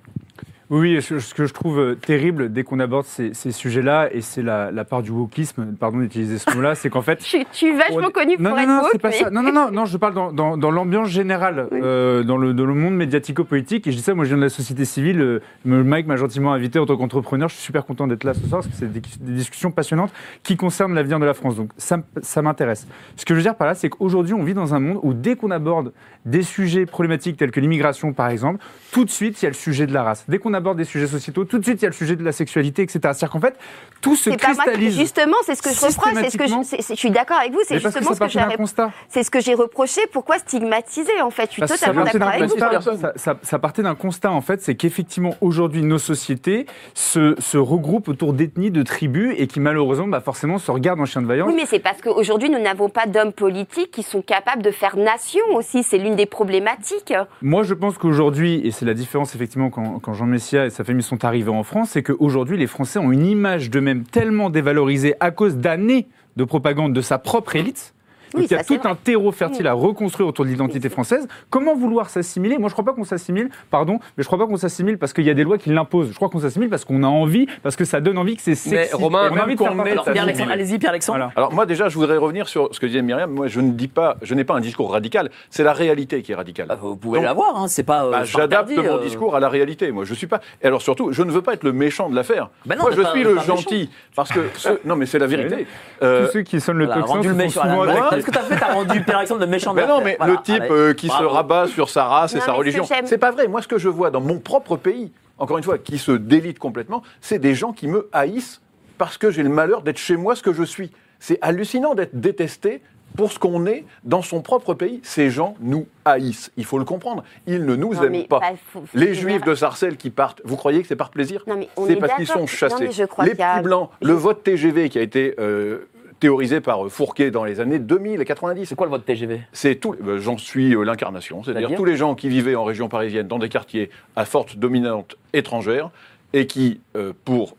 Oui, ce que je trouve euh, terrible dès qu'on aborde ces, ces sujets-là, et c'est la, la part du wokisme, pardon d'utiliser ce mot-là, c'est qu'en fait, (laughs) Je, suis- vachement On- connue pour non, être non, non, woke, c'est pas mais- ça. Non, non, non, non, je parle dans, dans, dans l'ambiance générale, euh, dans, le, dans le monde médiatico-politique. Et je dis ça, moi je viens de la société civile. euh, Mike m'a gentiment invité en tant qu'entrepreneur. Je suis super content d'être là ce soir parce que c'est des, des discussions passionnantes qui concernent l'avenir de la France. Donc ça, m'intéresse. Ce que je veux dire par là, c'est qu'aujourd'hui, on vit dans un monde où dès qu'on aborde des sujets problématiques tels que l'immigration, par exemple, tout de suite, il y a le sujet de la race. Dès qu'on aborde des sujets sociétaux, tout de suite il y a le sujet de la sexualité, etc. C'est-à-dire qu'en fait, tout se C'est pas cristallise. justement, c'est ce que je reproche. C'est ce que je, suis d'accord avec vous. C'est Mais parce que justement ce que j'ai c'est ce que j'ai reproché. Pourquoi stigmatiser en fait Je suis Parce totalement d'accord avec vous. ça, ça- ça partait d'un constat en fait, c'est qu'effectivement aujourd'hui nos sociétés se, se regroupent autour d'ethnies, de tribus et qui malheureusement bah, forcément se regardent en chien de vaillance. Oui, mais c'est parce qu'aujourd'hui, nous n'avons pas d'hommes politiques qui sont capables de faire nation aussi. C'est l'une des problématiques. Moi, je pense qu'aujourd'hui, et c'est la différence effectivement quand, quand Jean Et sa famille sont arrivés en France, c'est qu'aujourd'hui, les Français ont une image d'eux-mêmes tellement dévalorisée à cause d'années de propagande de sa propre élite. Donc Oui, il y a tout vrai. un terreau fertile à reconstruire autour de l'identité française. Comment vouloir s'assimiler? Moi, je crois pas qu'on s'assimile, pardon, mais je crois pas qu'on s'assimile parce qu'il y a des lois qui l'imposent. Je crois qu'on s'assimile parce qu'on a envie, parce que ça donne envie, que c'est sexy. Mais, Romain, on a envie de allez-y, Pierre-Alexandre. Voilà. Alors moi déjà, je voudrais revenir sur ce que disait Myriam. Moi, je ne dis pas, je n'ai pas un discours radical. C'est la réalité qui est radicale. Bah, vous pouvez l'avoir, hein, c'est pas. euh, Bah, J'adapte mon euh. discours à la réalité. Moi, je suis pas. Et alors surtout, je ne veux pas être le méchant de l'affaire. Bah Moi, je suis le gentil parce que ce- non, mais c'est la vérité. Euh, Tous ceux qui sonnent le Voilà, font méchant. souvent. Qu'est-ce que t'as fait T'as rendu Pierre-Alexandre le méchant de Mais non, mais Voilà, le type allez. euh, qui se rabat sur sa race et sa religion, c'est pas vrai. Moi, ce que je vois dans mon propre pays, encore une fois, qui se délite complètement, c'est des gens qui me haïssent parce que j'ai le malheur d'être chez moi ce que je suis. C'est hallucinant d'être détesté pour ce qu'on est dans son propre pays. Ces gens nous haïssent. Il faut le comprendre. Ils ne nous Non, aiment pas. pas- faut- faut Les juifs de Sarcelles qui partent, vous croyez que c'est par plaisir Non, mais on C'est est parce qu'ils sont chassés. Non, mais je crois les petits blancs, le vote TGV qui a été euh, théorisé par Fourquet dans les années 2000 et 90. C'est quoi le vote TGV C'est tout. ben, J'en suis euh, l'incarnation, c'est-à-dire tous les gens qui vivaient en région parisienne dans des quartiers à forte dominante étrangère et qui, euh, pour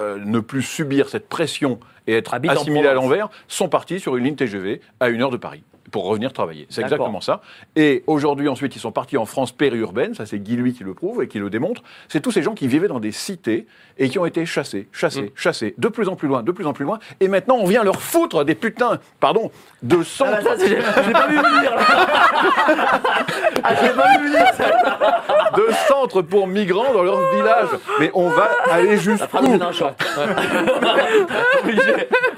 euh, ne plus subir cette pression et être Habitent en assimilés à l'envers, sont partis sur une ligne TGV à une heure de Paris pour revenir travailler. C'est exactement ça. Et aujourd'hui, ensuite, ils sont partis en France périurbaine, ça c'est Guy Louis qui le prouve et qui le démontre. C'est tous ces gens qui vivaient dans des cités et qui ont été chassés, chassés, chassés, de plus en plus loin, de plus en plus loin. Et maintenant, on vient leur foutre des putains, pardon, de Ah, centres bah, ça, c'est- j'ai pas vu venir. là. Ah, j'ai pas vu venir. ça. de centres pour migrants dans leur village. Mais on va aller jusqu'où? (laughs)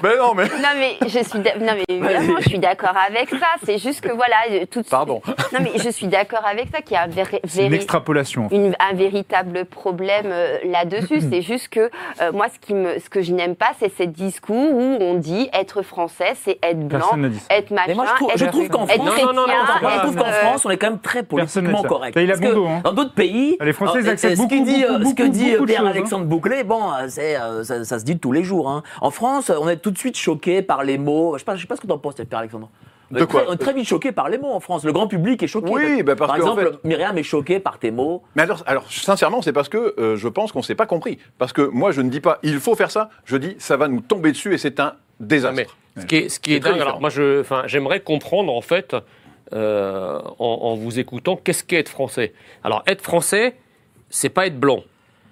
Mais non, mais Non mais je suis d'a- non mais évidemment je suis d'accord avec ça. C'est juste que voilà euh, tout de suite- Pardon. (laughs) Non mais je suis d'accord avec ça qu'il y a un véri- une extrapolation. une- un véritable problème euh, là-dessus. (clears throat) c'est juste que euh, moi, ce, qui me, ce que je n'aime pas, c'est ces discours où on dit être français, c'est être blanc, dit être machin, Mais moi, je trouve, être, je trouve qu'en France, Non, non, je trouve qu'en France, on est quand même très politiquement dit correct. Là, il a Parce que bon dos, hein. Dans d'autres pays, Les Français, euh, acceptent ce que beaucoup, dit, euh, beaucoup, ce que beaucoup, dit de Pierre-Alexandre Bouclé, bon, c'est, ça, ça se dit tous les jours. hein. En France, on est tout de suite choqué par les mots. Je ne sais, sais pas ce que tu en penses, Pierre-Alexandre. On est De quoi très- On est très vite choqué par les mots en France. Le grand public est choqué. Oui, bah, parce par que, en exemple, Myriam est choquée par tes mots. Mais alors, alors sincèrement, c'est parce que euh, je pense qu'on ne s'est pas compris. Parce que moi, je ne dis pas il faut faire ça, je dis ça va nous tomber dessus et c'est un désastre. Mais ce qui est, ce qui C'est est très dingue, alors moi j'aimerais comprendre en fait, euh, en, en vous écoutant, qu'est-ce qu'est être français? Alors être français, c'est pas être blanc,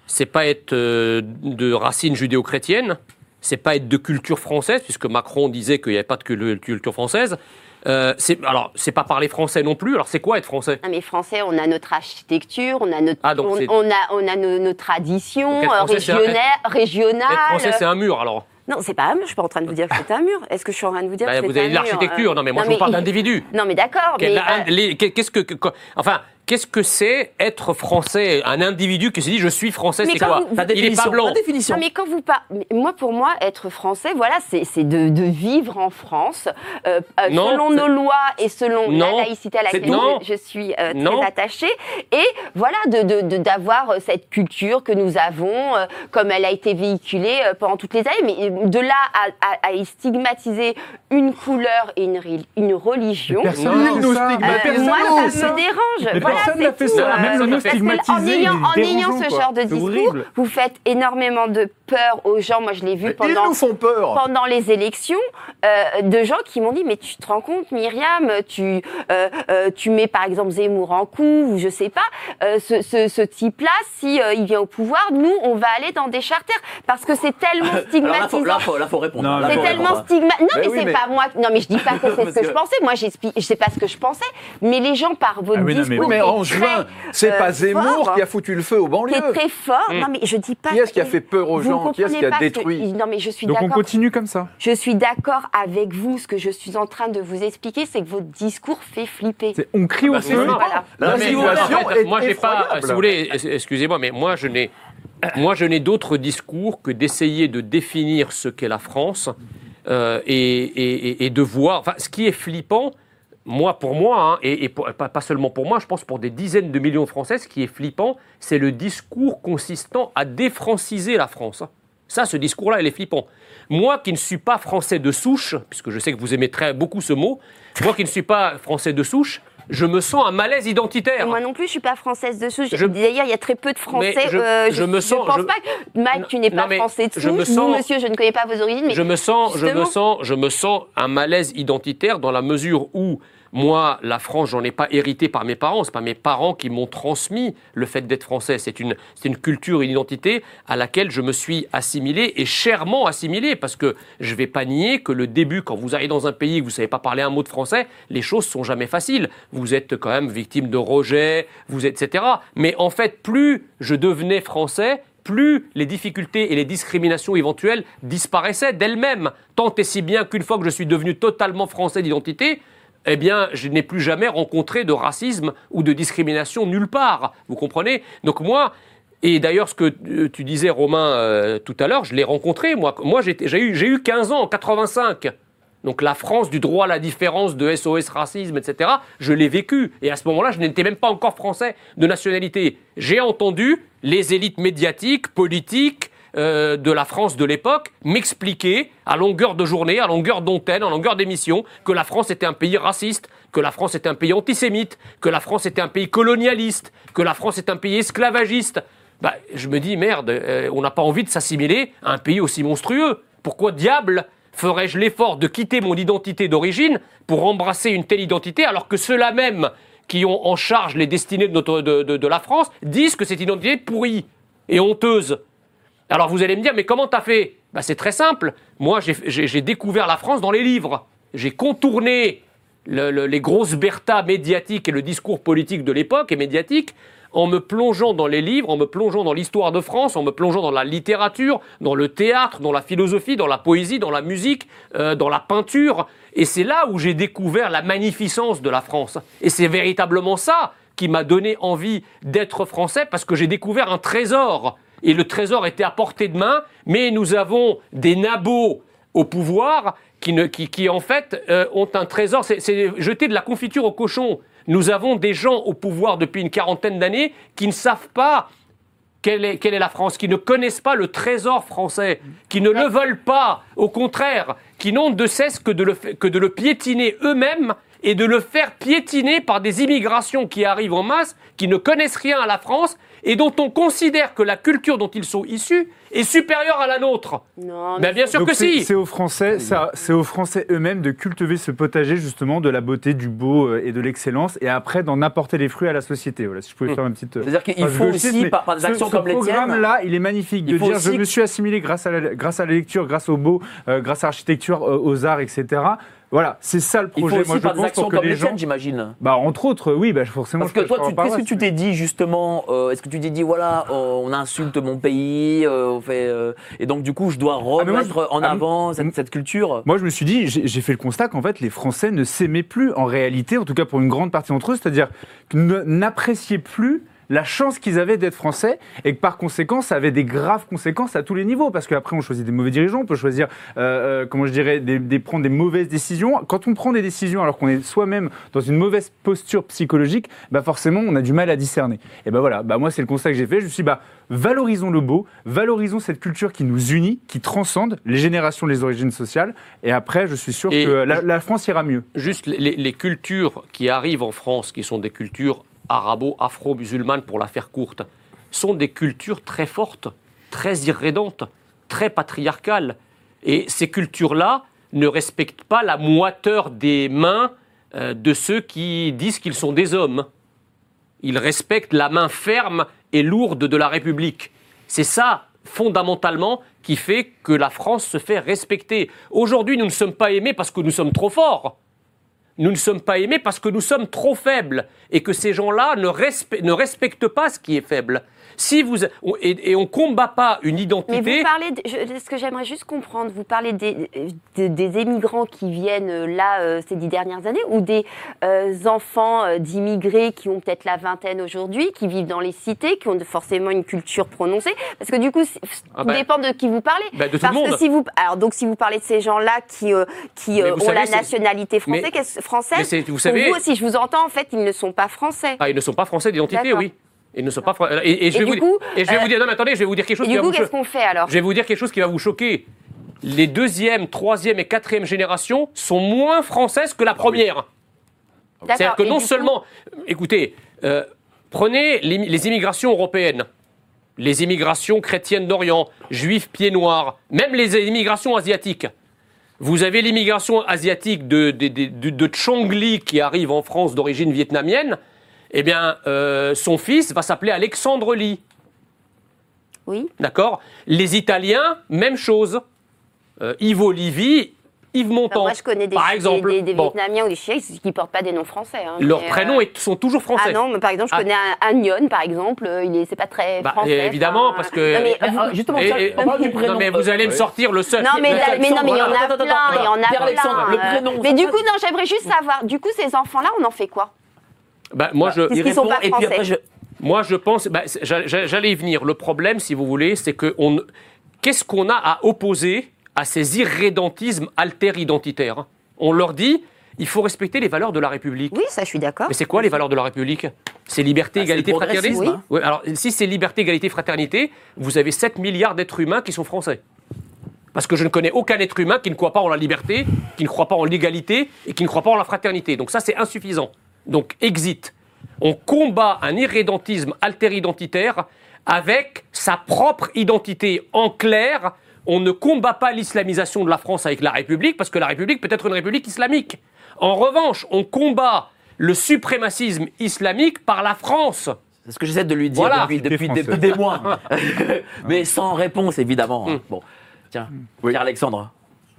c'est pas être euh, de racines judéo-chrétiennes, c'est pas être de culture française, puisque Macron disait qu'il n'y avait pas de cul- culture française. Euh, alors c'est pas parler français non plus. Alors c'est quoi être français? Non mais français, on a notre architecture, on a notre, Ah, on, a, on a nos, nos traditions euh, un- régionnaires, Être régionales. français, c'est un mur alors. Non, c'est pas un mur. Je suis pas en train de vous dire que c'est un mur. Est-ce que je suis en train de vous dire Bah, que vous c'est un avez de mur l'architecture, euh, non mais moi je vous parle il- d'individu. Non mais d'accord, euh, Qu'est-ce que, que- enfin, qu'est-ce que c'est être français? Un individu qui se dit je suis français, c'est quoi? vous- Il est définition. pas blanc. Définition. Non, mais quand vous pas, moi pour moi être français, voilà, c'est c'est de, de vivre en France euh, euh, Non, selon nos lois et selon Non, la laïcité à laquelle non. je, je suis euh, Non. très attachée. Et voilà, de de- de- d'avoir cette culture que nous avons, euh, comme elle a été véhiculée euh, pendant toutes les années. Mais de là à, à- à stigmatiser une couleur et une, une religion. Personne Nous Euh, personne moi, ça me dérange. Mais voilà, personne n'a fait ça. Même le mot en stigmatisé, ayant, en ce quoi. genre de discours, horrible. vous faites énormément de peur aux gens. Moi, je l'ai vu ils pendant nous font peur. pendant les élections euh, de gens qui m'ont dit mais tu te rends compte Myriam tu euh, euh, tu mets par exemple Zemmour en coup ou je sais pas euh, ce, ce, ce type là si euh, il vient au pouvoir nous on va aller dans des charters parce que c'est tellement Alors là, faut, stigmatisant là, faut, répondre. Non, Là, mais c'est tellement répondre. stigma. Non, Mais mais, oui, c'est mais- pas moi. Non, mais je dis pas que (laughs) c'est ce que, je pensais. Moi, j'explique. Je sais pas ce que je pensais. Mais les gens, par votre Ah oui, non, mais- en juin. C'est euh, pas Zemmour fort. qui a foutu le feu aux qui banlieues. est très fort. Mm. Non, mais je dis pas. Qui est-ce qui a fait peur aux gens? Qui est-ce qui a détruit? Non, mais je suis Donc on d'accord. continue comme ça. Je suis d'accord avec vous. Ce que je suis en train de vous expliquer, c'est que votre discours fait flipper. C'est- On crie au bah, feu. c'est Voilà. La situation est moi, j'ai pas. Si vous voulez, excusez-moi, mais moi, je n'ai, moi, je n'ai d'autre discours que d'essayer de définir ce qu'est la France euh, et, et- et- et de voir. Enfin, ce qui est flippant, moi, pour moi, hein, et, et pour- pas, seulement pour moi, je pense pour des dizaines de millions de Français, ce qui est flippant, c'est le discours consistant à défranciser la France. Ça, ce discours-là, il est flippant. Moi qui ne suis pas français de souche, puisque je sais que vous aimez très beaucoup ce mot, moi qui ne suis pas français de souche, je me sens un malaise identitaire. Moi non plus, je suis pas française de souche. Je- D'ailleurs, il y a très peu de Français. Mais je- euh, je me sens- pense je- pas. que- Mike, tu n'es pas français de souche. je me Vous, sens- monsieur, je ne connais pas vos origines. Mais je me sens, je me justement- sens, je me sens un malaise identitaire dans la mesure où moi, la France, j'en ai pas hérité par mes parents. C'est pas mes parents qui m'ont transmis le fait d'être français. C'est une, c'est une culture, une identité à laquelle je me suis assimilé et chèrement assimilé parce que je vais pas nier que le début, quand vous arrivez dans un pays et que vous savez pas parler un mot de français, les choses sont jamais faciles. Vous êtes quand même victime de rejet, vous etc. Mais en fait, plus je devenais français, plus les difficultés et les discriminations éventuelles disparaissaient d'elles-mêmes. Tant et si bien qu'une fois que je suis devenu totalement français d'identité, eh bien, je n'ai plus jamais rencontré de racisme ou de discrimination nulle part. Vous comprenez? Donc moi, et d'ailleurs, ce que euh, tu disais, Romain, euh, tout à l'heure, je l'ai rencontré. Moi, moi j'ai eu, eu 15 ans en 85. Donc la France du droit à la différence de SOS racisme, etc., je l'ai vécu. Et à ce moment-là, je n'étais même pas encore français de nationalité. J'ai entendu les élites médiatiques, politiques euh, de la France de l'époque m'expliquer à longueur de journée, à longueur d'antenne, à longueur d'émission, que la France était un pays raciste, que la France était un pays antisémite, que la France était un pays colonialiste, que la France est un pays esclavagiste. Bah, je me dis, merde, euh, on n'a pas envie de s'assimiler à un pays aussi monstrueux. Pourquoi diable ferais-je l'effort de quitter mon identité d'origine pour embrasser une telle identité alors que ceux-là même qui ont en charge les destinées de, notre, de, la France disent que cette identité est pourrie et honteuse? Alors vous allez me dire, mais comment t'as fait? Bah, C'est très simple. Moi, j'ai- découvert la France dans les livres. J'ai contourné le- le- les grosses bertas médiatiques et le discours politique de l'époque et médiatique en me plongeant dans les livres, en me plongeant dans l'histoire de France, en me plongeant dans la littérature, dans le théâtre, dans la philosophie, dans la poésie, dans la musique, euh, dans la peinture. Et c'est là où j'ai découvert la magnificence de la France. Et c'est véritablement ça qui m'a donné envie d'être français parce que j'ai découvert un trésor. Et le trésor était à portée de main, mais nous avons des nabots au pouvoir qui, ne, qui, qui en fait, euh, ont un trésor. C'est- jeter de la confiture au cochon. Nous avons des gens au pouvoir depuis une quarantaine d'années qui ne savent pas quelle est, quelle est la France, qui ne connaissent pas le trésor français, qui ne le veulent pas, au contraire, qui n'ont de cesse que de le, que de le piétiner eux-mêmes et de le faire piétiner par des immigrations qui arrivent en masse, qui ne connaissent rien à la France et dont on considère que la culture dont ils sont issus est supérieure à la nôtre. Non, Ben bien sûr Donc que si. c'est aux Français, ça- c'est aux Français eux-mêmes de cultiver ce potager justement de la beauté, du beau euh, et de l'excellence, et après d'en apporter les fruits à la société. Voilà, si je pouvais faire une petite. euh, C'est-à-dire qu'il phrase faut aussi, par, par des ce- actions ce comme les tiennes, programme-là, il est magnifique il de dire aussi- je me suis assimilé grâce à la, grâce à la lecture, grâce au beau, euh, grâce à l'architecture, euh, aux arts, etc. Voilà, c'est ça le il faut projet. aussi Moi, je des pense actions comme les les gens. j'imagine. Bah, entre autres, oui, bah, forcément. Parce je que toi, je qu'est-ce que tu t'es dit justement euh, Est-ce que tu t'es dit voilà, euh, on insulte mon pays, euh, on fait, euh, et donc du coup, je dois Ah, moi, remettre je- en ah, avant cette, cette culture? Moi, je me suis dit, j'ai fait le constat qu'en fait, les Français ne s'aimaient plus en réalité, en tout cas pour une grande partie d'entre eux, c'est-à-dire n'appréciaient plus la chance qu'ils avaient d'être français et que par conséquent, ça avait des graves conséquences à tous les niveaux parce qu'après, on choisit des mauvais dirigeants, on peut choisir, euh, euh, comment je dirais, des, des- prendre des mauvaises décisions. Quand on prend des décisions alors qu'on est soi-même dans une mauvaise posture psychologique, bah forcément, on a du mal à discerner. Et ben voilà, bah moi, c'est le constat que j'ai fait. Je me suis dit, bah, valorisons le beau, valorisons cette culture qui nous unit, qui transcende les générations, les origines sociales. Et après, je suis sûr Et que la, la France ira mieux. Juste les, les cultures qui arrivent en France, qui sont des cultures arabo-afro-musulmanes pour la faire courte, sont des cultures très fortes, très irrédentes, très patriarcales. Et ces cultures-là ne respectent pas la moiteur des mains euh, de ceux qui disent qu'ils sont des hommes. Ils respectent la main ferme et lourde de la République. C'est ça, fondamentalement, qui fait que la France se fait respecter. Aujourd'hui, nous ne sommes pas aimés parce que nous sommes trop forts. Nous ne sommes pas aimés parce que nous sommes trop faibles et que ces gens-là ne, respe- ne respectent pas ce qui est faible. Si vous et, et on combat pas une Mais identité. vous parlez, de, je- ce que j'aimerais juste comprendre, vous parlez des, des, des émigrants qui viennent euh, là euh, ces dix dernières années ou des euh, enfants euh, d'immigrés qui ont peut-être la vingtaine aujourd'hui, qui vivent dans les cités, qui ont forcément une culture prononcée? Parce que du coup, Ah tout bah, dépend de qui vous parlez. bah, de tout Parce le monde. que si vous, alors donc si vous parlez de ces gens-là qui euh, qui Mais euh, ont savez, la nationalité française, mais- mais française, c'est- vous savez- vous, si je vous entends, en fait, ils ne sont pas français. Ah, ils ne sont pas français d'identité, oui. Ils ne sont pas fran- et, et je Et vais vous, coup, et je vais euh, vous dire non mais attendez, je vais vous dire quelque chose Et du coup, vous qu'est-ce qu'on fait alors? Je vais vous dire quelque chose qui va vous choquer. Les deuxième, troisième et quatrième générations sont moins françaises que la première. C'est-à-dire D'accord. que Et non coup- seulement, écoutez, euh, prenez les, les immigrations européennes, les immigrations chrétiennes d'Orient, juifs pieds noirs, même les immigrations asiatiques. Vous avez l'immigration asiatique de, de, de, de- de Chongli qui arrive en France d'origine vietnamienne. Eh bien, euh, son fils va s'appeler Alexandre Lee. Oui. D'accord? Les Italiens, même chose. Euh, Yves Olivi, Yves Enfin, Montand. moi, je connais des, par des- exemple. des, des Bon, Vietnamiens ou des Chiens qui ne portent pas des noms français. hein, leurs euh, prénoms est- sont toujours français. Ah non, mais par exemple, je Ah. connais un, un Nyon, par exemple, euh, il est, c'est pas très Bah, français. évidemment, enfin, parce que- Non, mais, Ah, vous- ah, justement, Et- ça, et- on parle du prénom. non, mais vous allez me sortir le seul. non, mais, non, mais il y en a plein, il y en a plein. le euh, prénom, Mais du coup, non, j'aimerais juste savoir, du coup, ces enfants-là, on en fait quoi? Bah, moi, je, Qu'est-ce Il qu'ils sont répond, pas et puis français. après, je... moi, je pense. bah, J'allais y venir. Le problème, si vous voulez, c'est que on. Qu'est-ce qu'on a à opposer à ces irrédentismes alter-identitaires On leur dit, il faut respecter les valeurs de la République. Oui, ça, je suis d'accord. Mais c'est quoi les valeurs de la République? C'est liberté, Ah, c'est égalité, fraternité? progressisme, hein. Oui, alors, si c'est liberté, égalité, fraternité, vous avez 7 milliards d'êtres humains qui sont français. Parce que je ne connais aucun être humain qui ne croit pas en la liberté, qui ne croit pas en l'égalité et qui ne croit pas en la fraternité. Donc ça, c'est insuffisant. Donc exit. On combat un irrédentisme alter-identitaire avec sa propre identité. En clair, on ne combat pas l'islamisation de la France avec la République, parce que la République peut être une République islamique. En revanche, on combat le suprémacisme islamique par la France. C'est ce que j'essaie de lui dire Voilà. depuis, depuis, Français. depuis des mois. (laughs) Mais sans réponse, évidemment. Bon, tiens, Oui. Pierre-Alexandre.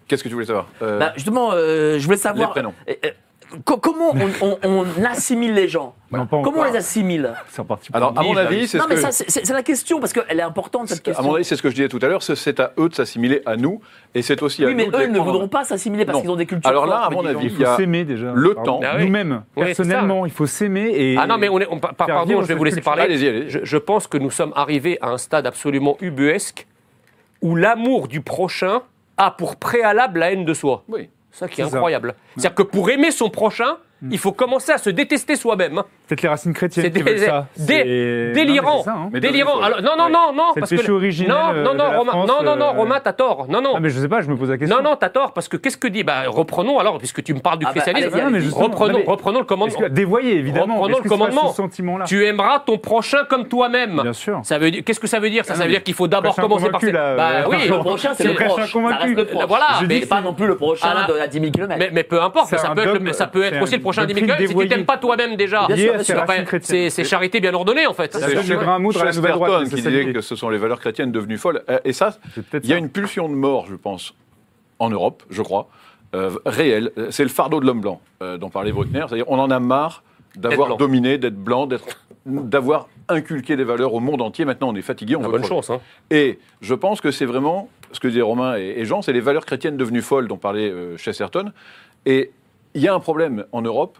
Qu'est-ce que tu voulais savoir? Euh, Bah, justement, euh, je voulais savoir. Les prénoms. euh, euh, comment on, on- on assimile les gens? Non, pas Comment on les assimile? Alors, à mon avis, c'est Non, ce mais que... ça, c'est la question, parce qu'elle est importante, cette À question. mon avis, c'est ce que je disais tout à l'heure, c'est- à eux de s'assimiler à nous, et c'est aussi à oui, mais nous de eux les ne prendre. voudront pas s'assimiler parce qu'ils ont des cultures Alors là, fortes, à mon mais avis, Il y faut a s'aimer déjà. le Pardon. temps. Ah oui. Nous-mêmes, Oui, personnellement, il faut s'aimer et. Ah non, mais on est, on- par- pardon, je vais vous laisser culture. parler. Allez-y, je pense que nous sommes arrivés à un stade absolument ubuesque où l'amour du prochain a pour préalable la haine de soi. Oui. Ça qui est, incroyable. C'est-à-dire que pour aimer son prochain, il faut commencer à se détester soi-même. hein. Peut-être les racines chrétiennes C'est qui veulent ça. dé- délirant. Non, mais c'est ça, hein. Mais Délirant. Alors, non, non, non, non. C'est le parce péché que, originel, Non, euh, non, non, Romain, France, non, non, non, euh, Romain, t'as tort. Non, non. Ah, mais je sais pas, je me pose la question. Non, non, t'as tort, parce que qu'est-ce que dit bah, Reprenons alors, puisque tu me parles du Ah bah, christianisme, reprenons, non, mais- reprenons le commandement. que, dévoyé, évidemment. Reprenons Est-ce le commandement. ce. Tu aimeras ton prochain comme toi-même. Bien sûr. Ça veut dire, qu'est-ce que ça veut dire Ça, Ah ça veut dire qu'il faut d'abord prochain commencer par. bah euh, oui, le prochain, c'est le prochain proche. Voilà, Je mais- dis pas non plus le prochain à 10 000 km. Mais, peu importe, ça peut, être, aussi le prochain si tu t'aimes pas toi-même déjà. À C'est charité bien ordonnée en fait. C'est un mot de la nouvelle droite. Qui disait que ce sont les valeurs chrétiennes devenues folles. Euh, Et ça, il y a une pulsion de mort, je pense, en Europe, je crois, euh, réelle. Euh, C'est le fardeau de l'homme blanc euh, dont parlait Bruckner. C'est-à-dire, on en a marre d'avoir dominé, d'être blanc, d'être, d'avoir inculqué des valeurs au monde entier. Maintenant, on est fatigué, on veut bonne chance. Hein. Et je pense que c'est vraiment ce que disaient Romain et, et Jean, c'est les valeurs chrétiennes devenues folles dont parlait euh, Chesterton. Et il y a un problème en Europe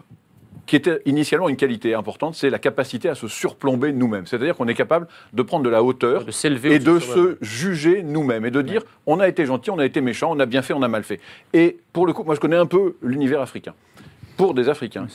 qui était initialement une qualité importante, c'est la capacité à se surplomber nous-mêmes. C'est-à-dire qu'on est capable de prendre de la hauteur De et de se juger nous-mêmes et de dire on a été gentil, on a été méchant, on a bien fait, on a mal fait. Et pour le coup, moi je connais un peu l'univers africain. Pour des Africains,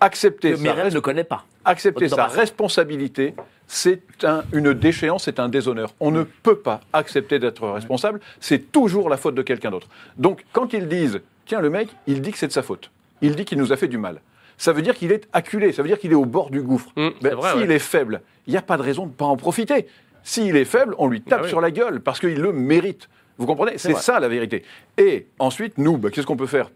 accepter Myriam ne connaît pas. accepter sa responsabilité, c'est un- une déchéance, c'est un déshonneur. On ne peut pas accepter d'être responsable, c'est toujours la faute de quelqu'un d'autre. Donc, quand ils disent, tiens, le mec, il dit que c'est de sa faute, il dit qu'il nous a fait du mal, ça veut dire qu'il est acculé, ça veut dire qu'il est au bord du gouffre. Ben, vrai, S'il ouais. est faible, il n'y a pas de raison de ne pas en profiter. S'il est faible, on lui tape Ah oui. sur la gueule parce qu'il le mérite. Vous comprenez? C'est ça la vérité. Et ensuite, nous, ben, qu'est-ce qu'on peut faire?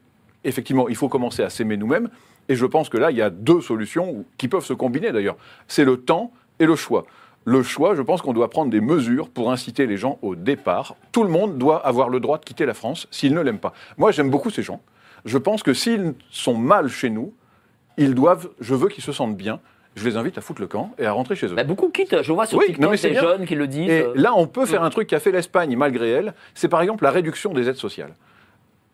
Effectivement, il faut commencer à s'aimer nous-mêmes. Et je pense que là, il y a deux solutions qui peuvent se combiner d'ailleurs. C'est le temps et le choix. Le choix, je pense qu'on doit prendre des mesures pour inciter les gens au départ. Tout le monde doit avoir le droit de quitter la France s'il ne l'aime pas. Moi, j'aime beaucoup ces gens. Je pense que s'ils sont mal chez nous, ils doivent, je veux qu'ils se sentent bien. Je les invite à foutre le camp et à rentrer chez eux. Bah, beaucoup quittent. Je vois sur Oui, TikTok des jeunes qui le disent. Et euh, là, on peut faire un truc qu'a fait l'Espagne malgré elle, c'est par exemple la réduction des aides sociales.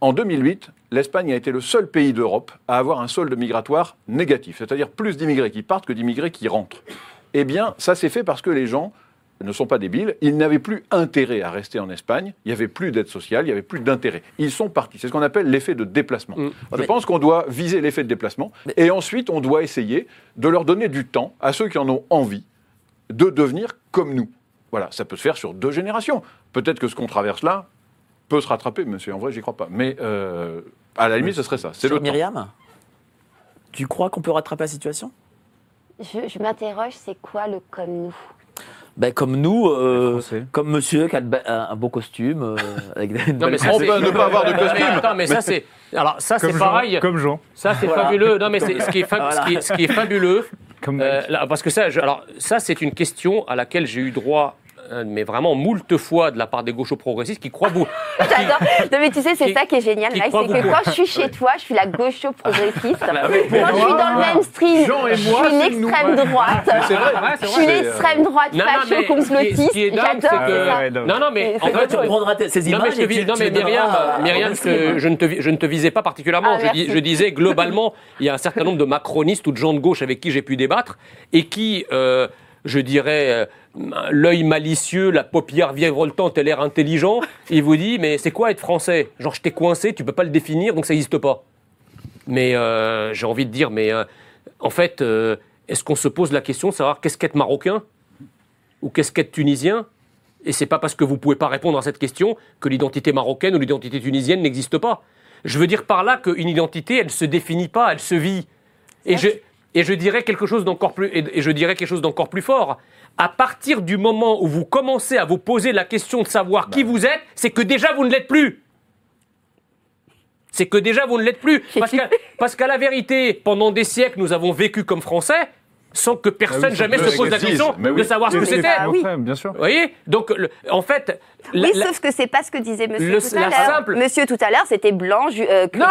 En 2008, l'Espagne a été le seul pays d'Europe à avoir un solde migratoire négatif, c'est-à-dire plus d'immigrés qui partent que d'immigrés qui rentrent. Eh bien, ça s'est fait parce que les gens ne sont pas débiles, ils n'avaient plus intérêt à rester en Espagne, il n'y avait plus d'aide sociale, il n'y avait plus d'intérêt. Ils sont partis. C'est ce qu'on appelle l'effet de déplacement. Mm. Je Mais- pense qu'on doit viser l'effet de déplacement Mais- et ensuite on doit essayer de leur donner du temps à ceux qui en ont envie de devenir comme nous. Voilà, ça peut se faire sur deux générations. Peut-être que ce qu'on traverse là peut se rattraper, monsieur. En vrai, j'y crois pas. Mais euh, à la limite, ce serait ça. C'est le temps. Myriam, tu crois qu'on peut rattraper la situation? Je, je m'interroge, c'est quoi le comme nous? Ben, Comme nous, euh, comme monsieur qui a un, un beau costume. euh, (laughs) avec des Non, mais ça, On peut ne pas avoir de Mais costume. attends, mais ça c'est. Alors ça c'est Comme pareil. Jean. Comme Jean. Ça c'est Voilà. fabuleux. Non mais c'est- ce qui est, fa- ce qui est- ce qui est fabuleux, Comme euh, là, parce que ça, je- alors ça c'est une question à laquelle j'ai eu droit, mais vraiment moult fois de la part des gauchos progressistes qui croient vous. (laughs) J'adore. Non, mais tu sais, c'est ça qui est génial, qui Mike, c'est que quand je suis chez toi, je suis la gaucho progressiste. oui. Quand je suis dans le mainstream, je suis c'est une nous. extrême droite. C'est vrai. Je suis l'extrême droite qui est dingue, c'est J'adore non. Non mais en fait, tu reprendras tes- ces images. non, mais Myriam, je, ne te, visais pas particulièrement. Ah, je, disais globalement, il y a un certain nombre de macronistes ou de gens de gauche avec qui j'ai pu débattre et qui, euh, je dirais, euh, l'œil malicieux, la paupière virevoltante et l'air intelligent, il vous dit mais c'est quoi être français? Genre je t'ai coincé, tu peux pas le définir, donc ça n'existe pas. Mais euh, j'ai envie de dire, mais euh, en fait, euh, est-ce qu'on se pose la question de savoir qu'est-ce qu'être marocain ou qu'est-ce qu'être tunisien? Et c'est pas parce que vous pouvez pas répondre à cette question que l'identité marocaine ou l'identité tunisienne n'existe pas. Je veux dire par là qu'une identité, elle se définit pas, elle se vit. Et je, et je dirais quelque chose d'encore plus, et et je dirais quelque chose d'encore plus fort. À partir du moment où vous commencez à vous poser la question de savoir qui vous êtes, c'est que déjà vous ne l'êtes plus. C'est que déjà vous ne l'êtes plus. (laughs) Parce qu'à parce qu'à la vérité, pendant des siècles, nous avons vécu comme Français sans que personne Ah oui, jamais se pose la que- question oui. de savoir ce que c'était. bah oui. Bien sûr. Vous voyez Donc, le- en fait, la- Oui, la- sauf que c'est pas ce que disait monsieur Le- tout à l'heure. simple- Monsieur tout à l'heure, c'était blanc, ju- euh, Non,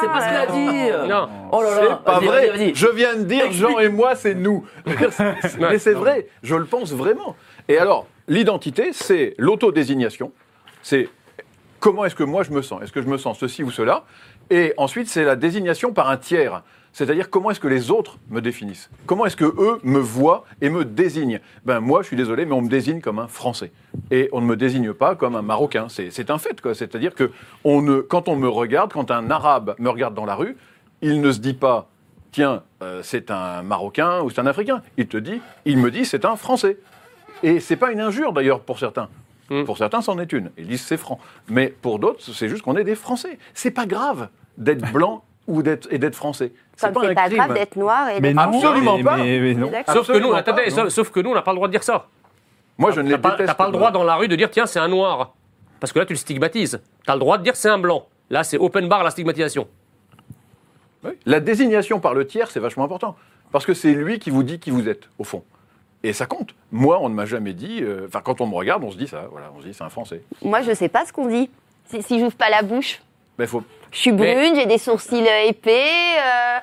c'est pas ce qu'il a dit. Non. Oh là là. C'est pas vrai. Je viens de dire Jean et moi, c'est nous. (laughs) Mais c'est vrai, je le pense vraiment. Et alors, l'identité, c'est l'autodésignation. C'est comment est-ce que moi je me sens? Est-ce que je me sens ceci ou cela? Et ensuite, c'est la désignation par un tiers. C'est-à-dire comment est-ce que les autres me définissent? Comment est-ce que eux me voient et me désignent? Ben moi, je suis désolé, mais on me désigne comme un Français et on ne me désigne pas comme un Marocain. C'est un fait, quoi. C'est-à-dire que on ne, quand on me regarde, quand un Arabe me regarde dans la rue, il ne se dit pas tiens, euh, c'est un Marocain ou c'est un Africain. Il te dit, il me dit, c'est un Français. Et c'est pas une injure d'ailleurs pour certains. Mm. Pour certains, c'en est une. Ils disent c'est franc. Mais pour d'autres, c'est juste qu'on est des Français. C'est pas grave d'être blanc ou d'être et d'être français. Comme pas c'est pas crime. grave d'être noir et Mais non, Absolument mais- pas. mais- non. Sauf que, nous, attendez, pas, sauf, non. sauf que nous, on n'a pas le droit de dire ça. Moi, je ne les T'as pas, déteste t'as pas le pas. droit dans la rue de dire tiens, c'est un noir. Parce que là, tu le stigmatises. Tu as le droit de dire c'est un blanc. Là, c'est open bar la stigmatisation. Oui. La désignation par le tiers, c'est vachement important. Parce que c'est lui qui vous dit qui vous êtes, au fond. Et ça compte. Moi, on ne m'a jamais dit. euh, Enfin, quand on me regarde, on se dit ça. Voilà, on se dit c'est un Français. Moi, je sais pas ce qu'on dit. Si, si j'ouvre pas la bouche, Mais faut. Je suis Mais- brune, j'ai des sourcils euh, épais. euh,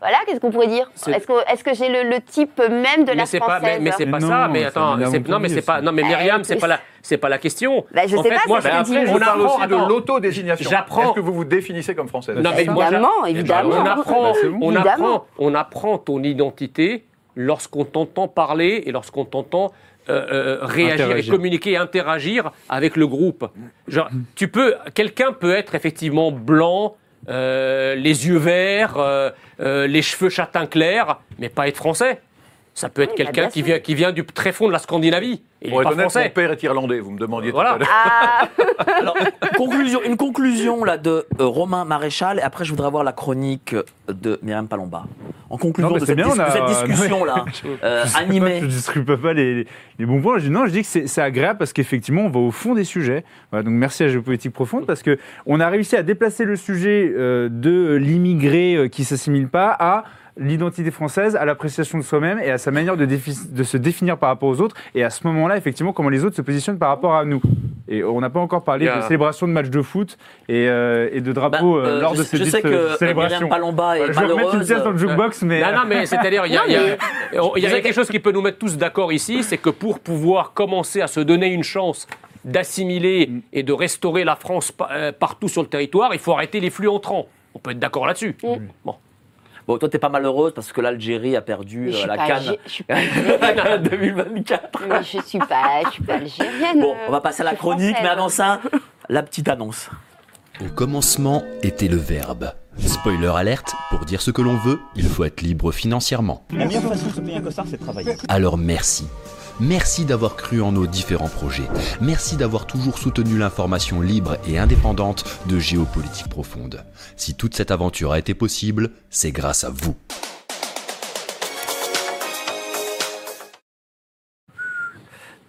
voilà, qu'est-ce qu'on pourrait dire Est-ce que, j'ai le, le type même de la pas, mais, française mais c'est pas non, ça. Mais attends, non, mais c'est pas, non, mais Eh, Myriam, c'est pas la, c'est pas la question. Bah, je En sais fait, pas, moi, Après, je on parle aussi de attends. l'autodésignation. J'apprends. Est-ce que vous vous définissez comme française? Non, mais moi, Évidemment, évidemment. On apprend, Bah, on, apprend, on apprend ton identité lorsqu'on t'entend parler et lorsqu'on t'entend euh, euh, réagir Interagir. et communiquer et interagir avec le groupe. Genre, tu peux, quelqu'un peut être effectivement blanc, euh, les yeux verts, les cheveux châtain clair, mais pas être français. Ça peut être Oui, quelqu'un qui vient, qui vient du très fond de la Scandinavie. Il Pour n'est être pas honnête, mon français. père est irlandais. Vous me demandiez Voilà. tout à l'heure. Ah, (laughs) Alors, conclusion, une conclusion là de euh, Romain Maréchal, et après je voudrais avoir la chronique de Myriam Palomba. En conclusion Non, de, c'est cette, bien, dis- on a- de cette (laughs) discussion là, (laughs) euh, animée. Je ne distribue pas les, les bons points. Je, non, je dis que c'est agréable parce qu'effectivement, on va au fond des sujets. Voilà, donc merci à Géopolitique Profonde parce que on a réussi à déplacer le sujet euh, de l'immigré euh, qui s'assimile pas à l'identité française, à l'appréciation de soi-même et à sa manière de, se définir par rapport aux autres et à ce moment-là, effectivement, comment les autres se positionnent par rapport à nous. Et on n'a pas encore parlé de célébration de matchs de foot et, euh, et de drapeaux Bah, euh, euh, lors je de ces je sais que célébrations. Palomba est je vais remettre une pièce dans le jukebox, mais. Non, non, mais c'est-à-dire, il y a, il y a- il y a quelque chose qui peut nous mettre tous d'accord ici, c'est que pour pouvoir commencer à se donner une chance d'assimiler et de restaurer la France pa- euh, partout sur le territoire, il faut arrêter les flux entrants. On peut être d'accord là-dessus. Bon. Bon, toi, t'es pas malheureuse parce que l'Algérie a perdu euh, suis la Cannes algé- je suis pas algérienne. la Cannes 2024. Mais je suis pas, je suis pas algérienne. Bon, on va passer à la chronique, mais avant ça, la petite annonce. Au commencement était le verbe. Spoiler alerte, pour dire ce que l'on veut, il faut être libre financièrement. La meilleure façon de se payer un costard, c'est de travailler. Alors merci. Merci d'avoir cru en nos différents projets. Merci d'avoir toujours soutenu l'information libre et indépendante de géopolitique profonde. Si toute cette aventure a été possible, c'est grâce à vous.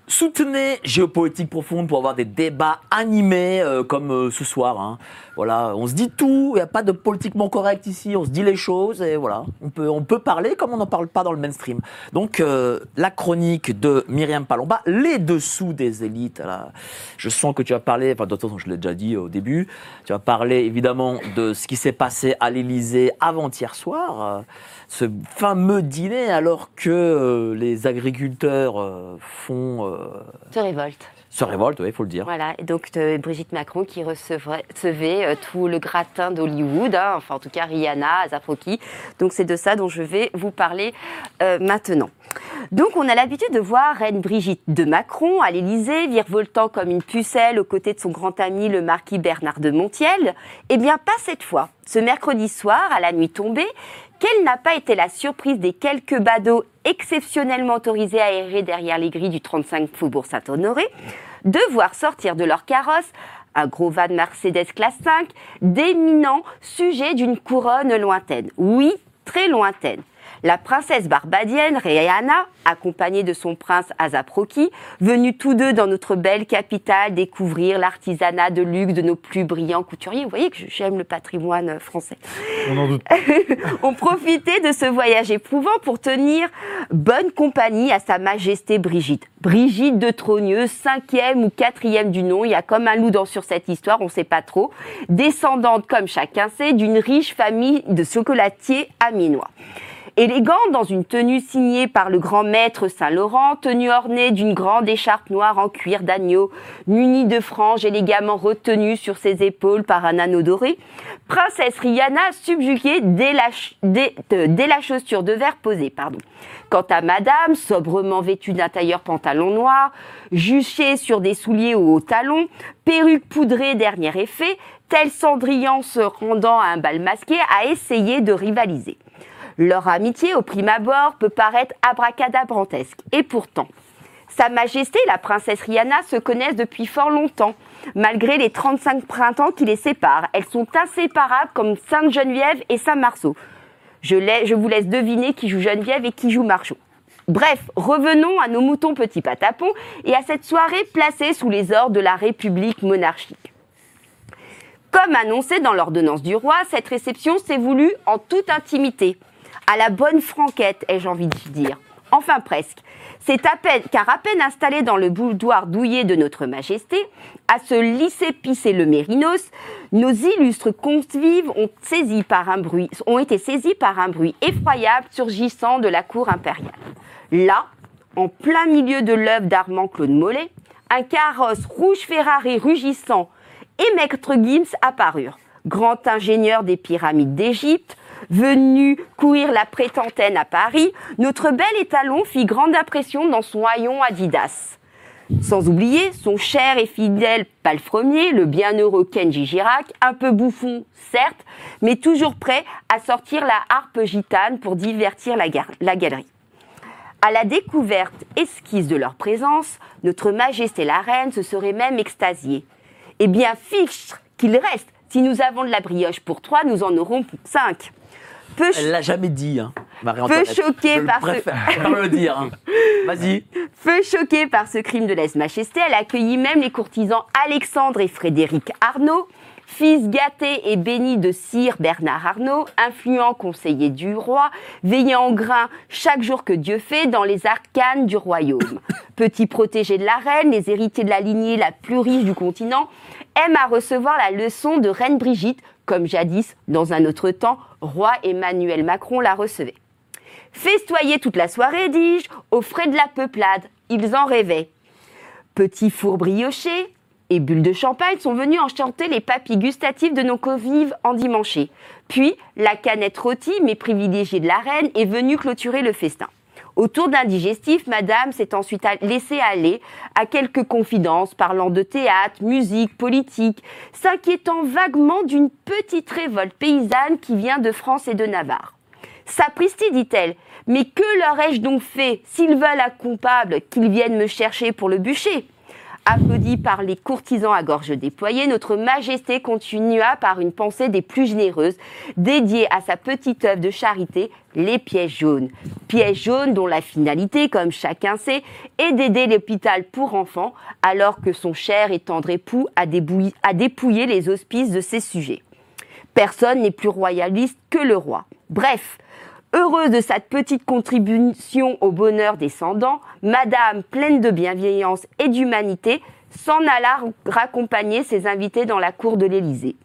Soutenez Géopolitique Profonde pour avoir des débats animés euh, comme euh, ce soir. hein. Voilà, on se dit tout, il n'y a pas de politiquement correct ici, on se dit les choses et voilà, on peut, on peut parler comme on n'en parle pas dans le mainstream. Donc euh, la chronique de Myriam Palomba, les dessous des élites. Là, je sens que tu vas parler, enfin de toute façon je l'ai déjà dit au début, tu vas parler évidemment de ce qui s'est passé à l'Élysée avant-hier soir. euh, ce fameux dîner alors que euh, les agriculteurs font Se révolte. Se révoltent, il faut le dire. Voilà, donc euh, Brigitte Macron qui recevait euh, tout le gratin d'Hollywood, hein, enfin en tout cas Rihanna, Zaproki. Donc c'est de ça dont je vais vous parler euh, maintenant. Donc on a l'habitude de voir Reine Brigitte de Macron à l'Élysée, virevoltant comme une pucelle aux côtés de son grand ami le marquis Bernard de Montiel. Eh bien pas cette fois. Ce mercredi soir, à la nuit tombée, quelle n'a pas été la surprise des quelques badauds exceptionnellement autorisés à errer derrière les grilles du 35 Faubourg Saint-Honoré, de voir sortir de leur carrosse un gros van Mercedes classe 5, d'éminents sujets d'une couronne lointaine. Oui, très lointaine. La princesse barbadienne Rihanna, accompagnée de son prince Azaproki, venus tous deux dans notre belle capitale découvrir l'artisanat de luxe de nos plus brillants couturiers. Vous voyez que j'aime le patrimoine français On en doute. (laughs) ont profité de ce voyage éprouvant pour tenir bonne compagnie à Sa Majesté Brigitte. Brigitte de Trogneuse, cinquième ou quatrième du nom, il y a comme un loup dans sur cette histoire, on ne sait pas trop. Descendante, comme chacun sait, d'une riche famille de chocolatiers aminois. Élégante dans une tenue signée par le grand maître Saint-Laurent, tenue ornée d'une grande écharpe noire en cuir d'agneau, munie de franges élégamment retenues sur ses épaules par un anneau doré, Princesse Rihanna subjuguée dès la, euh, chaussure de verre posée. Pardon. Quant à Madame, sobrement vêtue d'un tailleur pantalon noir, juchée sur des souliers aux talons, perruque poudrée dernier effet, tel Cendrillon se rendant à un bal masqué, a essayé de rivaliser. Leur amitié, au prime abord, peut paraître abracadabrantesque. Et pourtant, Sa Majesté la princesse Rihanna se connaissent depuis fort longtemps, malgré les 35 printemps qui les séparent. Elles sont inséparables comme Sainte Geneviève et Saint Marceau. Je, vous laisse deviner qui joue Geneviève et qui joue Marceau. Bref, revenons à nos moutons petits patapons et à cette soirée placée sous les ordres de la République monarchique. Comme annoncé dans l'ordonnance du roi, cette réception s'est voulue en toute intimité. À la bonne franquette, ai-je envie de dire. Enfin presque. C'est à peine, car à peine installé dans le boudoir douillet de notre majesté, à se lisser pisser le mérinos, nos illustres convives ont, par un bruit, ont été saisis par un bruit effroyable surgissant de la cour impériale. Là, en plein milieu de l'œuvre d'Armand Claude Mollet, un carrosse rouge Ferrari rugissant et Maître Gims apparurent. Grand ingénieur des pyramides d'Égypte, venu courir la prétentaine à Paris, notre bel étalon fit grande impression dans son haillon Adidas. Sans oublier son cher et fidèle palefrenier, le bienheureux Kenji Girac, un peu bouffon, certes, mais toujours prêt à sortir la harpe gitane pour divertir la, galerie. À la découverte esquisse de leur présence, notre Majesté la Reine se serait même extasiée. Eh bien, fiche qu'il reste. Si nous avons de la brioche pour trois, nous en aurons cinq. Peu, Elle l'a jamais dit, hein, peu Marie-Antoinette. choquée Je le par ce... préfère, (laughs) je préfère le dire. hein. Vas-y. Peu choquée par ce crime de lèse-majesté, elle accueillit même les courtisans Alexandre et Frédéric Arnaud, Fils gâté et béni de sire Bernard Arnault, influent conseiller du roi, veillant en grain chaque jour que Dieu fait dans les arcanes du royaume. (laughs) Petit protégé de la reine, les héritiers de la lignée la plus riche du continent, aiment à recevoir la leçon de reine Brigitte, comme jadis, dans un autre temps, roi Emmanuel Macron la recevait. Festoyer toute la soirée, dis-je, aux frais de la peuplade, ils en rêvaient. Petits fours briochés et bulles de champagne sont venus enchanter les papilles gustatives de nos convives endimanchés. Puis, la canette rôtie, mais privilégiée de la reine, est venue clôturer le festin. Autour d'un digestif, madame s'est ensuite laissée aller à quelques confidences parlant de théâtre, musique, politique, s'inquiétant vaguement d'une petite révolte paysanne qui vient de France et de Navarre. Sapristi, dit-elle, mais que leur ai-je donc fait S'ils veulent un coupable, qu'ils viennent me chercher pour le bûcher? Applaudi par les courtisans à gorge déployée, notre majesté continua par une pensée des plus généreuses, dédiée à sa petite œuvre de charité, les pièges jaunes. Pièges jaunes dont la finalité, comme chacun sait, est d'aider l'hôpital pour enfants, alors que son cher et tendre époux a a dépouillé les hospices de ses sujets. Personne n'est plus royaliste que le roi. Bref, heureuse de cette petite contribution au bonheur descendant, Madame, pleine de bienveillance et d'humanité, s'en alla raccompagner ses invités dans la cour de l'Élysée.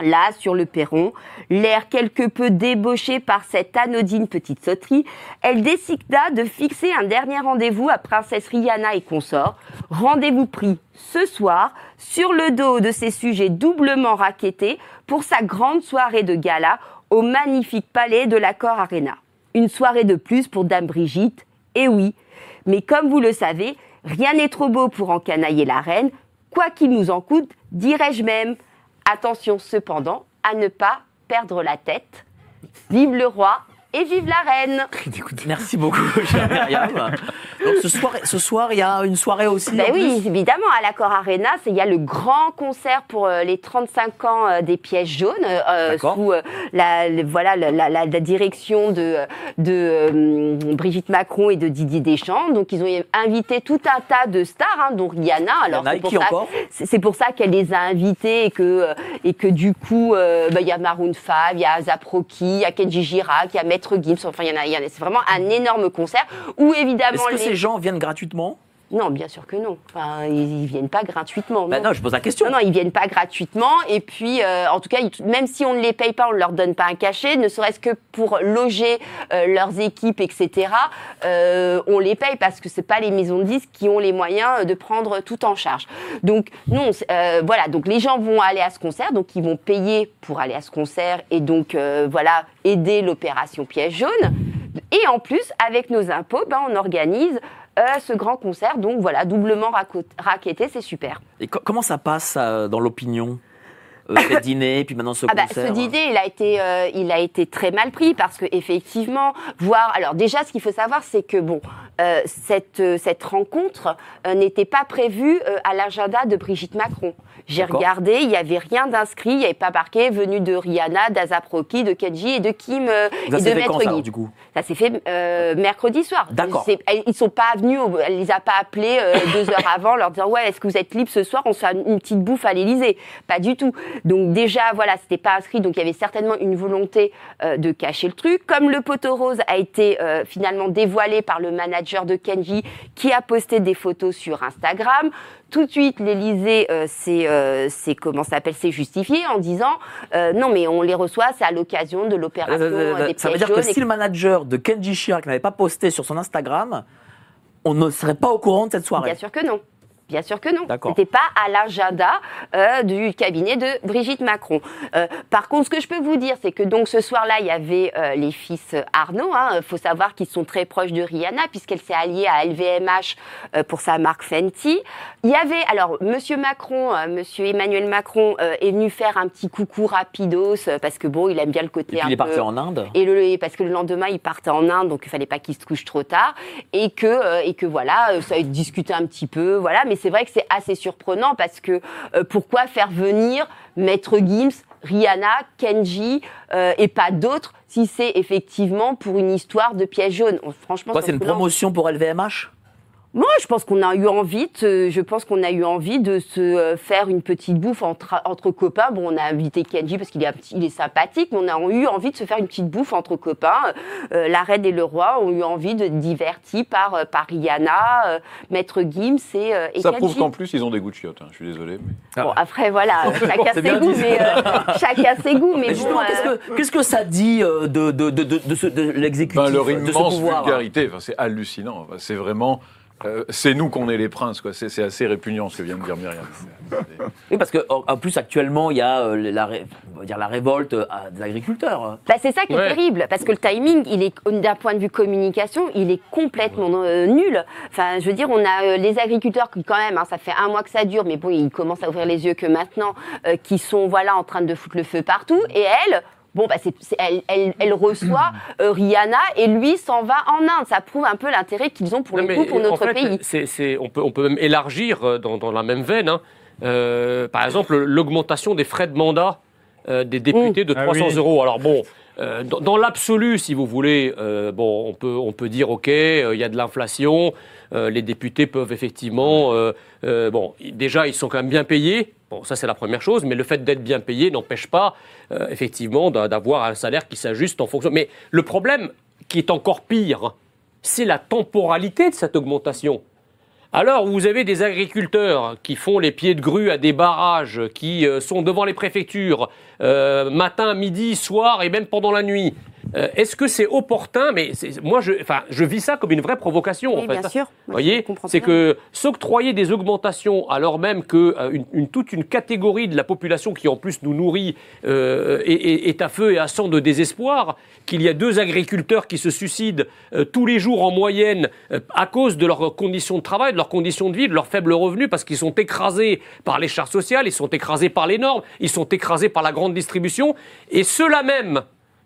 Là, sur le perron, l'air quelque peu débauché par cette anodine petite sauterie, elle décida de fixer un dernier rendez-vous à Princesse Rihanna et consorts. Rendez-vous pris ce soir sur le dos de ses sujets doublement raquettés pour sa grande soirée de gala au magnifique palais de l'Accord Arena. Une soirée de plus pour Dame Brigitte, et oui. Mais comme vous le savez, rien n'est trop beau pour encanailler la reine, quoi qu'il nous en coûte, dirais-je même. Attention cependant à ne pas perdre la tête. Vive le roi et vive la reine (laughs) Merci beaucoup, chère Myriam. Donc ce soir, ce soir, il y a une soirée aussi. Ben en oui, plus évidemment, à l'Accord Arena, c'est- il y a le grand concert pour euh, les 35 ans euh, des pièges jaunes, euh, sous euh, la, le- voilà, la, la- la- la direction de, de euh, Brigitte Macron et de Didier Deschamps. Donc, ils ont invité tout un tas de stars, hein, dont Rihanna. Alors, Rihanna, c'est pour qui ça- encore? c'est c'est pour ça qu'elle les a invités et que, et que du coup, euh, bah, il y a Maroon 5, il y a Zaproki, il y a Kenji Girac, il y a Maître Gims, enfin, il y en a, il y en a- c'est vraiment un énorme concert où évidemment Est-ce que les... ces gens viennent gratuitement? Non, bien sûr que non. Enfin, ils, ils viennent pas gratuitement. Bah non. non, je pose la question. Non, non, ils viennent pas gratuitement. Et puis, euh, en tout cas, ils- même si on ne les paye pas, on ne leur donne pas un cachet, ne serait-ce que pour loger euh, leurs équipes, etc. euh, on les paye parce que c'est pas les maisons de disques qui ont les moyens de prendre tout en charge. Donc, non, euh, voilà. Donc, les gens vont aller à ce concert, donc ils vont payer pour aller à ce concert et donc, euh, voilà, aider l'opération Piège jaune. Et en plus, avec nos impôts, ben, on organise euh, ce grand concert. Donc voilà, doublement raquetté, c'est super. Et co- comment ça passe euh, dans l'opinion euh, Ce (laughs) dîner, puis maintenant ce Ah bah, concert. ce dîner, il a été, euh, il a été très mal pris parce que effectivement, voir. Alors déjà, ce qu'il faut savoir, c'est que bon, euh, cette euh, cette rencontre euh, n'était pas prévue euh, à l'agenda de Brigitte Macron. J'ai regardé, il y avait rien d'inscrit, il n'y avait pas marqué venu de Rihanna, d'Azaproki, de Kenji et de Kim euh, Ça et de fait quand, Maître ça, du coup? Ça s'est fait euh, mercredi soir. D'accord. Ils sont pas venus, elle les a pas appelés euh, (laughs) deux heures avant, leur disant ouais, est-ce que vous êtes libre ce soir? On se fait une petite bouffe à l'Élysée. Pas du tout. Donc déjà, voilà, c'était pas inscrit, donc il y avait certainement une volonté euh, de cacher le truc. Comme le poteau rose a été euh, finalement dévoilé par le manager de Kenji, qui a posté des photos sur Instagram. Tout de suite, l'Élysée euh, s'est, euh, comment s'appelle, s'est justifié en disant euh, non mais on les reçoit, c'est à l'occasion de l'opération euh, des Ça veut dire que si le manager de Kenji Chirac n'avait pas posté sur son Instagram, on ne serait pas au courant de cette soirée. Bien sûr que non. Bien sûr que non. D'accord. C'était pas à l'agenda euh, du cabinet de Brigitte Macron. Euh, par contre, ce que je peux vous dire, c'est que donc ce soir-là, il y avait euh, les fils Arnaud. Il faut savoir qu'ils sont très proches de Rihanna puisqu'elle s'est alliée à LVMH euh, pour sa marque Fenty. Il y avait alors Monsieur Macron, euh, Monsieur Emmanuel Macron euh, est venu faire un petit coucou rapidos euh, parce que bon, il aime bien le côté Et puis un il est peu- parti en Inde. et le, parce que le lendemain, il partait en Inde, donc il fallait pas qu'il se couche trop tard. Et que, euh, et que voilà, euh, ça a été discuté un petit peu. Voilà. Mais c'est vrai que c'est assez surprenant parce que euh, pourquoi faire venir Maître Gims, Rihanna, Kenji euh, et pas d'autres si c'est effectivement pour une histoire de piège jaune? Franchement, Quoi, c'est une promotion pour LVMH Moi, je pense qu'on a eu envie, de, je pense qu'on a eu envie de se euh, faire une petite bouffe entre, entre copains. Bon, on a invité Kenji parce qu'il est, il est sympathique, mais on a eu envie de se faire une petite bouffe entre copains. Euh, la reine et le roi ont eu envie de divertis par, euh, par Rihanna, euh, Maître Gims et, euh, et Ça Kenji. prouve qu'en plus, ils ont des goûts de chiottes. hein, Je suis désolé. mais- Bon, après, voilà, (laughs) chacun ses goûts, mais euh, chacun ses goûts, mais Mais bon. justement, euh, qu'est-ce que ça dit euh, de, de, de, de, de ce- de l'exécutif, Ben, leur de ce immense pouvoir hein vulgarité, enfin, c'est hallucinant. Enfin, c'est vraiment. Euh, c'est nous qu'on est les princes, quoi. C'est assez répugnant ce que vient de dire Myriam. Oui, parce que en plus actuellement, il y a euh, la, ré- on va dire la révolte euh, des agriculteurs. Bah, c'est ça qui Ouais. est terrible, parce que le timing, il est d'un point de vue communication, il est complètement euh, nul. Enfin, je veux dire, on a euh, les agriculteurs qui, quand même, hein, ça fait un mois que ça dure, mais bon, ils commencent à ouvrir les yeux que maintenant, euh, qui sont voilà en train de foutre le feu partout. Et elle, bon, bah, c'est, elle, elle, elle reçoit euh, Rihanna et lui s'en va en Inde. Ça prouve un peu l'intérêt qu'ils ont pour Non, le coup pour en notre fait, pays. on, peut, on peut même élargir euh, dans, dans la même veine. hein. Euh, par exemple, l'augmentation des frais de mandat euh, des députés de Ah 300 oui. euros. Alors bon, euh, dans, dans l'absolu, si vous voulez, euh, bon, on peut, on peut dire ok, euh, il y a de l'inflation, euh, les députés peuvent effectivement, euh, euh, bon, déjà ils sont quand même bien payés. Ça c'est la première chose, mais le fait d'être bien payé n'empêche pas euh, effectivement d'a- d'avoir un salaire qui s'ajuste en fonction. Mais le problème qui est encore pire, c'est la temporalité de cette augmentation. Alors, vous avez des agriculteurs qui font les pieds de grue à des barrages, qui euh, sont devant les préfectures, euh, matin, midi, soir et même pendant la nuit. Euh, Est-ce que c'est opportun Mais moi, je, vis ça comme une vraie provocation. Oui, en fait. bien sûr. Vous voyez, c'est que s'octroyer des augmentations alors même que euh, une, une- toute une catégorie de la population qui en plus nous nourrit euh, est, est- à feu et à sang de désespoir, qu'il y a deux agriculteurs qui se suicident tous les jours en moyenne à cause de leurs conditions de travail, de leurs conditions de vie, de leurs faibles revenus, parce qu'ils sont écrasés par les charges sociales, ils sont écrasés par les normes, ils sont écrasés par la grande distribution, et ceux-là même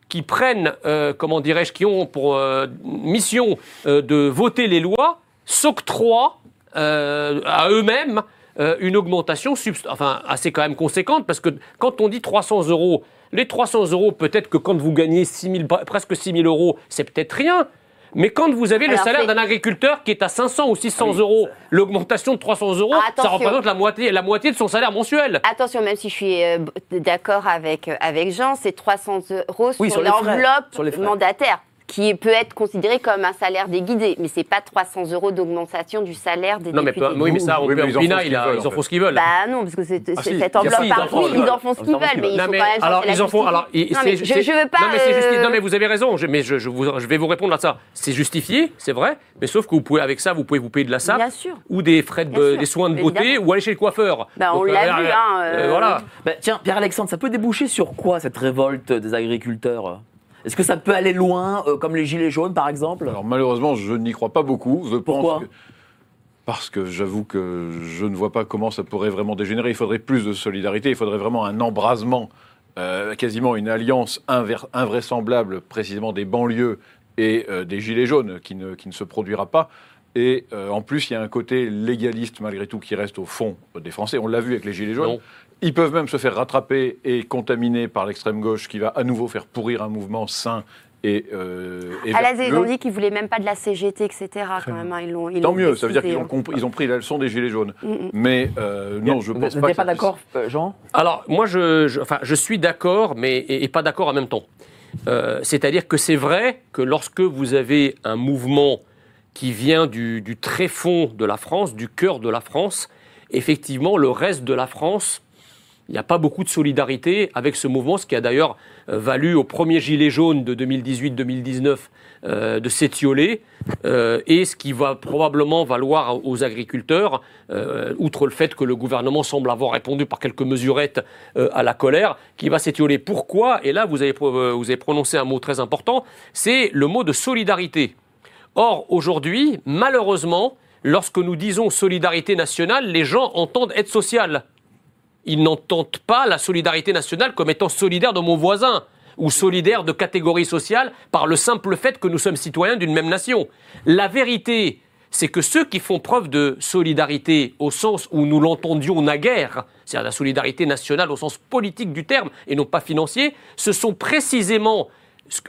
qui prennent, euh, comment dirais-je, qui ont pour euh, mission euh, de voter les lois, s'octroient à eux-mêmes une augmentation enfin, assez quand même conséquente, parce que quand on dit 300 euros, les 300 euros, peut-être que quand vous gagnez 6 000 presque 6 000 euros, c'est peut-être rien. Mais quand vous avez le salaire d'un agriculteur qui est à 500 ou 600 euros, l'augmentation de 300 euros, ça représente la moitié, la moitié de son salaire mensuel. Attention, même si je suis euh, d'accord avec, euh, avec Jean, c'est 300 euros Oui, sur, l'enveloppe mandataire, qui peut être considéré comme un salaire déguidé, mais c'est pas 300 euros d'augmentation du salaire des Non, mais, députés. peu- oui, mais ça, on Oui, peut mais ils en font ce a- veulent, ils en font ce qu'ils veulent. Bah non, parce que c'est c'est- Ah, si, cette enveloppe si, ils en par font oui, ce ils qu'ils en font ce qu'ils veulent. mais ils sont mais quand même alors ils en font alors mais je, veux pas. non mais euh, non mais vous avez raison je- mais je, je vous, je vais vous répondre à ça c'est justifié c'est vrai mais sauf que vous pouvez avec ça vous pouvez vous payer de la SAP Bien sûr. ou des frais de, des soins de beauté ou aller chez le coiffeur Bah, on l'a vu, hein, euh, voilà tiens, Pierre-Alexandre, ça peut déboucher sur quoi cette révolte des agriculteurs? Est-ce que ça peut aller loin, euh, comme les Gilets jaunes par exemple? Alors malheureusement, je n'y crois pas beaucoup. Je Pourquoi? pense que- Parce que j'avoue que je ne vois pas comment ça pourrait vraiment dégénérer. Il faudrait plus de solidarité, il faudrait vraiment un embrasement, euh, quasiment une alliance invraisemblable précisément des banlieues et euh, des gilets jaunes qui ne, qui ne se produira pas. Et euh, en plus, il y a un côté légaliste malgré tout qui reste au fond des Français. On l'a vu avec les gilets jaunes. Non. Ils peuvent même se faire rattraper et contaminer par l'extrême gauche qui va à nouveau faire pourrir un mouvement sain et, euh, et vertueux. ils ont dit qu'ils voulaient même pas de la CGT, etc. Quand même, hein, ils l'ont. Tant mieux, ça veut dire qu'ils ont, hein. compris- ils ont pris la leçon des Gilets jaunes. Mm, mm. Mais euh, non, je Vous pense n'êtes pas. pas, que ça puisse- d'accord, euh, Jean? Alors, moi, je, je- enfin, je suis d'accord, mais et, et pas d'accord en même temps. Euh, C'est-à-dire que c'est vrai que lorsque vous avez un mouvement qui vient du, du tréfonds de la France, du cœur de la France, effectivement, le reste de la France, il n'y a pas beaucoup de solidarité avec ce mouvement, ce qui a d'ailleurs euh, valu au premier gilet jaune de 2018-2019 euh, de s'étioler, euh, et ce qui va probablement valoir aux agriculteurs, outre le fait que le gouvernement semble avoir répondu par quelques mesurettes à la colère, qui va s'étioler. Pourquoi? Et là, vous avez, vous avez prononcé un mot très important, c'est le mot de solidarité. Or, aujourd'hui, malheureusement, lorsque nous disons solidarité nationale, les gens entendent aide sociale ils n'entendent pas la solidarité nationale comme étant solidaire de mon voisin ou solidaire de catégorie sociale par le simple fait que nous sommes citoyens d'une même nation. La vérité, c'est que ceux qui font preuve de solidarité au sens où nous l'entendions naguère, c'est-à-dire la solidarité nationale au sens politique du terme et non pas financier, ce sont précisément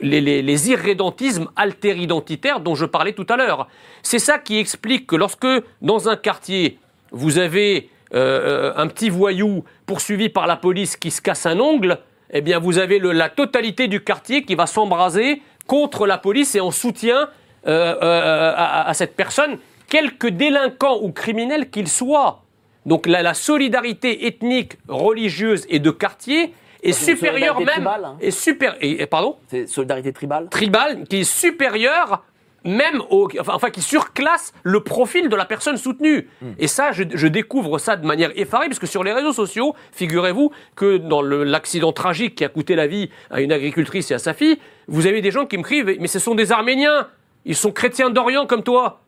les, irrédentismes alter-identitaires dont je parlais tout à l'heure. C'est ça qui explique que lorsque, dans un quartier, vous avez euh, euh, un petit voyou poursuivi par la police qui se casse un ongle, eh bien, vous avez le- la totalité du quartier qui va s'embraser contre la police et en soutien euh, euh, à, à cette personne, quelque délinquant ou criminel qu'il soit. Donc la, la solidarité ethnique, religieuse et de quartier est supérieure même, tribale, hein. est super, et, et pardon, C'est solidarité tribale. tribal, qui est supérieure même au, enfin, enfin, qui surclasse le profil de la personne soutenue. Hmm. Et ça, je, je découvre ça de manière effarée, parce que sur les réseaux sociaux, figurez-vous que dans l'accident tragique qui a coûté la vie à une agricultrice et à sa fille, vous avez des gens qui me crient, mais ce sont des Arméniens, ils sont chrétiens d'Orient comme toi.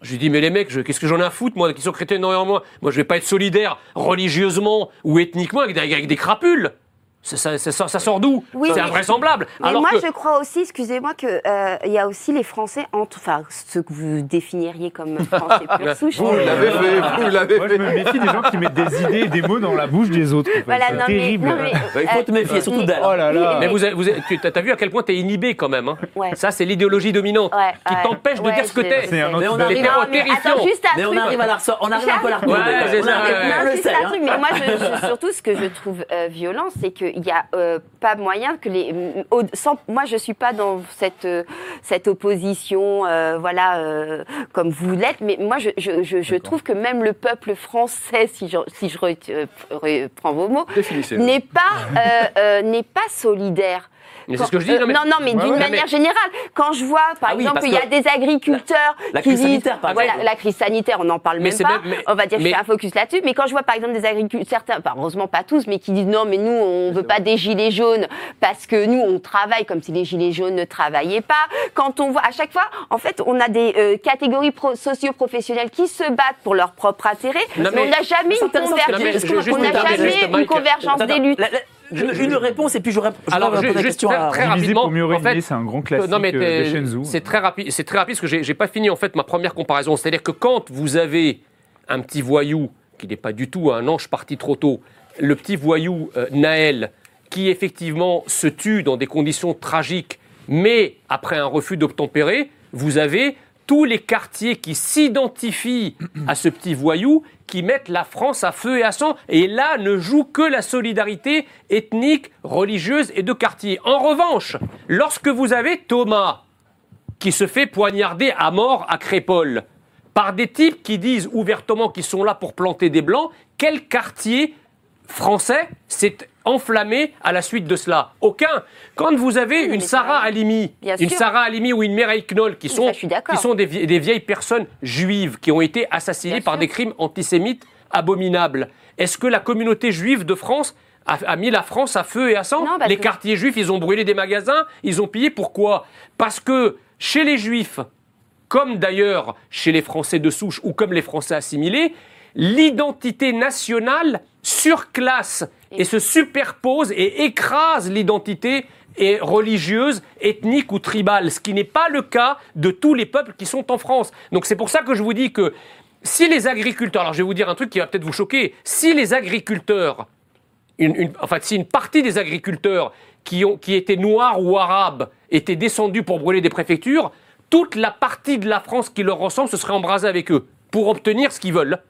Je lui dis, mais les mecs, qu'est-ce que j'en ai à foutre, moi, qui sont chrétiens d'Orient, moi? Moi, je vais pas être solidaire religieusement ou ethniquement avec des, avec des crapules. Ça, ça- ça sort- ça sort d'où Oui, C'est invraisemblable. Mais Alors moi, que- je crois aussi, excusez-moi, qu'il y a aussi les Français, en tout- enfin, ce que vous définiriez comme Français pure souche. Vous l'avez fait, vous l'avez Moi, je fait. me méfie des gens qui mettent des idées et des mots dans la bouche des autres. fait. Voilà, c'est non, mais, terrible. non, mais, Il faut te euh, méfier, surtout d'elle. Oh là là. Mais vous avez, vous avez- tu as vu à quel point tu es inhibé quand même. hein. Ouais. Ça, c'est l'idéologie dominante Ouais, qui ouais. t'empêche de dire ce que t'es. C'est un autre Mais on arrive à- la on arrive un peu à la hein. mais moi, surtout, ce que je trouve euh, violent, c'est qu'il n'y a euh, pas moyen que les. sans, moi, je suis pas dans cette, euh, cette opposition, euh, voilà, euh, comme vous l'êtes, mais moi, je, je, je, je trouve que même le peuple français, si je, si je re- reprends vos mots, n'est pas, euh, euh, n'est pas solidaire. Mais c'est ce que je dis. euh, non, mais- non, non, mais Ouais, d'une ouais. manière Mais- générale, quand je vois, par Ah oui, exemple, qu'il y a que- des agriculteurs La qui crise disent, sanitaire, par voilà, exemple. la crise sanitaire, on n'en parle Mais même c'est pas. même- mais- on va dire, mais- je fais un focus là-dessus. Mais quand je vois, par exemple, des agriculteurs, certains, enfin, heureusement pas tous, mais qui disent non, mais nous, on veut pas des gilets jaunes parce que nous, on travaille comme si les gilets jaunes ne travaillaient pas. Quand on voit, à chaque fois, en fait, on a des euh, catégories pro- socio-professionnelles qui se battent pour leur propre intérêt, Non, mais, mais- on n'a jamais C'est une que- convergence. On n'a jamais une convergence des luttes. Une, réponse et puis j'aurais Alors, poser ju- la juste question très, à très Diviser rapidement. pour mieux en fait, c'est un grand classique non, mais euh, de t'es- Shenzhou. c'est très rapide. C'est très rapide parce que j'ai j'ai pas fini en fait ma première comparaison. C'est-à-dire que quand vous avez un petit voyou qui n'est pas du tout un ange parti trop tôt, le petit voyou euh, Naël qui effectivement se tue dans des conditions tragiques, mais après un refus d'obtempérer, vous avez tous les quartiers qui s'identifient (clears throat) à ce petit voyou, qui mettent la France à feu et à sang, et là ne joue que la solidarité ethnique, religieuse et de quartier. En revanche, lorsque vous avez Thomas, qui se fait poignarder à mort à Crépole, par des types qui disent ouvertement qu'ils sont là pour planter des blancs, quel quartier français s'est enflammé à la suite de cela Aucun. Quand vous avez une Sarah. Halimi, une sûr. Sarah Halimi ou une Mireille Knoll, qui sont, qui des, vie- des vieilles personnes juives qui ont été assassinées Bien par sûr. des crimes antisémites abominables, est-ce que la communauté juive de France a, a mis la France à feu et à sang? Non, Les que- quartiers juifs, ils ont brûlé des magasins, ils ont pillé. Pourquoi? Parce que chez les juifs, comme d'ailleurs chez les Français de souche ou comme les Français assimilés, l'identité nationale surclasse et se superpose et écrase l'identité et religieuse, ethnique ou tribale, ce qui n'est pas le cas de tous les peuples qui sont en France. Donc c'est pour ça que je vous dis que si les agriculteurs, alors je vais vous dire un truc qui va peut-être vous choquer, si les agriculteurs une, une- enfin, si une partie des agriculteurs qui, ont, qui étaient noirs ou arabes étaient descendus pour brûler des préfectures, toute la partie de la France qui leur ressemble se serait embrasée avec eux pour obtenir ce qu'ils veulent.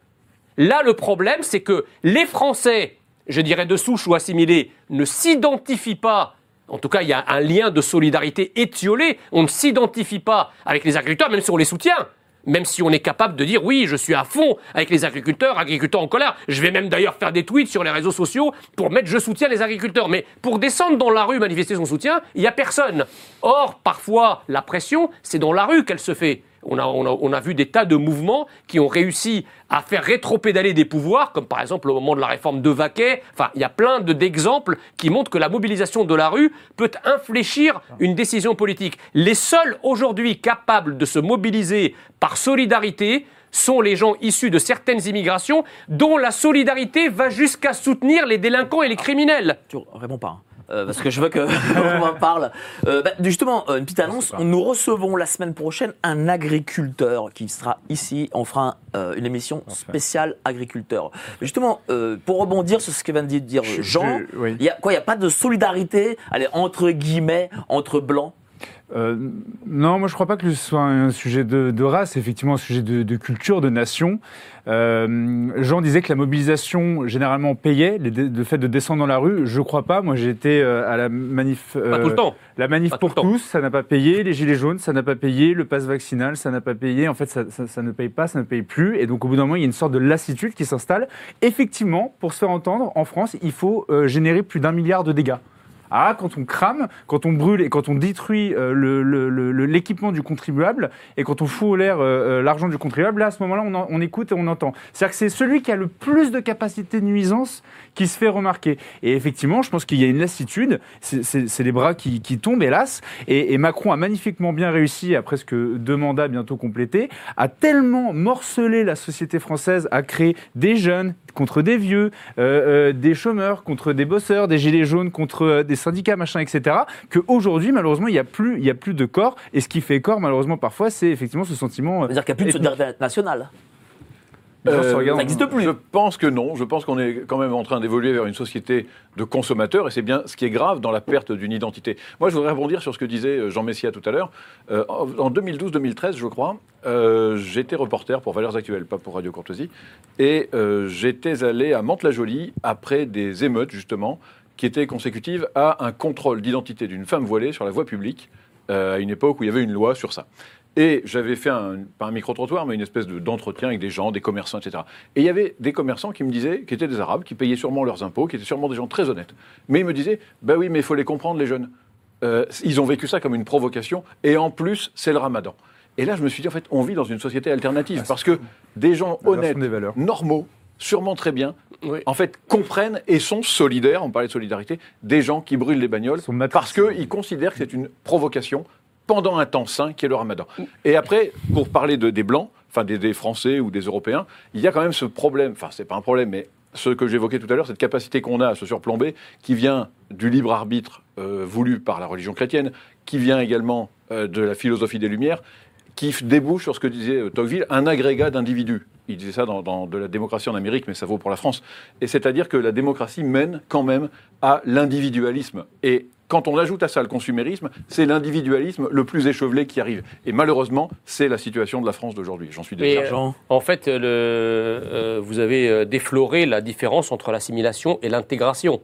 Là, le problème, c'est que les Français, je dirais de souche ou assimilés, ne s'identifient pas. En tout cas, il y a un lien de solidarité étiolé. On ne s'identifie pas avec les agriculteurs, même si on les soutient. Même si on est capable de dire oui, je suis à fond avec les agriculteurs, agriculteurs en colère. Je vais même d'ailleurs faire des tweets sur les réseaux sociaux pour mettre je soutiens les agriculteurs. Mais pour descendre dans la rue manifester son soutien, il n'y a personne. Or, parfois, la pression, c'est dans la rue qu'elle se fait. On a, on, a, on a vu des tas de mouvements qui ont réussi à faire rétro-pédaler des pouvoirs, comme par exemple au moment de la réforme de Vaquet. Enfin, il y a plein de- d'exemples qui montrent que la mobilisation de la rue peut infléchir une décision politique. Les seuls aujourd'hui capables de se mobiliser par solidarité sont les gens issus de certaines immigrations dont la solidarité va jusqu'à soutenir les délinquants et les criminels. Tu réponds pas. hein. Euh, parce que je veux que (laughs) on en parle. Euh, bah, justement, euh, une petite annonce. Nous recevons la semaine prochaine un agriculteur qui sera ici. On fera euh, une émission spéciale agriculteur. Justement, euh, pour rebondir sur ce que vient de dire Je- Jean, oui. il y a quoi? Il n'y a pas de solidarité, allez, entre guillemets, entre blancs? Euh, non, moi je crois pas que ce soit un sujet de, de race, effectivement un sujet de, de culture, de nation. Euh, Jean disait que la mobilisation généralement payait, le fait de descendre dans la rue. Je crois pas. Moi j'ai été euh, à la manif. Pas tout le temps. La manif Pas pour tous, ça n'a pas payé. Les gilets jaunes, ça n'a pas payé. Le pass vaccinal, ça n'a pas payé. En fait, ça, ça- ça ne paye pas, ça ne paye plus. Et donc, au bout d'un moment, il y a une sorte de lassitude qui s'installe. Effectivement, pour se faire entendre, en France, il faut générer plus d'un milliard de dégâts. Ah, quand on crame, quand on brûle et quand on détruit euh, l'équipement du contribuable et quand on fout au l'air euh, euh, l'argent du contribuable, là, à ce moment-là, on, écoute et on entend. C'est-à-dire que c'est celui qui a le plus de capacité de nuisance qui se fait remarquer. Et effectivement, je pense qu'il y a une lassitude, c'est- les bras qui, tombent, hélas. Et, Macron a magnifiquement bien réussi, à presque deux mandats bientôt complétés, à tellement morceler la société française, à créer des jeunes contre des vieux, des chômeurs contre des bosseurs, des gilets jaunes contre des syndicats, machin, etc. Qu'aujourd'hui, malheureusement, il n'y a, plus- il y a plus de corps. Et ce qui fait corps, malheureusement, parfois, c'est effectivement ce sentiment. euh, C'est-à-dire qu'il n'y a plus de solidarité nationale. Euh, ça n'existe plus. Je pense que non. Je pense qu'on est quand même en train d'évoluer vers une société de consommateurs et c'est bien ce qui est grave dans la perte d'une identité. Moi, je voudrais rebondir sur ce que disait euh, Jean Messia tout à l'heure. Euh, en en 2012-2013, je crois, euh, j'étais reporter pour Valeurs Actuelles, pas pour Radio Courtoisie, et euh, j'étais allé à Mantes-la-Jolie après des émeutes, justement, qui étaient consécutives à un contrôle d'identité d'une femme voilée sur la voie publique, euh, à une époque où il y avait une loi sur ça. Et j'avais fait, un, pas un micro-trottoir, mais une espèce de- d'entretien avec des gens, des commerçants, etc. Et il y avait des commerçants qui me disaient, qui étaient des Arabes, qui payaient sûrement leurs impôts, qui étaient sûrement des gens très honnêtes. Mais ils me disaient, bah oui, mais il faut les comprendre, les jeunes. Euh, ils ont vécu ça comme une provocation, et en plus, c'est le ramadan. Et là, je me suis dit, en fait, on vit dans une société alternative, parce que des gens honnêtes, des normaux, sûrement très bien, Oui. en fait, comprennent et sont solidaires, on parlait de solidarité, des gens qui brûlent les bagnoles, parce qu'ils considèrent que c'est une provocation pendant un temps sain qui est le ramadan. Et après, pour parler de, des Blancs, enfin des, des Français ou des Européens, il y a quand même ce problème, enfin c'est pas un problème, mais ce que j'évoquais tout à l'heure, cette capacité qu'on a à se surplomber, qui vient du libre arbitre euh, voulu par la religion chrétienne, qui vient également euh, de la philosophie des Lumières, qui débouche sur ce que disait euh, Tocqueville, un agrégat d'individus. Il disait ça dans, dans de la démocratie en Amérique, mais ça vaut pour la France. Et c'est-à-dire que la démocratie mène quand même à l'individualisme. Et quand on ajoute à ça le consumérisme, c'est l'individualisme le plus échevelé qui arrive. Et malheureusement, c'est la situation de la France d'aujourd'hui. J'en suis désolé. euh. En fait, le, euh, vous avez défloré la différence entre l'assimilation et l'intégration.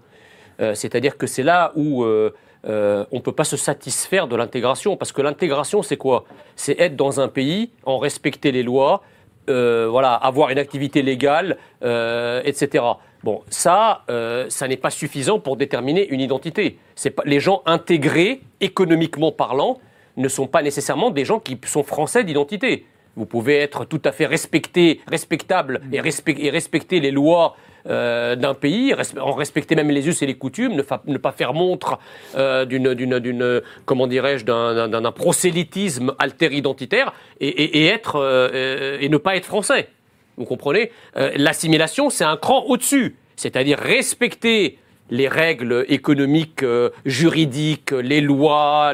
Euh, C'est-à-dire que c'est là où euh, euh, on ne peut pas se satisfaire de l'intégration. Parce que l'intégration, c'est quoi? C'est être dans un pays, en respecter les lois, euh, voilà, avoir une activité légale, euh, etc. Bon, ça, ça n'est pas suffisant pour déterminer une identité. C'est pas, les gens intégrés, économiquement parlant, ne sont pas nécessairement des gens qui sont français d'identité. Vous pouvez être tout à fait respecté, respectable et, respect- et respecter les lois euh, d'un pays, en respecter même les us et les coutumes, ne, ne pas faire montre euh, d'une, comment dirais-je, d'un, prosélytisme alter-identitaire et, être, euh, et ne pas être français. Vous comprenez? L'assimilation, c'est un cran au-dessus, c'est-à-dire respecter les règles économiques, juridiques, les lois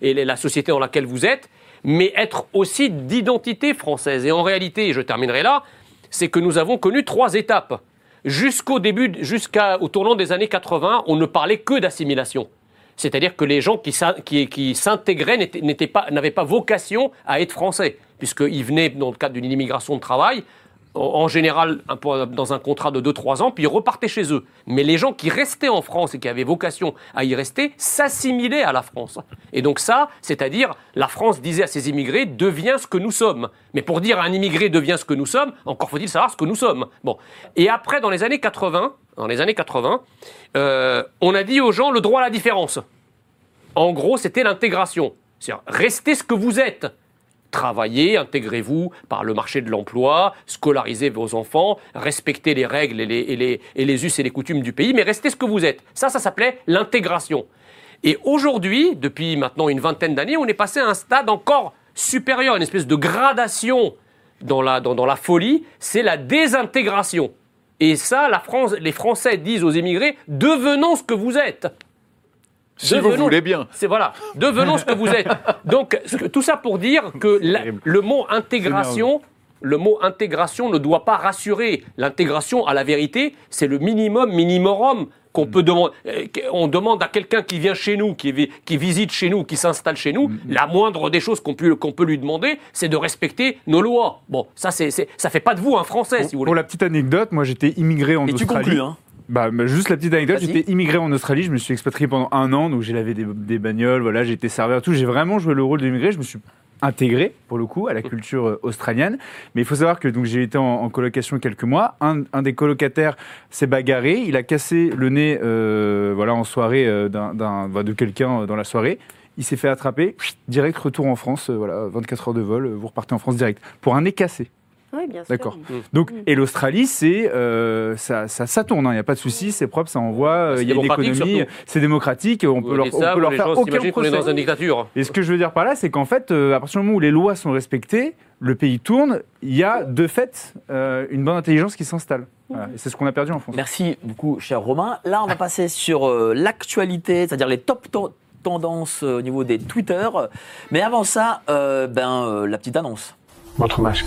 et la société dans laquelle vous êtes, mais être aussi d'identité française. Et en réalité, et je terminerai là, c'est que nous avons connu trois étapes. Jusqu'au début, jusqu'au tournant des années 80, on ne parlait que d'assimilation. C'est-à-dire que les gens qui, s'in- qui- qui s'intégraient n'avaient pas vocation à être français, puisqu'ils venaient dans le cadre d'une immigration de travail, en- général dans un contrat de 2-3 ans, puis ils repartaient chez eux. Mais les gens qui restaient en France et qui avaient vocation à y rester s'assimilaient à la France. Et donc ça, c'est-à-dire la France disait à ses immigrés, deviens ce que nous sommes. Mais pour dire à un immigré deviens ce que nous sommes, encore faut-il savoir ce que nous sommes. Bon. Et après, dans les années 80, dans les années 80, euh, on a dit aux gens le droit à la différence. En gros, c'était l'intégration. C'est-à-dire, restez ce que vous êtes. Travaillez, intégrez-vous par le marché de l'emploi, scolarisez vos enfants, respectez les règles et les, us et les coutumes du pays, mais restez ce que vous êtes. Ça, ça s'appelait l'intégration. Et aujourd'hui, depuis maintenant une vingtaine d'années, on est passé à un stade encore supérieur, une espèce de gradation dans la, folie, c'est la désintégration. Et ça, les Français disent aux émigrés, devenons ce que vous êtes. Si vous Devenons- voulez bien. C'est voilà, devenons ce que vous êtes. (laughs) Donc que- tout ça pour dire que la- le mot intégration, le mot intégration ne doit pas rassurer. L'intégration, à la vérité, c'est le minimum minimorum qu'on peut demander. Euh, On demande à quelqu'un qui vient chez nous, qui, vi- qui visite chez nous, qui s'installe chez nous, la moindre des choses qu'on peut, qu'on peut lui demander, c'est de respecter nos lois. Bon, ça c'est, ça fait pas de vous un Français, si vous Pour voulez. la petite anecdote, moi j'étais immigré en Et tu Australie. conclus, hein Bah, bah, juste la petite anecdote, j'étais immigré en Australie, je me suis expatrié pendant un an, donc j'ai lavé des, des bagnoles, voilà, j'ai été serveur, tout. J'ai vraiment joué le rôle d'immigré, je me suis intégré pour le coup à la culture euh, australienne. Mais il faut savoir que donc j'ai été en, en colocation quelques mois. Un, un des colocataires s'est bagarré, il a cassé le nez, euh, voilà, en soirée euh, d'un, de quelqu'un dans la soirée. Il s'est fait attraper, direct retour en France, euh, voilà, 24 heures de vol, vous repartez en France direct pour un nez cassé. Oui, bien sûr. D'accord. Donc, et l'Australie, c'est euh, ça, ça, ça tourne, il n'y a pas de souci, c'est propre, ça envoie, euh, il y a une économie, c'est démocratique, on peut leur, dites on ça, peut leur faire gens aucun procès. dans une dictature. Et ce que je veux dire par là, c'est qu'en fait, euh, à partir du moment où les lois sont respectées, le pays tourne, il y a de fait euh, une bonne intelligence qui s'installe. Voilà. Et c'est ce qu'on a perdu en France. Merci beaucoup, cher Romain. Là, on va passer sur euh, l'actualité, c'est-à-dire les top ten- tendances euh, au niveau des Twitter. Mais avant ça, euh, ben, euh, la petite annonce. Votre masque.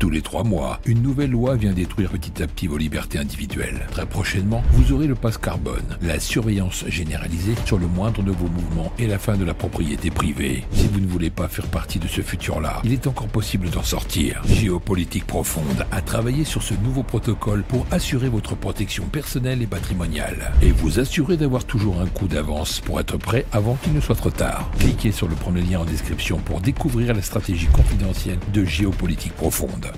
Tous les trois mois, une nouvelle loi vient détruire petit à petit vos libertés individuelles. Très prochainement, vous aurez le passe carbone, la surveillance généralisée sur le moindre de vos mouvements et la fin de la propriété privée. Si vous ne voulez pas faire partie de ce futur-là, il est encore possible d'en sortir. Géopolitique profonde a travaillé sur ce nouveau protocole pour assurer votre protection personnelle et patrimoniale et vous assurer d'avoir toujours un coup d'avance pour être prêt avant qu'il ne soit trop tard. Cliquez sur le premier lien en description pour découvrir la stratégie confidentielle de géopolitique profonde.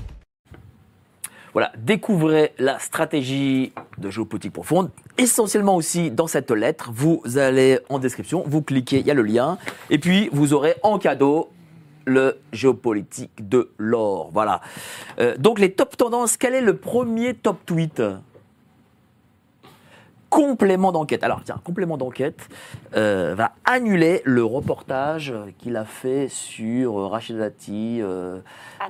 Voilà, découvrez la stratégie de géopolitique profonde. Essentiellement aussi dans cette lettre, vous allez en description, vous cliquez, il y a le lien, et puis vous aurez en cadeau le géopolitique de l'or. Voilà. Euh, donc les top tendances, quel est le premier top tweet? Complément d'enquête. Alors tiens, complément d'enquête euh, va annuler le reportage qu'il a fait sur euh, Rachid Dati, euh,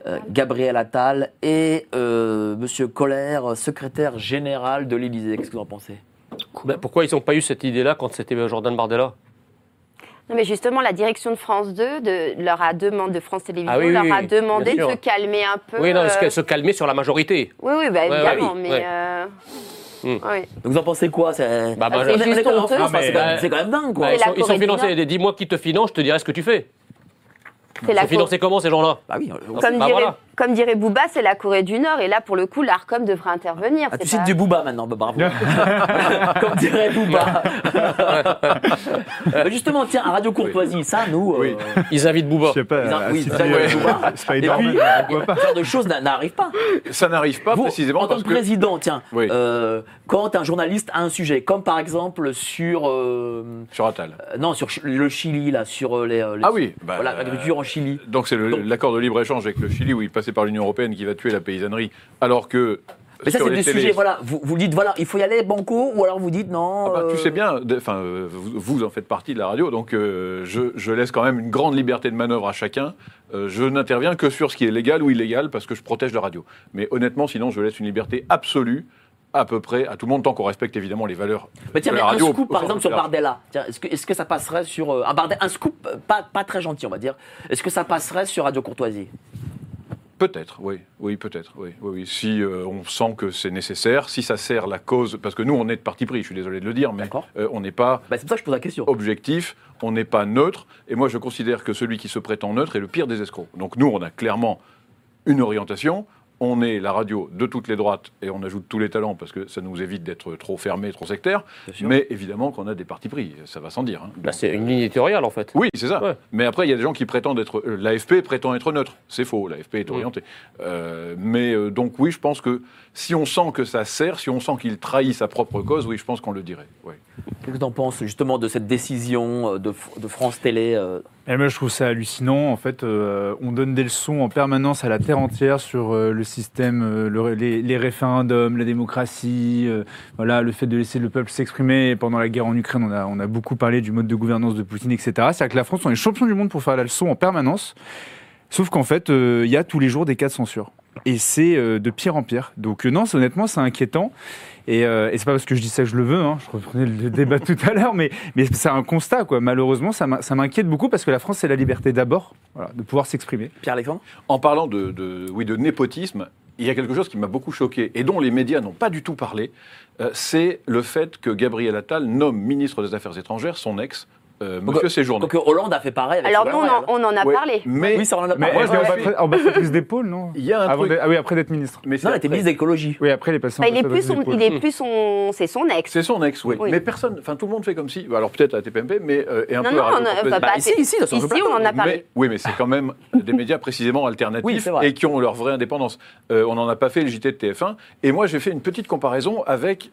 euh, Gabriel Attal et euh, Monsieur Colère, secrétaire général de l'Élysée. Qu'est-ce que vous en pensez? Ben, pourquoi ils n'ont pas eu cette idée-là quand c'était Jordan Bardella? Non, mais justement, la direction de France 2 de, leur a demandé, de France Télévisions, Ah oui, oui, leur a demandé de se calmer un peu. Oui, non, euh, se- calmer sur la majorité. Oui, oui, bah, Ouais, évidemment, ouais, mais. ouais. Oui. Donc vous en pensez quoi C'est Bah, bah, c'est juste honteux. Quand, même- quand même dingue, quoi. Ils, sont, ils sont financés. Dis-moi qui te finance, je te dirai ce que tu fais. C'est Ils la sont financés comment ces gens-là? Bah oui, euh, Comme, Bah, dirait, voilà. Comme dirait Booba, c'est la Corée du Nord. Et là, pour le coup, l'ARCOM devrait intervenir. Ah, tu c'est cites pas- du Booba maintenant, bah, bravo. (laughs) Comme dirait Booba. (laughs) Euh, Justement, tiens, à Radio Courtoisie, ça, nous, euh. Ils invitent Bouba. Je sais pas, Ils à oui, Booba. (laughs) Spider-Man, Et puis, pourquoi pas ce genre de choses n'a- n'arrive pas. Ça n'arrive pas Vous, précisément en tant que président, tiens, Oui. euh, quand un journaliste a un sujet, comme par exemple sur, euh, sur Attal. euh, non, sur le Chili là, sur les, les- Ah oui, bah, voilà, l'agriculture en Chili. Donc c'est l'accord de libre-échange avec le Chili où il passait par l'Union Européenne qui va tuer la paysannerie, alors que Mais ça, c'est des télés- sujets, voilà. Vous, vous dites, voilà, il faut y aller banco, ou alors vous dites non. Ah bah, euh, Tu sais bien, enfin, euh, vous, vous en faites partie de la radio, donc euh, je, je laisse quand même une grande liberté de manœuvre à chacun. Euh, je n'interviens que sur ce qui est légal ou illégal parce que je protège la radio. Mais honnêtement, sinon, je laisse une liberté absolue à peu près à tout le monde tant qu'on respecte évidemment les valeurs. Mais tiens, de mais la un radio au- scoop au par exemple sur. Bardella. Est-ce que, ça passerait sur euh, un Bardella, un scoop euh, pas, pas très gentil, on va dire. Est-ce que ça passerait sur Radio Courtoisie? Peut-être, oui, oui, peut-être, oui, oui, oui. Si euh, on sent que c'est nécessaire, si ça sert la cause, parce que nous, on est de parti pris. Je suis désolé de le dire, mais euh, on n'est pas bah, C'est pour ça que je pose la question. objectif, on n'est pas neutre, et moi je considère que celui qui se prétend neutre est le pire des escrocs. Donc nous, on a clairement une orientation, on est la radio de toutes les droites, et on ajoute tous les talents, parce que ça nous évite d'être trop fermé, trop sectaire, mais évidemment qu'on a des partis pris, ça va sans dire. hein. Bah, c'est une ligne éditoriale en fait. Oui, c'est ça. Ouais. Mais après, il y a des gens qui prétendent être. euh, L'AFP prétend être neutre. C'est faux. L'AFP est orienté. Euh, mais euh, donc, oui, je pense que si on sent que ça sert, si on sent qu'il trahit sa propre cause, oui, je pense qu'on le dirait. Qu'est-ce que tu en penses justement de cette décision euh, de, France Télé euh, Et moi, je trouve ça hallucinant. En fait, euh, on donne des leçons en permanence à la terre entière sur le système, le- les, référendums, la démocratie, voilà, le fait de laisser le peuple s'exprimer. Pendant la guerre en Ukraine, on a, on a beaucoup parlé du mode de gouvernance de Poutine, etc. C'est-à-dire que la France, on est champion du monde pour faire la leçon en permanence. Sauf qu'en fait, il y a tous les jours des cas de censure. et c'est de pire en pire. Donc non, honnêtement, c'est inquiétant. Et, euh, et c'est pas parce que je dis ça que je le veux, hein. je reprenais le (laughs) débat tout à l'heure, mais, mais c'est un constat, quoi. Malheureusement, ça m'in- ça m'inquiète beaucoup parce que la France, c'est la liberté d'abord, voilà, de pouvoir s'exprimer. Pierre-Alexandre En parlant de, de- oui, de népotisme, il y a quelque chose qui m'a beaucoup choqué et dont les médias n'ont pas du tout parlé, euh, c'est le fait que Gabriel Attal nomme ministre des Affaires étrangères son ex, euh, Monsieur Séjourné. Donc euh, Hollande a fait pareil avec Alors nous, on en, en a Ouais, parlé. Mais Oui, ça on en a Mais parlé. moi, elle je était me ambassadrice- suis- ambassadrice d'épaule, non il y a un Avant truc. Ah oui, après d'être ministre. Mais Non, elle était ministre d'écologie. Oui, après, elle est passée Bah, il est plus son, il est plus son, c'est son ex. C'est son ex, oui. Oui. Mais personne, enfin tout le monde fait comme si, alors peut-être la TPMP, mais euh, et un Non, peu non, on bah, Bah, pas- ici, ici, Ici, on en a parlé. Mais- oui, mais c'est quand même (laughs) des médias précisément alternatifs et qui ont leur vraie indépendance. Euh, on n'en a pas fait le JT de TF1. Et moi, j'ai fait une petite comparaison avec,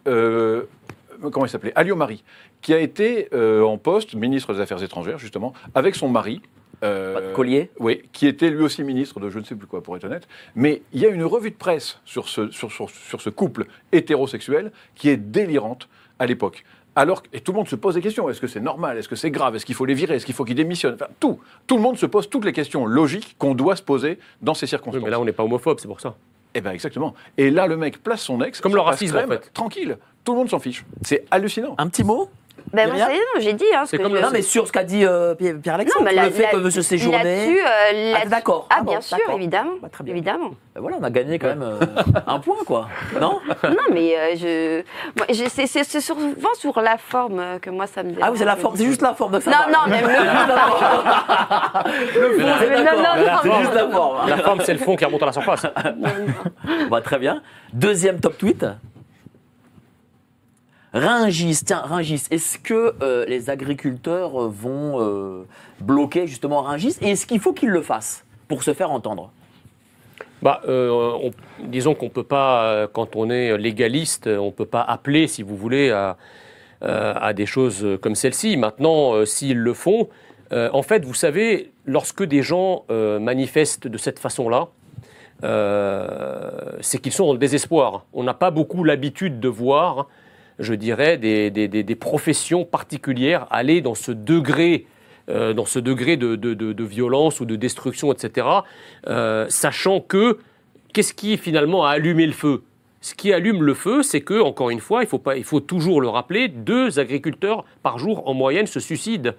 comment il s'appelait Alio Marie, qui a été euh, en poste, ministre des Affaires étrangères, justement, avec son mari. euh, de collier Oui, qui était lui aussi ministre de je ne sais plus quoi, pour être honnête. Mais il y a une revue de presse sur ce, sur, sur- sur ce couple hétérosexuel qui est délirante à l'époque. Alors, et tout le monde se pose des questions. Est-ce que c'est normal? Est-ce que c'est grave? Est-ce qu'il faut les virer? Est-ce qu'il faut qu'ils démissionnent? Enfin, tout. Tout le monde se pose toutes les questions logiques qu'on doit se poser dans ces Oui, circonstances. mais là, on n'est pas homophobe, c'est pour ça. Eh ben exactement. Et là, le mec place son ex. Comme le racisme, crème, en fait. Tranquille. Tout le monde s'en fiche. C'est hallucinant. Un petit mot Ben, moi, Myriam ça y est, non, j'ai dit. Hein, ce C'est que comme je- Non, mais sur ce qu'a dit euh, Pierre- Pierre-Alexandre, le fait là- que Monsieur Séjourné... Là-dessus, euh, Ah, là-dessus- d'accord. Ah, Ah bon, bien sûr, d'accord. évidemment. Bah, très bien. Évidemment. Ben voilà, on a gagné quand même euh, un point, quoi. Non (laughs) Non, mais euh, je, moi, je- c'est, c'est- c'est souvent sur la forme que moi ça me dérange. Ah oui, c'est la forme, c'est juste la forme de ça. Non, va. non, même le (laughs) Le fond, c'est Non, d'accord. non, non, C'est non. juste la forme. La forme, c'est le fond qui remonte à la surface. (laughs) Bah, très bien. Deuxième top tweet. Ringis, tiens, Ringis, est-ce que euh, les agriculteurs euh, vont euh, bloquer justement Ringis et est-ce qu'il faut qu'ils le fassent pour se faire entendre? Bah, on- disons qu'on peut pas, quand on est légaliste, on peut pas appeler, si vous voulez, à, à des choses comme celle-ci. Maintenant, s'ils le font, en fait, vous savez, lorsque des gens manifestent de cette façon-là, c'est qu'ils sont dans le désespoir. On n'a pas beaucoup l'habitude de voir, je dirais, des, professions particulières aller dans ce degré, euh, de, violence ou de destruction, etc. euh, sachant que qu'est-ce qui finalement a allumé le feu? Ce qui allume le feu, c'est que, encore une fois, il faut, il faut toujours le rappeler, deux agriculteurs par jour en moyenne se suicident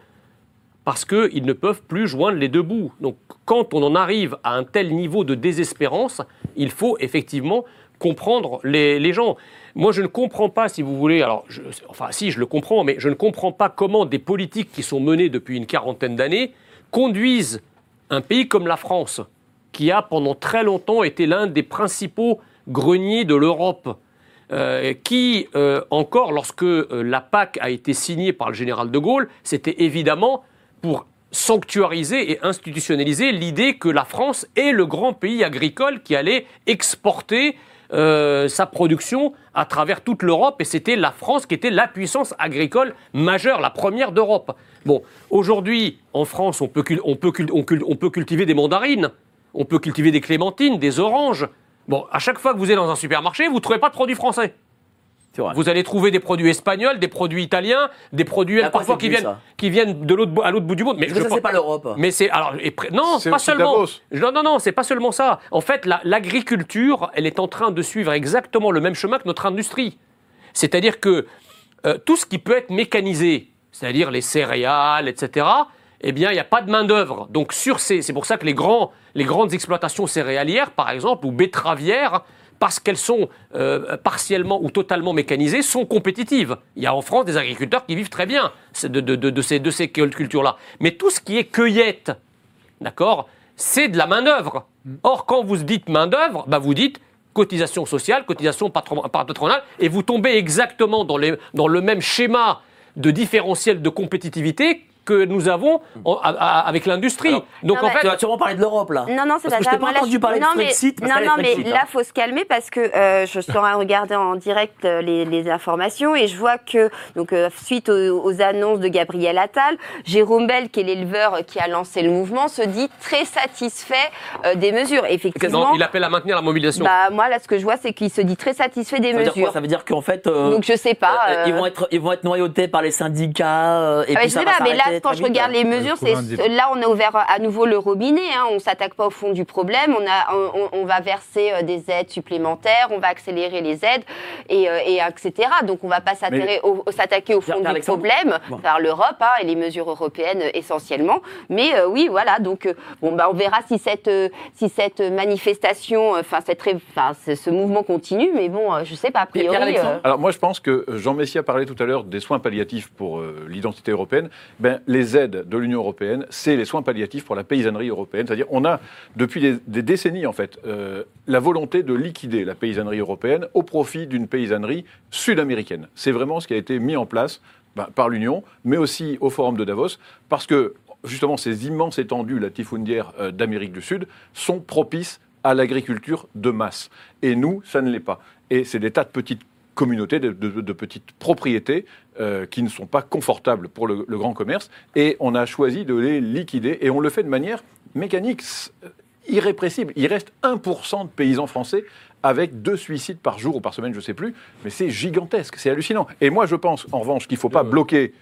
parce qu'ils ne peuvent plus joindre les deux bouts. Donc quand on en arrive à un tel niveau de désespérance, il faut effectivement comprendre les, gens. Moi, je ne comprends pas, si vous voulez, alors, enfin si, je le comprends, mais je ne comprends pas comment des politiques qui sont menées depuis une quarantaine d'années conduisent un pays comme la France, qui a pendant très longtemps été l'un des principaux greniers de l'Europe, euh, qui, euh, encore lorsque euh, la PAC a été signée par le général de Gaulle, c'était évidemment pour sanctuariser et institutionnaliser l'idée que la France est le grand pays agricole qui allait exporter euh, sa production à travers toute l'Europe et c'était la France qui était la puissance agricole majeure, la première d'Europe. Bon, aujourd'hui, en France, on peut, on, peut on peut cultiver des mandarines, on peut cultiver des clémentines, des oranges. Bon, à chaque fois que vous êtes dans un supermarché, vous ne trouvez pas de produits français. Vous allez trouver des produits espagnols, des produits italiens, des produits parfois qui plus viennent, ça. qui viennent de l'autre à l'autre bout du monde. Mais je ça, c'est pas l'Europe. mais c'est alors et non, C'est pas seulement. Non, non, non, c'est pas seulement ça. En fait, la- l'agriculture, elle est en train de suivre exactement le même chemin que notre industrie. C'est-à-dire que euh, tout ce qui peut être mécanisé, c'est-à-dire les céréales, etc. Eh bien, il n'y a pas de main d'œuvre. Donc sur ces, c'est pour ça que les grands, les grandes exploitations céréalières, par exemple, ou betteravières, parce qu'elles sont euh, partiellement ou totalement mécanisées, sont compétitives. Il y a en France des agriculteurs qui vivent très bien de, ces, cultures-là. Mais tout ce qui est cueillette, d'accord, c'est de la main-d'œuvre. Or, quand vous dites main-d'œuvre, bah, vous dites cotisation sociale, cotisation patron- patronale, et vous tombez exactement dans le même schéma de différentiel de compétitivité que nous avons en- a- a- avec l'industrie. Donc non, en fait, Tu vas sûrement parler de l'Europe, là. Non, non, c'est pas je ça. t'ai pas là, entendu je- parler de non, mais- Frexit, parce Non, non, mais là, hein. faut se calmer parce que euh, je (laughs) suis en de regarder en direct euh, les, les informations et je vois que, donc, euh, suite aux, aux annonces de Gabriel Attal, Jérôme Bell, qui est l'éleveur qui a lancé le mouvement, se dit très satisfait euh, des mesures. Effectivement, non, il appelle à maintenir la mobilisation. bah, moi, là, ce que je vois, c'est qu'il se dit très satisfait des Ça veut dire quoi mesures. Ça veut dire qu'en fait. euh, Donc, je sais pas. euh, euh, Ils, vont être, ils vont être noyautés par les syndicats. euh, et ah, puis je ça sais va pas, mais là, quand je regarde les mesures, c'est 90. là on a ouvert à nouveau le robinet. Hein, on s'attaque pas au fond du problème. On a, on, on va verser euh, des aides supplémentaires. On va accélérer les aides et, euh, et etc. Donc on va pas s'attirer au- au- s'attaquer au fond du Alexandre. problème, Bon. par l'Europe hein, et les mesures européennes euh, essentiellement. Mais euh, oui, voilà. Donc euh, bon, bah on verra si cette euh, si cette manifestation, euh, enfin cette, ré- enfin ce, ce mouvement continue. Mais bon, euh, je sais pas. A priori. Euh, Alors moi je pense que Jean Messia parlait tout à l'heure des soins palliatifs pour euh, l'identité européenne. Ben, les aides de l'Union européenne, c'est les soins palliatifs pour la paysannerie européenne. C'est-à-dire on a depuis des, décennies en fait euh, la volonté de liquider la paysannerie européenne au profit d'une paysannerie sud-américaine. C'est vraiment ce qui a été mis en place ben, par l'Union, mais aussi au Forum de Davos, parce que justement ces immenses étendues latifundières euh, d'Amérique du Sud sont propices à l'agriculture de masse. Et nous, ça ne l'est pas. Et c'est des tas de petites communautés, de petites propriétés euh, qui ne sont pas confortables pour le, le grand commerce. Et on a choisi de les liquider. Et on le fait de manière mécanique, s- irrépressible. Il reste 1% de paysans français avec deux suicides par jour ou par semaine, je ne sais plus. Mais c'est gigantesque, c'est hallucinant. Et moi, je pense, en revanche, qu'il ne faut pas bloquer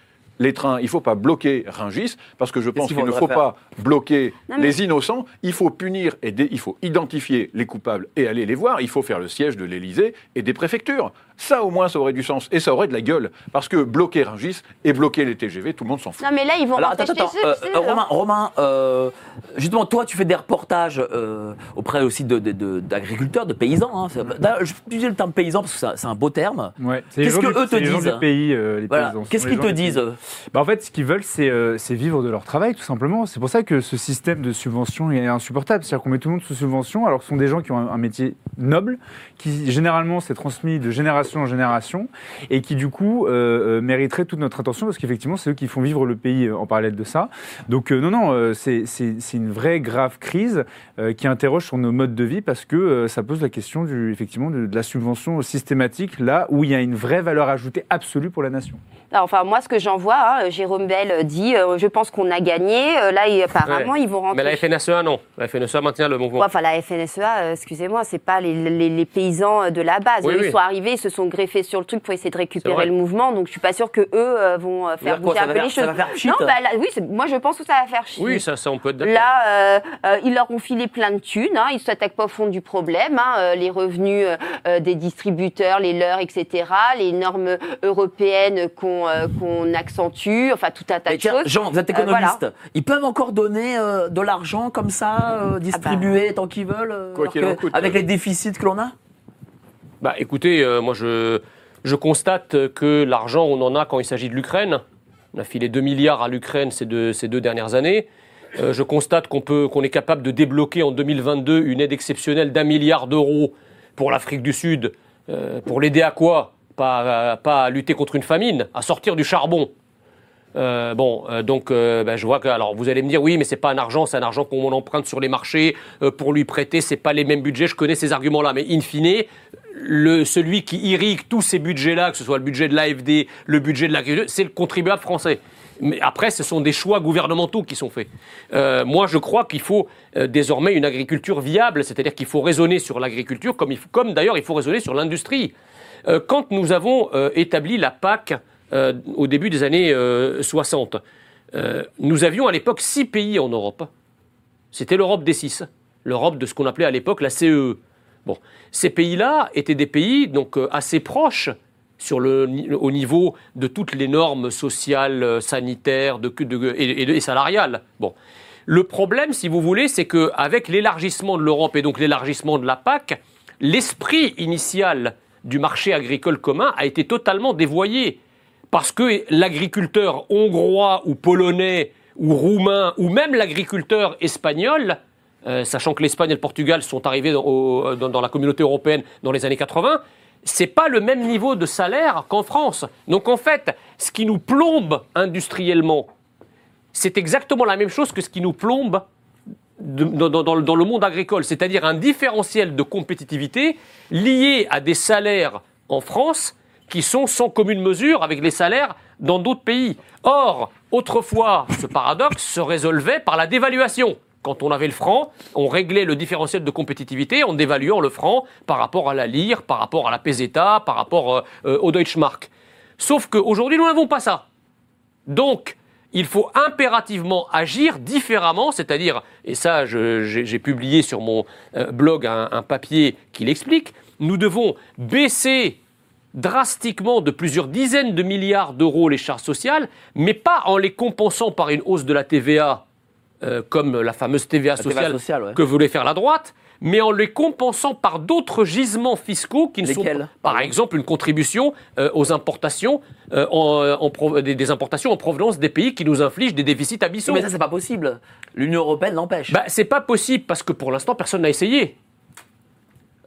les trains, il ne faut pas bloquer Rungis, parce que je pense qu'il ne faut pas bloquer Non, mais- les innocents, il faut punir et dé- il faut identifier les coupables et aller les voir, il faut faire le siège de l'Élysée et des préfectures. Ça au moins ça aurait du sens et ça aurait de la gueule, parce que bloquer Rungis et bloquer les TGV, tout le monde s'en fout. Non mais là ils vont Alors attends, attends, euh, euh, hein. Romain, Romain euh, justement, toi, tu fais des reportages euh, auprès aussi de- de- de- d'agriculteurs, de, paysans. Hein. D'ailleurs, Je utiliser le terme paysan parce que c'est un- beau terme. Ouais, les Qu'est-ce que du- eux te les disent du pays, euh, les Voilà. Qu'est-ce les qu'ils te disent Bah, en fait, ce qu'ils veulent, c'est euh, c'est vivre de leur travail, tout simplement. C'est pour ça que ce système de subvention est insupportable. C'est-à-dire qu'on met tout le monde sous subvention, alors que ce sont des gens qui ont un, un métier noble, qui généralement s'est transmis de génération en génération, et qui du coup euh, euh, mériteraient toute notre attention, parce qu'effectivement, c'est eux qui font vivre le pays euh, en parallèle de ça. Donc non, non, c'est une vraie grave crise qui interroge sur nos modes de vie, parce que ça pose la question du, effectivement de la subvention systématique, là où il y a une vraie valeur ajoutée absolue pour la nation. Enfin, moi, ce que j'en vois, hein, Jérôme Bell dit, euh, je pense qu'on a gagné. Euh, là, il- apparemment, ils vont rentrer. Mais la FNSEA, non. La FNSEA maintient le mouvement. Ouais, enfin, la FNSEA, euh, excusez-moi, c'est pas les, les- les paysans euh, de la base. Oui, Eux, oui. Ils sont arrivés, ils se sont greffés sur le truc pour essayer de récupérer le mouvement. Donc, je suis pas sûre que eux euh, vont euh, faire bouger ça un peu faire- les ça choses. va faire non, bah, là, oui, moi, je pense que ça va faire chier. Oui, ça, ça, on peut être d'accord. Là, euh, euh, ils leur ont filé plein de thunes. Hein, ils ne s'attaquent pas au fond du problème. hein, euh, les revenus euh, euh, des distributeurs, les leurs, etc. Les normes européennes qu'on euh, qu'on accentue. Enfin, tout un tas Mais de tiens, choses. Jean, vous êtes Euh, économiste. Ils peuvent encore donner euh, de l'argent comme ça, euh, distribuer tant qu'ils veulent, Quoi que- coûte. avec les déficits que l'on a? Bah, écoutez, euh, moi, je, je constate que l'argent, on en a quand il s'agit de l'Ukraine. On a filé 2 milliards à l'Ukraine ces deux, ces deux dernières années. Euh, je constate qu'on peut, qu'on est capable de débloquer en 2022 une aide exceptionnelle d'un milliard d'euros pour l'Afrique du Sud. Euh, pour l'aider à quoi? Pas, à- pas à lutter contre une famine, à sortir du charbon. Euh, bon, euh, donc euh, ben, je vois que alors vous allez me dire oui, mais c'est pas un argent, c'est un argent qu'on emprunte sur les marchés euh, pour lui prêter, c'est pas les mêmes budgets. Je connais ces arguments-là, mais in fine, celui qui irrigue tous ces budgets-là, que ce soit le budget de l'AFD, le budget de l'agriculture, c'est le contribuable français. Mais après, ce sont des choix gouvernementaux qui sont faits. Euh, moi, je crois qu'il faut euh, désormais une agriculture viable, c'est-à-dire qu'il faut raisonner sur l'agriculture, comme d'ailleurs il faut raisonner sur l'industrie. Euh, quand nous avons euh, établi la PAC euh, au début des années euh, 60, euh, nous avions à l'époque six pays en Europe. C'était l'Europe des six, l'Europe de ce qu'on appelait à l'époque la CE. Bon, ces pays-là étaient des pays donc assez proches sur le, au niveau de toutes les normes sociales, sanitaires de- et salariales. Bon. Le problème, si vous voulez, c'est qu'avec l'élargissement de l'Europe et donc l'élargissement de la PAC, l'esprit initial du marché agricole commun a été totalement dévoyé. Parce que l'agriculteur hongrois ou polonais ou roumain ou même l'agriculteur espagnol, euh, sachant que l'Espagne et le Portugal sont arrivés dans, dans la communauté européenne dans les années 80, c'est pas le même niveau de salaire qu'en France. Donc en fait, ce qui nous plombe industriellement, c'est exactement la même chose que ce qui nous plombe dans le monde agricole, c'est-à-dire un différentiel de compétitivité lié à des salaires en France qui sont sans commune mesure avec les salaires dans d'autres pays. Or, autrefois, ce paradoxe se résolvait par la dévaluation. Quand on avait le franc, on réglait le différentiel de compétitivité en dévaluant le franc par rapport à la lire, par rapport à la peseta, par rapport euh, euh, au Deutschmark. Sauf qu'aujourd'hui, nous n'avons pas ça. Donc, il faut impérativement agir différemment, c'est-à-dire, et ça j'ai publié sur mon euh, blog un, un papier qui l'explique, nous devons baisser drastiquement de plusieurs dizaines de milliards d'euros les charges sociales, mais pas en les compensant par une hausse de la TVA, euh, comme la fameuse TVA La TVA sociale sociale, ouais. que voulait faire la droite, mais en les compensant par d'autres gisements fiscaux qui ne Lesquels, sont pas, par exemple une contribution euh, aux importations, euh, en, euh, en des, des importations en provenance des pays qui nous infligent des déficits abyssaux. Mais ça, c'est pas possible. L'Union européenne l'empêche. Bah, c'est pas possible parce que pour l'instant, personne n'a essayé.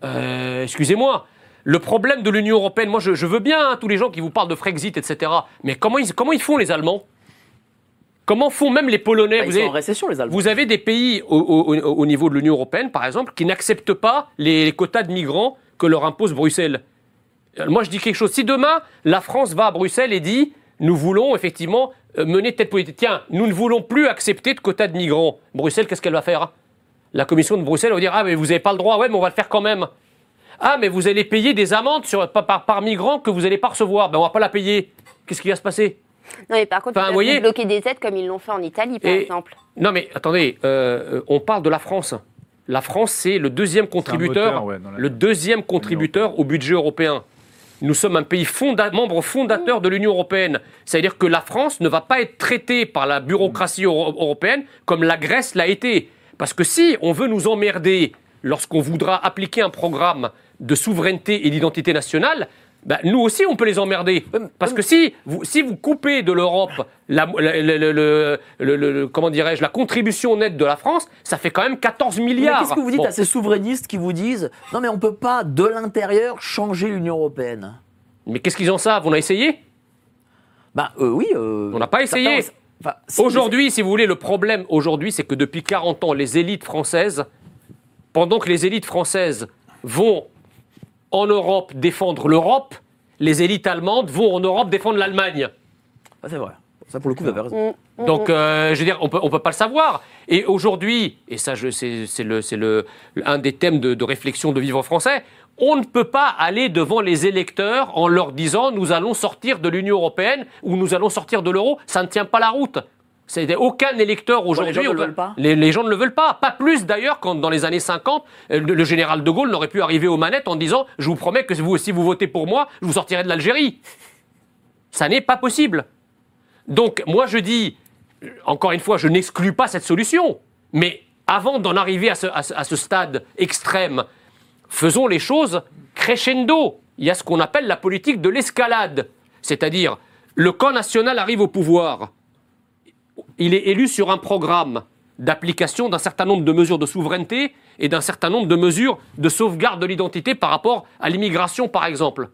Euh, Excusez-moi. Le problème de l'Union européenne, moi je, je veux bien hein, tous les gens qui vous parlent de Frexit, etc. Mais comment ils, comment ils font les Allemands? Comment font même les Polonais Bah, ils vous, sont avez, en récession, les Allemands. vous avez des pays au, au- au- au niveau de l'Union européenne, par exemple, qui n'acceptent pas les, les quotas de migrants que leur impose Bruxelles. Euh, Moi je dis quelque chose. Si demain la France va à Bruxelles et dit nous voulons effectivement euh, mener telle politique, tiens, nous ne voulons plus accepter de quotas de migrants. Bruxelles, qu'est-ce qu'elle va faire? La commission de Bruxelles va dire Ah, mais vous n'avez pas le droit, ouais, mais on va le faire quand même. Ah, mais vous allez payer des amendes sur, par, par, par migrant que vous n'allez pas recevoir. Ben, on va pas la payer. Qu'est-ce qui va se passer? Non, mais par contre, Enfin, peuvent voyez- bloquer des aides comme ils l'ont fait en Italie, par Et- exemple. Non, mais attendez, euh, on parle de la France. La France, c'est le deuxième contributeur, moteur, ouais, dans la- le deuxième contributeur au budget européen. Nous sommes un pays fonda- membre fondateur de l'Union européenne. C'est-à-dire que la France ne va pas être traitée par la bureaucratie euro- européenne comme la Grèce l'a été. Parce que si on veut nous emmerder lorsqu'on voudra appliquer un programme de souveraineté et d'identité nationale, ben, nous aussi on peut les emmerder. Parce que si vous, si vous coupez de l'Europe la, le- le- le- comment dirais-je, la contribution nette de la France, ça fait quand même 14 Mais milliards. Qu'est-ce que vous dites Bon. à ces souverainistes qui vous disent non mais on peut pas de l'intérieur changer l'Union européenne? Mais qu'est-ce qu'ils en savent? On a essayé? Bah euh, oui. euh, On n'a pas essayé. certains- enfin, si, Aujourd'hui, si vous voulez, le problème aujourd'hui, c'est que depuis 40 ans, les élites françaises, pendant que les élites françaises vont en Europe défendre l'Europe, les élites allemandes vont en Europe défendre l'Allemagne. Ah, c'est vrai. Ça pour le coup vous avez raison. Mm, mm, Donc, euh, je veux dire, on peut, on peut pas le savoir. Et aujourd'hui, et ça, je- c'est c'est le, c'est le, un des thèmes de, de réflexion de vivre français, on ne peut pas aller devant les électeurs en leur disant nous allons sortir de l'Union européenne ou nous allons sortir de l'euro. Ça ne tient pas la route. C'est aucun électeur aujourd'hui. gens ne le veulent pas les, les gens ne le veulent pas. Pas plus d'ailleurs quand dans les années 50, euh, le, général de Gaulle n'aurait pu arriver aux manettes en disant je vous promets que si vous, si vous votez pour moi, je vous sortirai de l'Algérie. Ça n'est pas possible. Donc, moi, je dis, euh, encore une fois, je n'exclus pas cette solution. Mais avant d'en arriver à ce, à ce- à ce stade extrême, faisons les choses crescendo. Il y a ce qu'on appelle la politique de l'escalade. C'est-à-dire, le camp national arrive au pouvoir. Il est élu sur un programme d'application d'un certain nombre de mesures de souveraineté et d'un certain nombre de mesures de sauvegarde de l'identité par rapport à l'immigration, par exemple.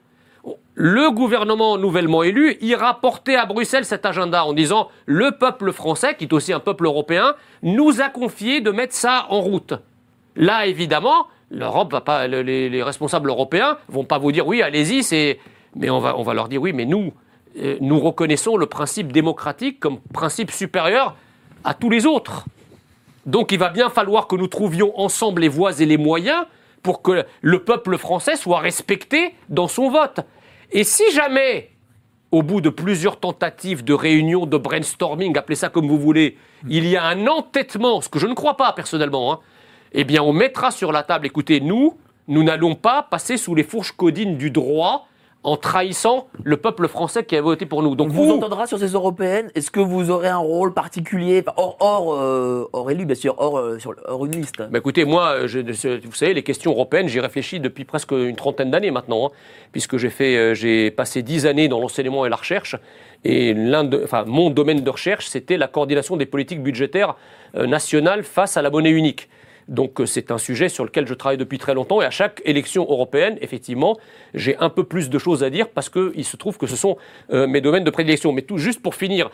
Le gouvernement nouvellement élu ira porter à Bruxelles cet agenda en disant le peuple français, qui est aussi un peuple européen, nous a confié de mettre ça en route. Là, évidemment, l'Europe va pas, le- les, les responsables européens vont pas vous dire oui, allez-y, c'est, mais on va, on va leur dire oui, mais nous, nous reconnaissons le principe démocratique comme principe supérieur à tous les autres. Donc, il va bien falloir que nous trouvions ensemble les voies et les moyens pour que le peuple français soit respecté dans son vote. Et si jamais, au bout de plusieurs tentatives de réunion, de brainstorming, appelez ça comme vous voulez, il y a un entêtement, ce que je ne crois pas personnellement, hein, eh bien on mettra sur la table, écoutez, nous, nous n'allons pas passer sous les fourches codines du droit en trahissant le peuple français qui a voté pour nous. Donc On vous vous, entendra sur ces européennes. Est-ce que vous aurez un rôle particulier, hors, hors, euh, hors élu bien sûr, hors, euh, sur, hors une liste? Bah écoutez, moi, je- je- vous savez, les questions européennes, j'y réfléchis depuis presque une trentaine d'années maintenant, hein, puisque j'ai fait, euh, j'ai passé dix années dans l'enseignement et la recherche, et l'un de, enfin, mon domaine de recherche, c'était la coordination des politiques budgétaires euh, nationales face à la monnaie unique. Donc euh, c'est un sujet sur lequel je travaille depuis très longtemps et à chaque élection européenne, effectivement, j'ai un peu plus de choses à dire parce qu'il se trouve que ce sont euh, mes domaines de prédilection. Mais tout juste pour finir,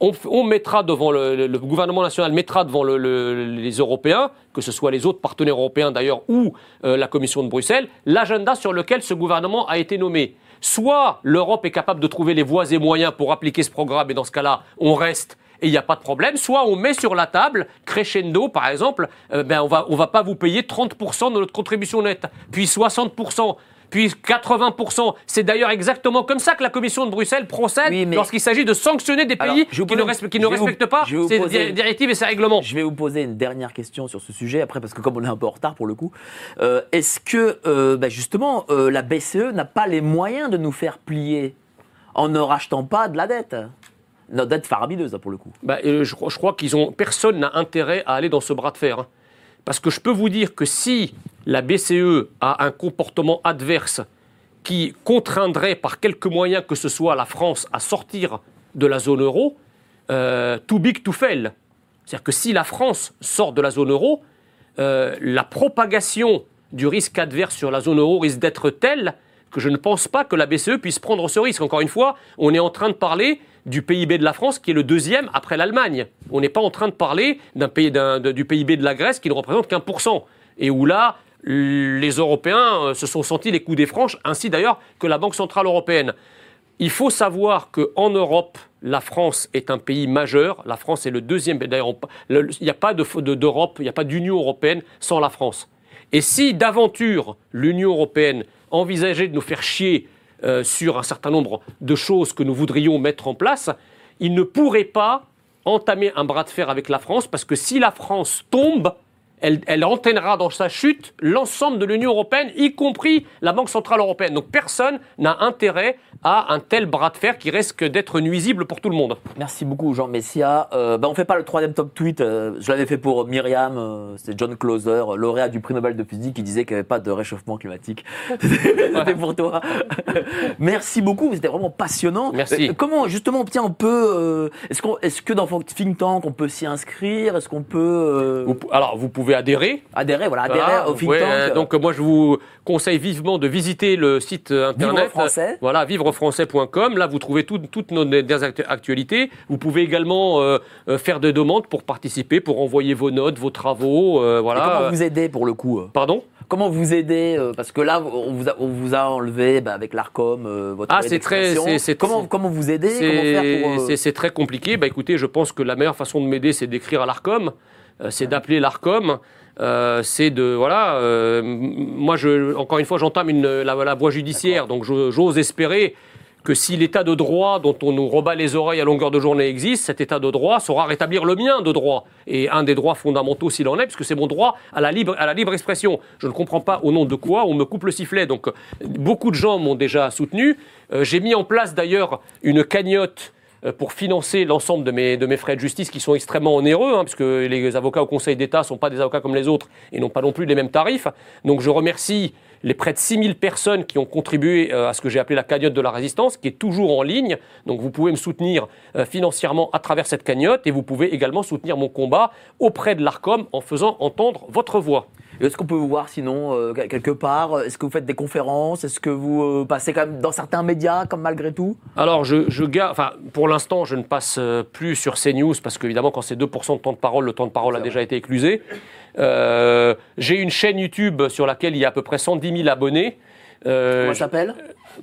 on, mettra devant le, gouvernement national mettra devant le- le- les Européens, que ce soit les autres partenaires européens d'ailleurs ou euh, la Commission de Bruxelles, l'agenda sur lequel ce gouvernement a été nommé. Soit l'Europe est capable de trouver les voies et moyens pour appliquer ce programme et dans ce cas-là, on reste et il n'y a pas de problème. Soit on met sur la table, crescendo par exemple, euh, ben on va, on va pas vous payer 30% de notre contribution nette, puis 60%, puis 80%. C'est d'ailleurs exactement comme ça que la Commission de Bruxelles procède Oui, lorsqu'il s'agit de sanctionner des pays qui ne, poser- respe- qui ne je vais vous- respectent pas ces poser- directives et ces règlements. Je vais vous poser une dernière question sur ce sujet, après, parce que comme on est un peu en retard pour le coup, euh, est-ce que, euh, bah, justement, euh, la BCE n'a pas les moyens de nous faire plier en ne rachetant pas de la dette? Notre dette faramineuse, là, pour le coup. Bah, euh, je, crois- je crois qu'ils ont personne n'a intérêt à aller dans ce bras de fer. hein. Parce que je peux vous dire que si la BCE a un comportement adverse qui contraindrait par quelque moyen que ce soit la France à sortir de la zone euro, euh, too big to fail. C'est-à-dire que si la France sort de la zone euro, euh, la propagation du risque adverse sur la zone euro risque d'être telle que je ne pense pas que la BCE puisse prendre ce risque. Encore une fois, on est en train de parler du PIB de la France qui est le deuxième après l'Allemagne. On n'est pas en train de parler d'un pays, du PIB de la Grèce qui ne représente qu'un pour cent. Et où là, les Européens euh, se sont sentis les coups des franches, ainsi d'ailleurs que la Banque Centrale Européenne. Il faut savoir qu'en Europe, la France est un pays majeur. La France est le deuxième. D'ailleurs, il n'y a pas de- de- d'Europe, il n'y a pas d'Union européenne sans la France. Et si d'aventure l'Union européenne envisageait de nous faire chier euh, sur un certain nombre de choses que nous voudrions mettre en place, il ne pourrait pas entamer un bras de fer avec la France parce que si la France tombe, elle, elle entraînera dans sa chute l'ensemble de l'Union européenne, y compris la Banque centrale européenne. Donc personne n'a intérêt à un tel bras de fer qui risque d'être nuisible pour tout le monde. Merci beaucoup, Jean Messia. Euh, bah, on fait pas le troisième top tweet. euh, je l'avais fait pour Myriam. euh, C'était John Clauser, euh, lauréat du prix Nobel de physique, qui disait qu'il n'y avait pas de réchauffement climatique. (laughs) C'était pour toi. Merci beaucoup. C'était vraiment passionnant. Merci. Euh, comment, justement, tiens, on peut. euh, Est-ce qu'on, est-ce que dans votre think tank, on peut s'y inscrire? Est-ce qu'on peut euh, Vous alors vous pouvez adhérer. adhérer, voilà, adhérer Voilà, au think tank euh, donc moi je vous conseille vivement de visiter le site internet. Vivre français. euh, Voilà, vivrefrançais.com. Là vous trouvez tout- toutes nos dernières actu- actualités. Vous pouvez également euh, faire des demandes pour participer, pour envoyer vos notes, vos travaux. euh, Et voilà. comment vous aider pour le coup Pardon? Comment vous aider Parce que là, on vous a, on vous a enlevé bah, avec l'Arcom euh, votre Ah, c'est très- c'est- comment, comment vous aider? C'est très compliqué. Bah, écoutez, je pense que la meilleure façon de m'aider, c'est d'écrire à l'ARCOM, c'est d'appeler l'ARCOM. euh, c'est de voilà euh, moi je encore une fois j'entame la, voie judiciaire donc j'ose espérer que si l'état de droit dont on nous rebat les oreilles à longueur de journée existe, cet état de droit saura rétablir le mien de droit. Et un des droits fondamentaux s'il en est, puisque c'est mon droit à la, libre, à la libre expression. Je ne comprends pas au nom de quoi on me coupe le sifflet. Donc euh, beaucoup de gens m'ont déjà soutenu. Euh, J'ai mis en place d'ailleurs une cagnotte euh, pour financer l'ensemble de mes, de mes frais de justice qui sont extrêmement onéreux, hein, puisque les avocats au Conseil d'État ne sont pas des avocats comme les autres et n'ont pas non plus les mêmes tarifs. Donc je remercie les près de 6000 personnes qui ont contribué euh, à ce que j'ai appelé la cagnotte de la résistance, qui est toujours en ligne. Donc vous pouvez me soutenir euh, financièrement à travers cette cagnotte et vous pouvez également soutenir mon combat auprès de l'ARCOM en faisant entendre votre voix. Est-ce qu'on peut vous voir sinon euh, quelque part Est-ce que vous faites des conférences Est-ce que vous euh, passez quand même dans certains médias, comme malgré tout? Alors, je, je garde, enfin, pour l'instant, je ne passe euh, plus sur CNews parce qu'évidemment, quand c'est 2% de temps de parole, le temps de parole a déjà été éclusé. Euh, J'ai une chaîne YouTube sur laquelle il y a à peu près 110 000 abonnés. Euh, Comment ça s'appelle?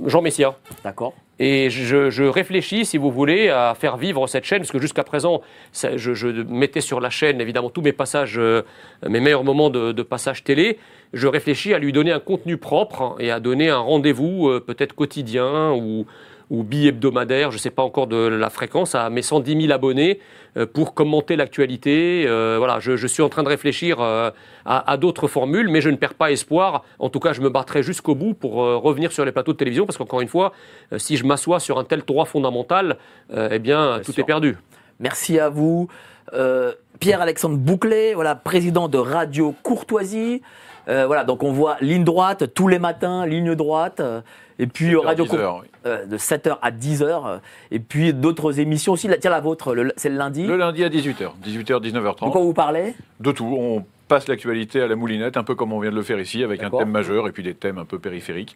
Jean Messia. D'accord. Et je, je réfléchis, si vous voulez, à faire vivre cette chaîne, parce que jusqu'à présent, ça- je, je mettais sur la chaîne, évidemment, tous mes passages, euh, mes meilleurs moments de, de passage télé. Je réfléchis à lui donner un contenu propre hein, et à donner un rendez-vous, euh, peut-être quotidien ou, ou bi-hebdomadaire, je ne sais pas encore de la fréquence, à mes 110 000 abonnés euh, pour commenter l'actualité. Euh, voilà, je, je suis en train de réfléchir euh, à, à d'autres formules, mais je ne perds pas espoir. En tout cas, je me battrai jusqu'au bout pour revenir sur les plateaux de télévision, parce qu'encore une fois, si je m'assois sur un tel droit fondamental, eh bien, tout sûr. est perdu. Merci à vous. Euh, Pierre-Alexandre Bouclet, voilà, président de Radio Courtoisie. Euh, voilà, donc on voit ligne droite tous les matins, ligne droite. euh, Et puis 7h, Radio 10h, Cour- oui. euh, de 7h à 10h. euh, Et puis d'autres émissions aussi. La- Tiens, la vôtre, c'est le lundi. Le lundi à 18h, 18h, 19h30. De quoi vous parlez? De tout. On passe l'actualité à la moulinette, un peu comme on vient de le faire ici, avec un thème majeur et puis des thèmes un peu périphériques.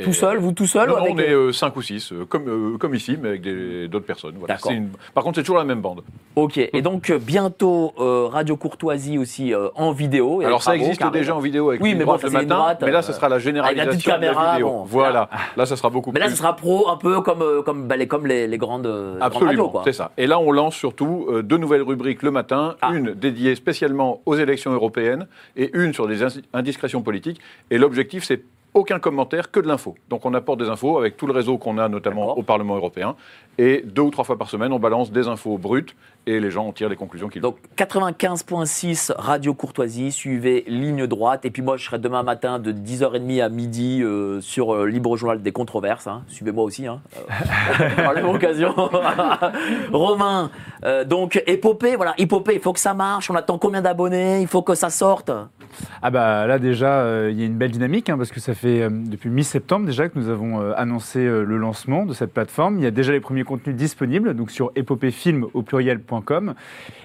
Et- Tout seul, vous tout seul Non, ou non, avec on est 5 ou 6, comme, euh, comme ici, mais avec d'autres personnes. Voilà. Une- Par contre, c'est toujours la même bande. Ok. Et donc euh, bientôt euh, Radio Courtoisie aussi euh, en vidéo. et Alors ça Bravo, existe carrément. déjà en vidéo avec Oui, mais bon, le matin, droite, mais là, euh, ce sera la avec la généralisation petite de la caméra, vidéo. bon, voilà. Là, ça sera beaucoup Mais là, plus. ce sera pro, un peu comme euh, comme bah, les, comme les, les grandes, euh, Absolument, c'est ça. Et là, on lance surtout euh, deux nouvelles rubriques le matin, Ah. une dédiée spécialement aux élections européennes et une sur des indiscrétions politiques. Et l'objectif, c'est aucun commentaire, que de l'info. Donc on apporte des infos avec tout le réseau qu'on a notamment au Parlement européen. Et deux ou trois fois par semaine, on balance des infos brutes et les gens en tirent les conclusions qu'ils Donc 95.6 Radio Courtoisie, suivez Ligne Droite. Et puis moi, je serai demain matin de 10h30 à midi euh, sur euh, Libre Journal des Controverses. hein. Suivez-moi aussi. Hein. Euh, par la même occasion. (laughs) Romain, euh, donc épopée, voilà, épopée, il faut que ça marche. On attend combien d'abonnés Il faut que ça sorte? Ah bah là déjà, euh, il y a une belle dynamique hein, parce que ça fait euh, depuis mi-septembre déjà que nous avons euh, annoncé euh, le lancement de cette plateforme. Il y a déjà les premiers contenus disponibles donc sur épopéefilm au pluriel.com.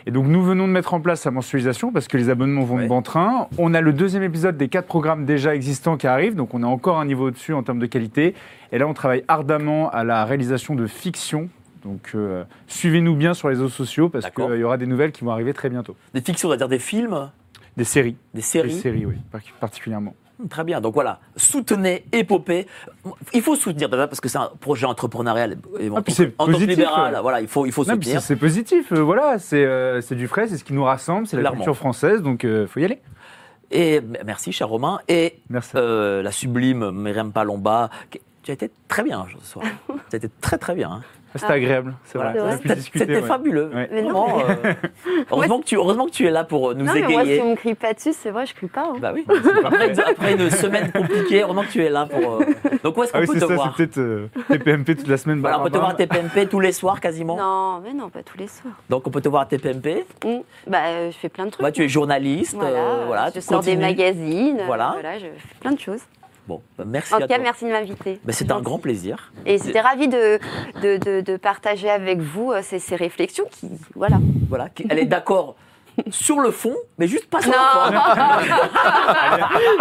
Et donc nous venons de mettre en place la mensualisation parce que les abonnements vont Ouais. de bon train. On a le deuxième épisode des quatre programmes déjà existants qui arrivent, donc on a encore un niveau au-dessus en termes de qualité. Et là on travaille ardemment à la réalisation de fiction. Donc euh, suivez-nous bien sur les réseaux sociaux parce qu'il y aura des nouvelles qui vont arriver très bientôt. Des fictions, c'est-à-dire des films, Des séries. des Des séries. séries, oui, par- particulièrement. Très bien. Donc voilà, soutenez Épopée. Il faut soutenir déjà parce que c'est un projet entrepreneurial. Et en Ah, c'est en tant que positif, libéral, euh. voilà, il faut, il faut Non, soutenir. c'est c'est positif, euh, voilà, c'est euh, c'est du frais, c'est ce qui nous rassemble, c'est la Clairement. culture française, donc il faut y aller. Et merci, cher Romain. Et Merci. euh, la sublime Myriam Palomba, qui- tu as été très bien ce soir. (laughs) tu as été très très bien. hein. C'était agréable, c'est vrai. C'était c'était ouais. fabuleux. Ouais. Mais non, Vraiment, euh, (laughs) heureusement, que tu, heureusement que tu es là pour euh, nous Non, mais moi, si égayer. on me crie pas dessus, c'est vrai, je crie pas. hein. Bah oui. Après, une- après une semaine compliquée, heureusement que tu es là pour. euh, Donc où est-ce qu'on Ah oui, peut c'est te ça, voir? c'est peut-être euh, TPMP toute la semaine. Voilà, on peut te voir à. TPMP tous les soirs quasiment. Non, mais non, pas tous les soirs. Donc on peut te voir à TPMP. Mm. Bah, euh, je fais plein de trucs. Bah, tu es journaliste. Voilà, voilà, je tu sors des magazines. Voilà. Voilà. je fais plein de choses. Bon, bah, merci En tout cas, merci de m'inviter. Bah, c'est un grand plaisir. Et j'étais ravie de, de, de, de partager avec vous euh, ces, ces réflexions qui, voilà. Voilà, elle est d'accord sur le fond, mais juste pas sur Non la (laughs) forme.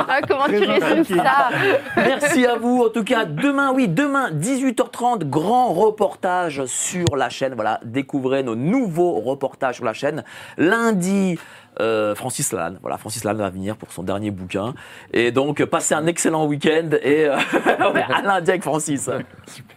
Ah, Comment tu résumes ça Merci à vous. En tout cas, demain, oui, demain, 18h30, grand reportage sur la chaîne. Voilà, découvrez nos nouveaux reportages sur la chaîne. Lundi, euh, Francis Lalanne. Voilà, Francis Lalanne va venir pour son dernier bouquin. Et donc, passez un excellent week-end et euh, (laughs) ouais, à lundi avec Francis. Super.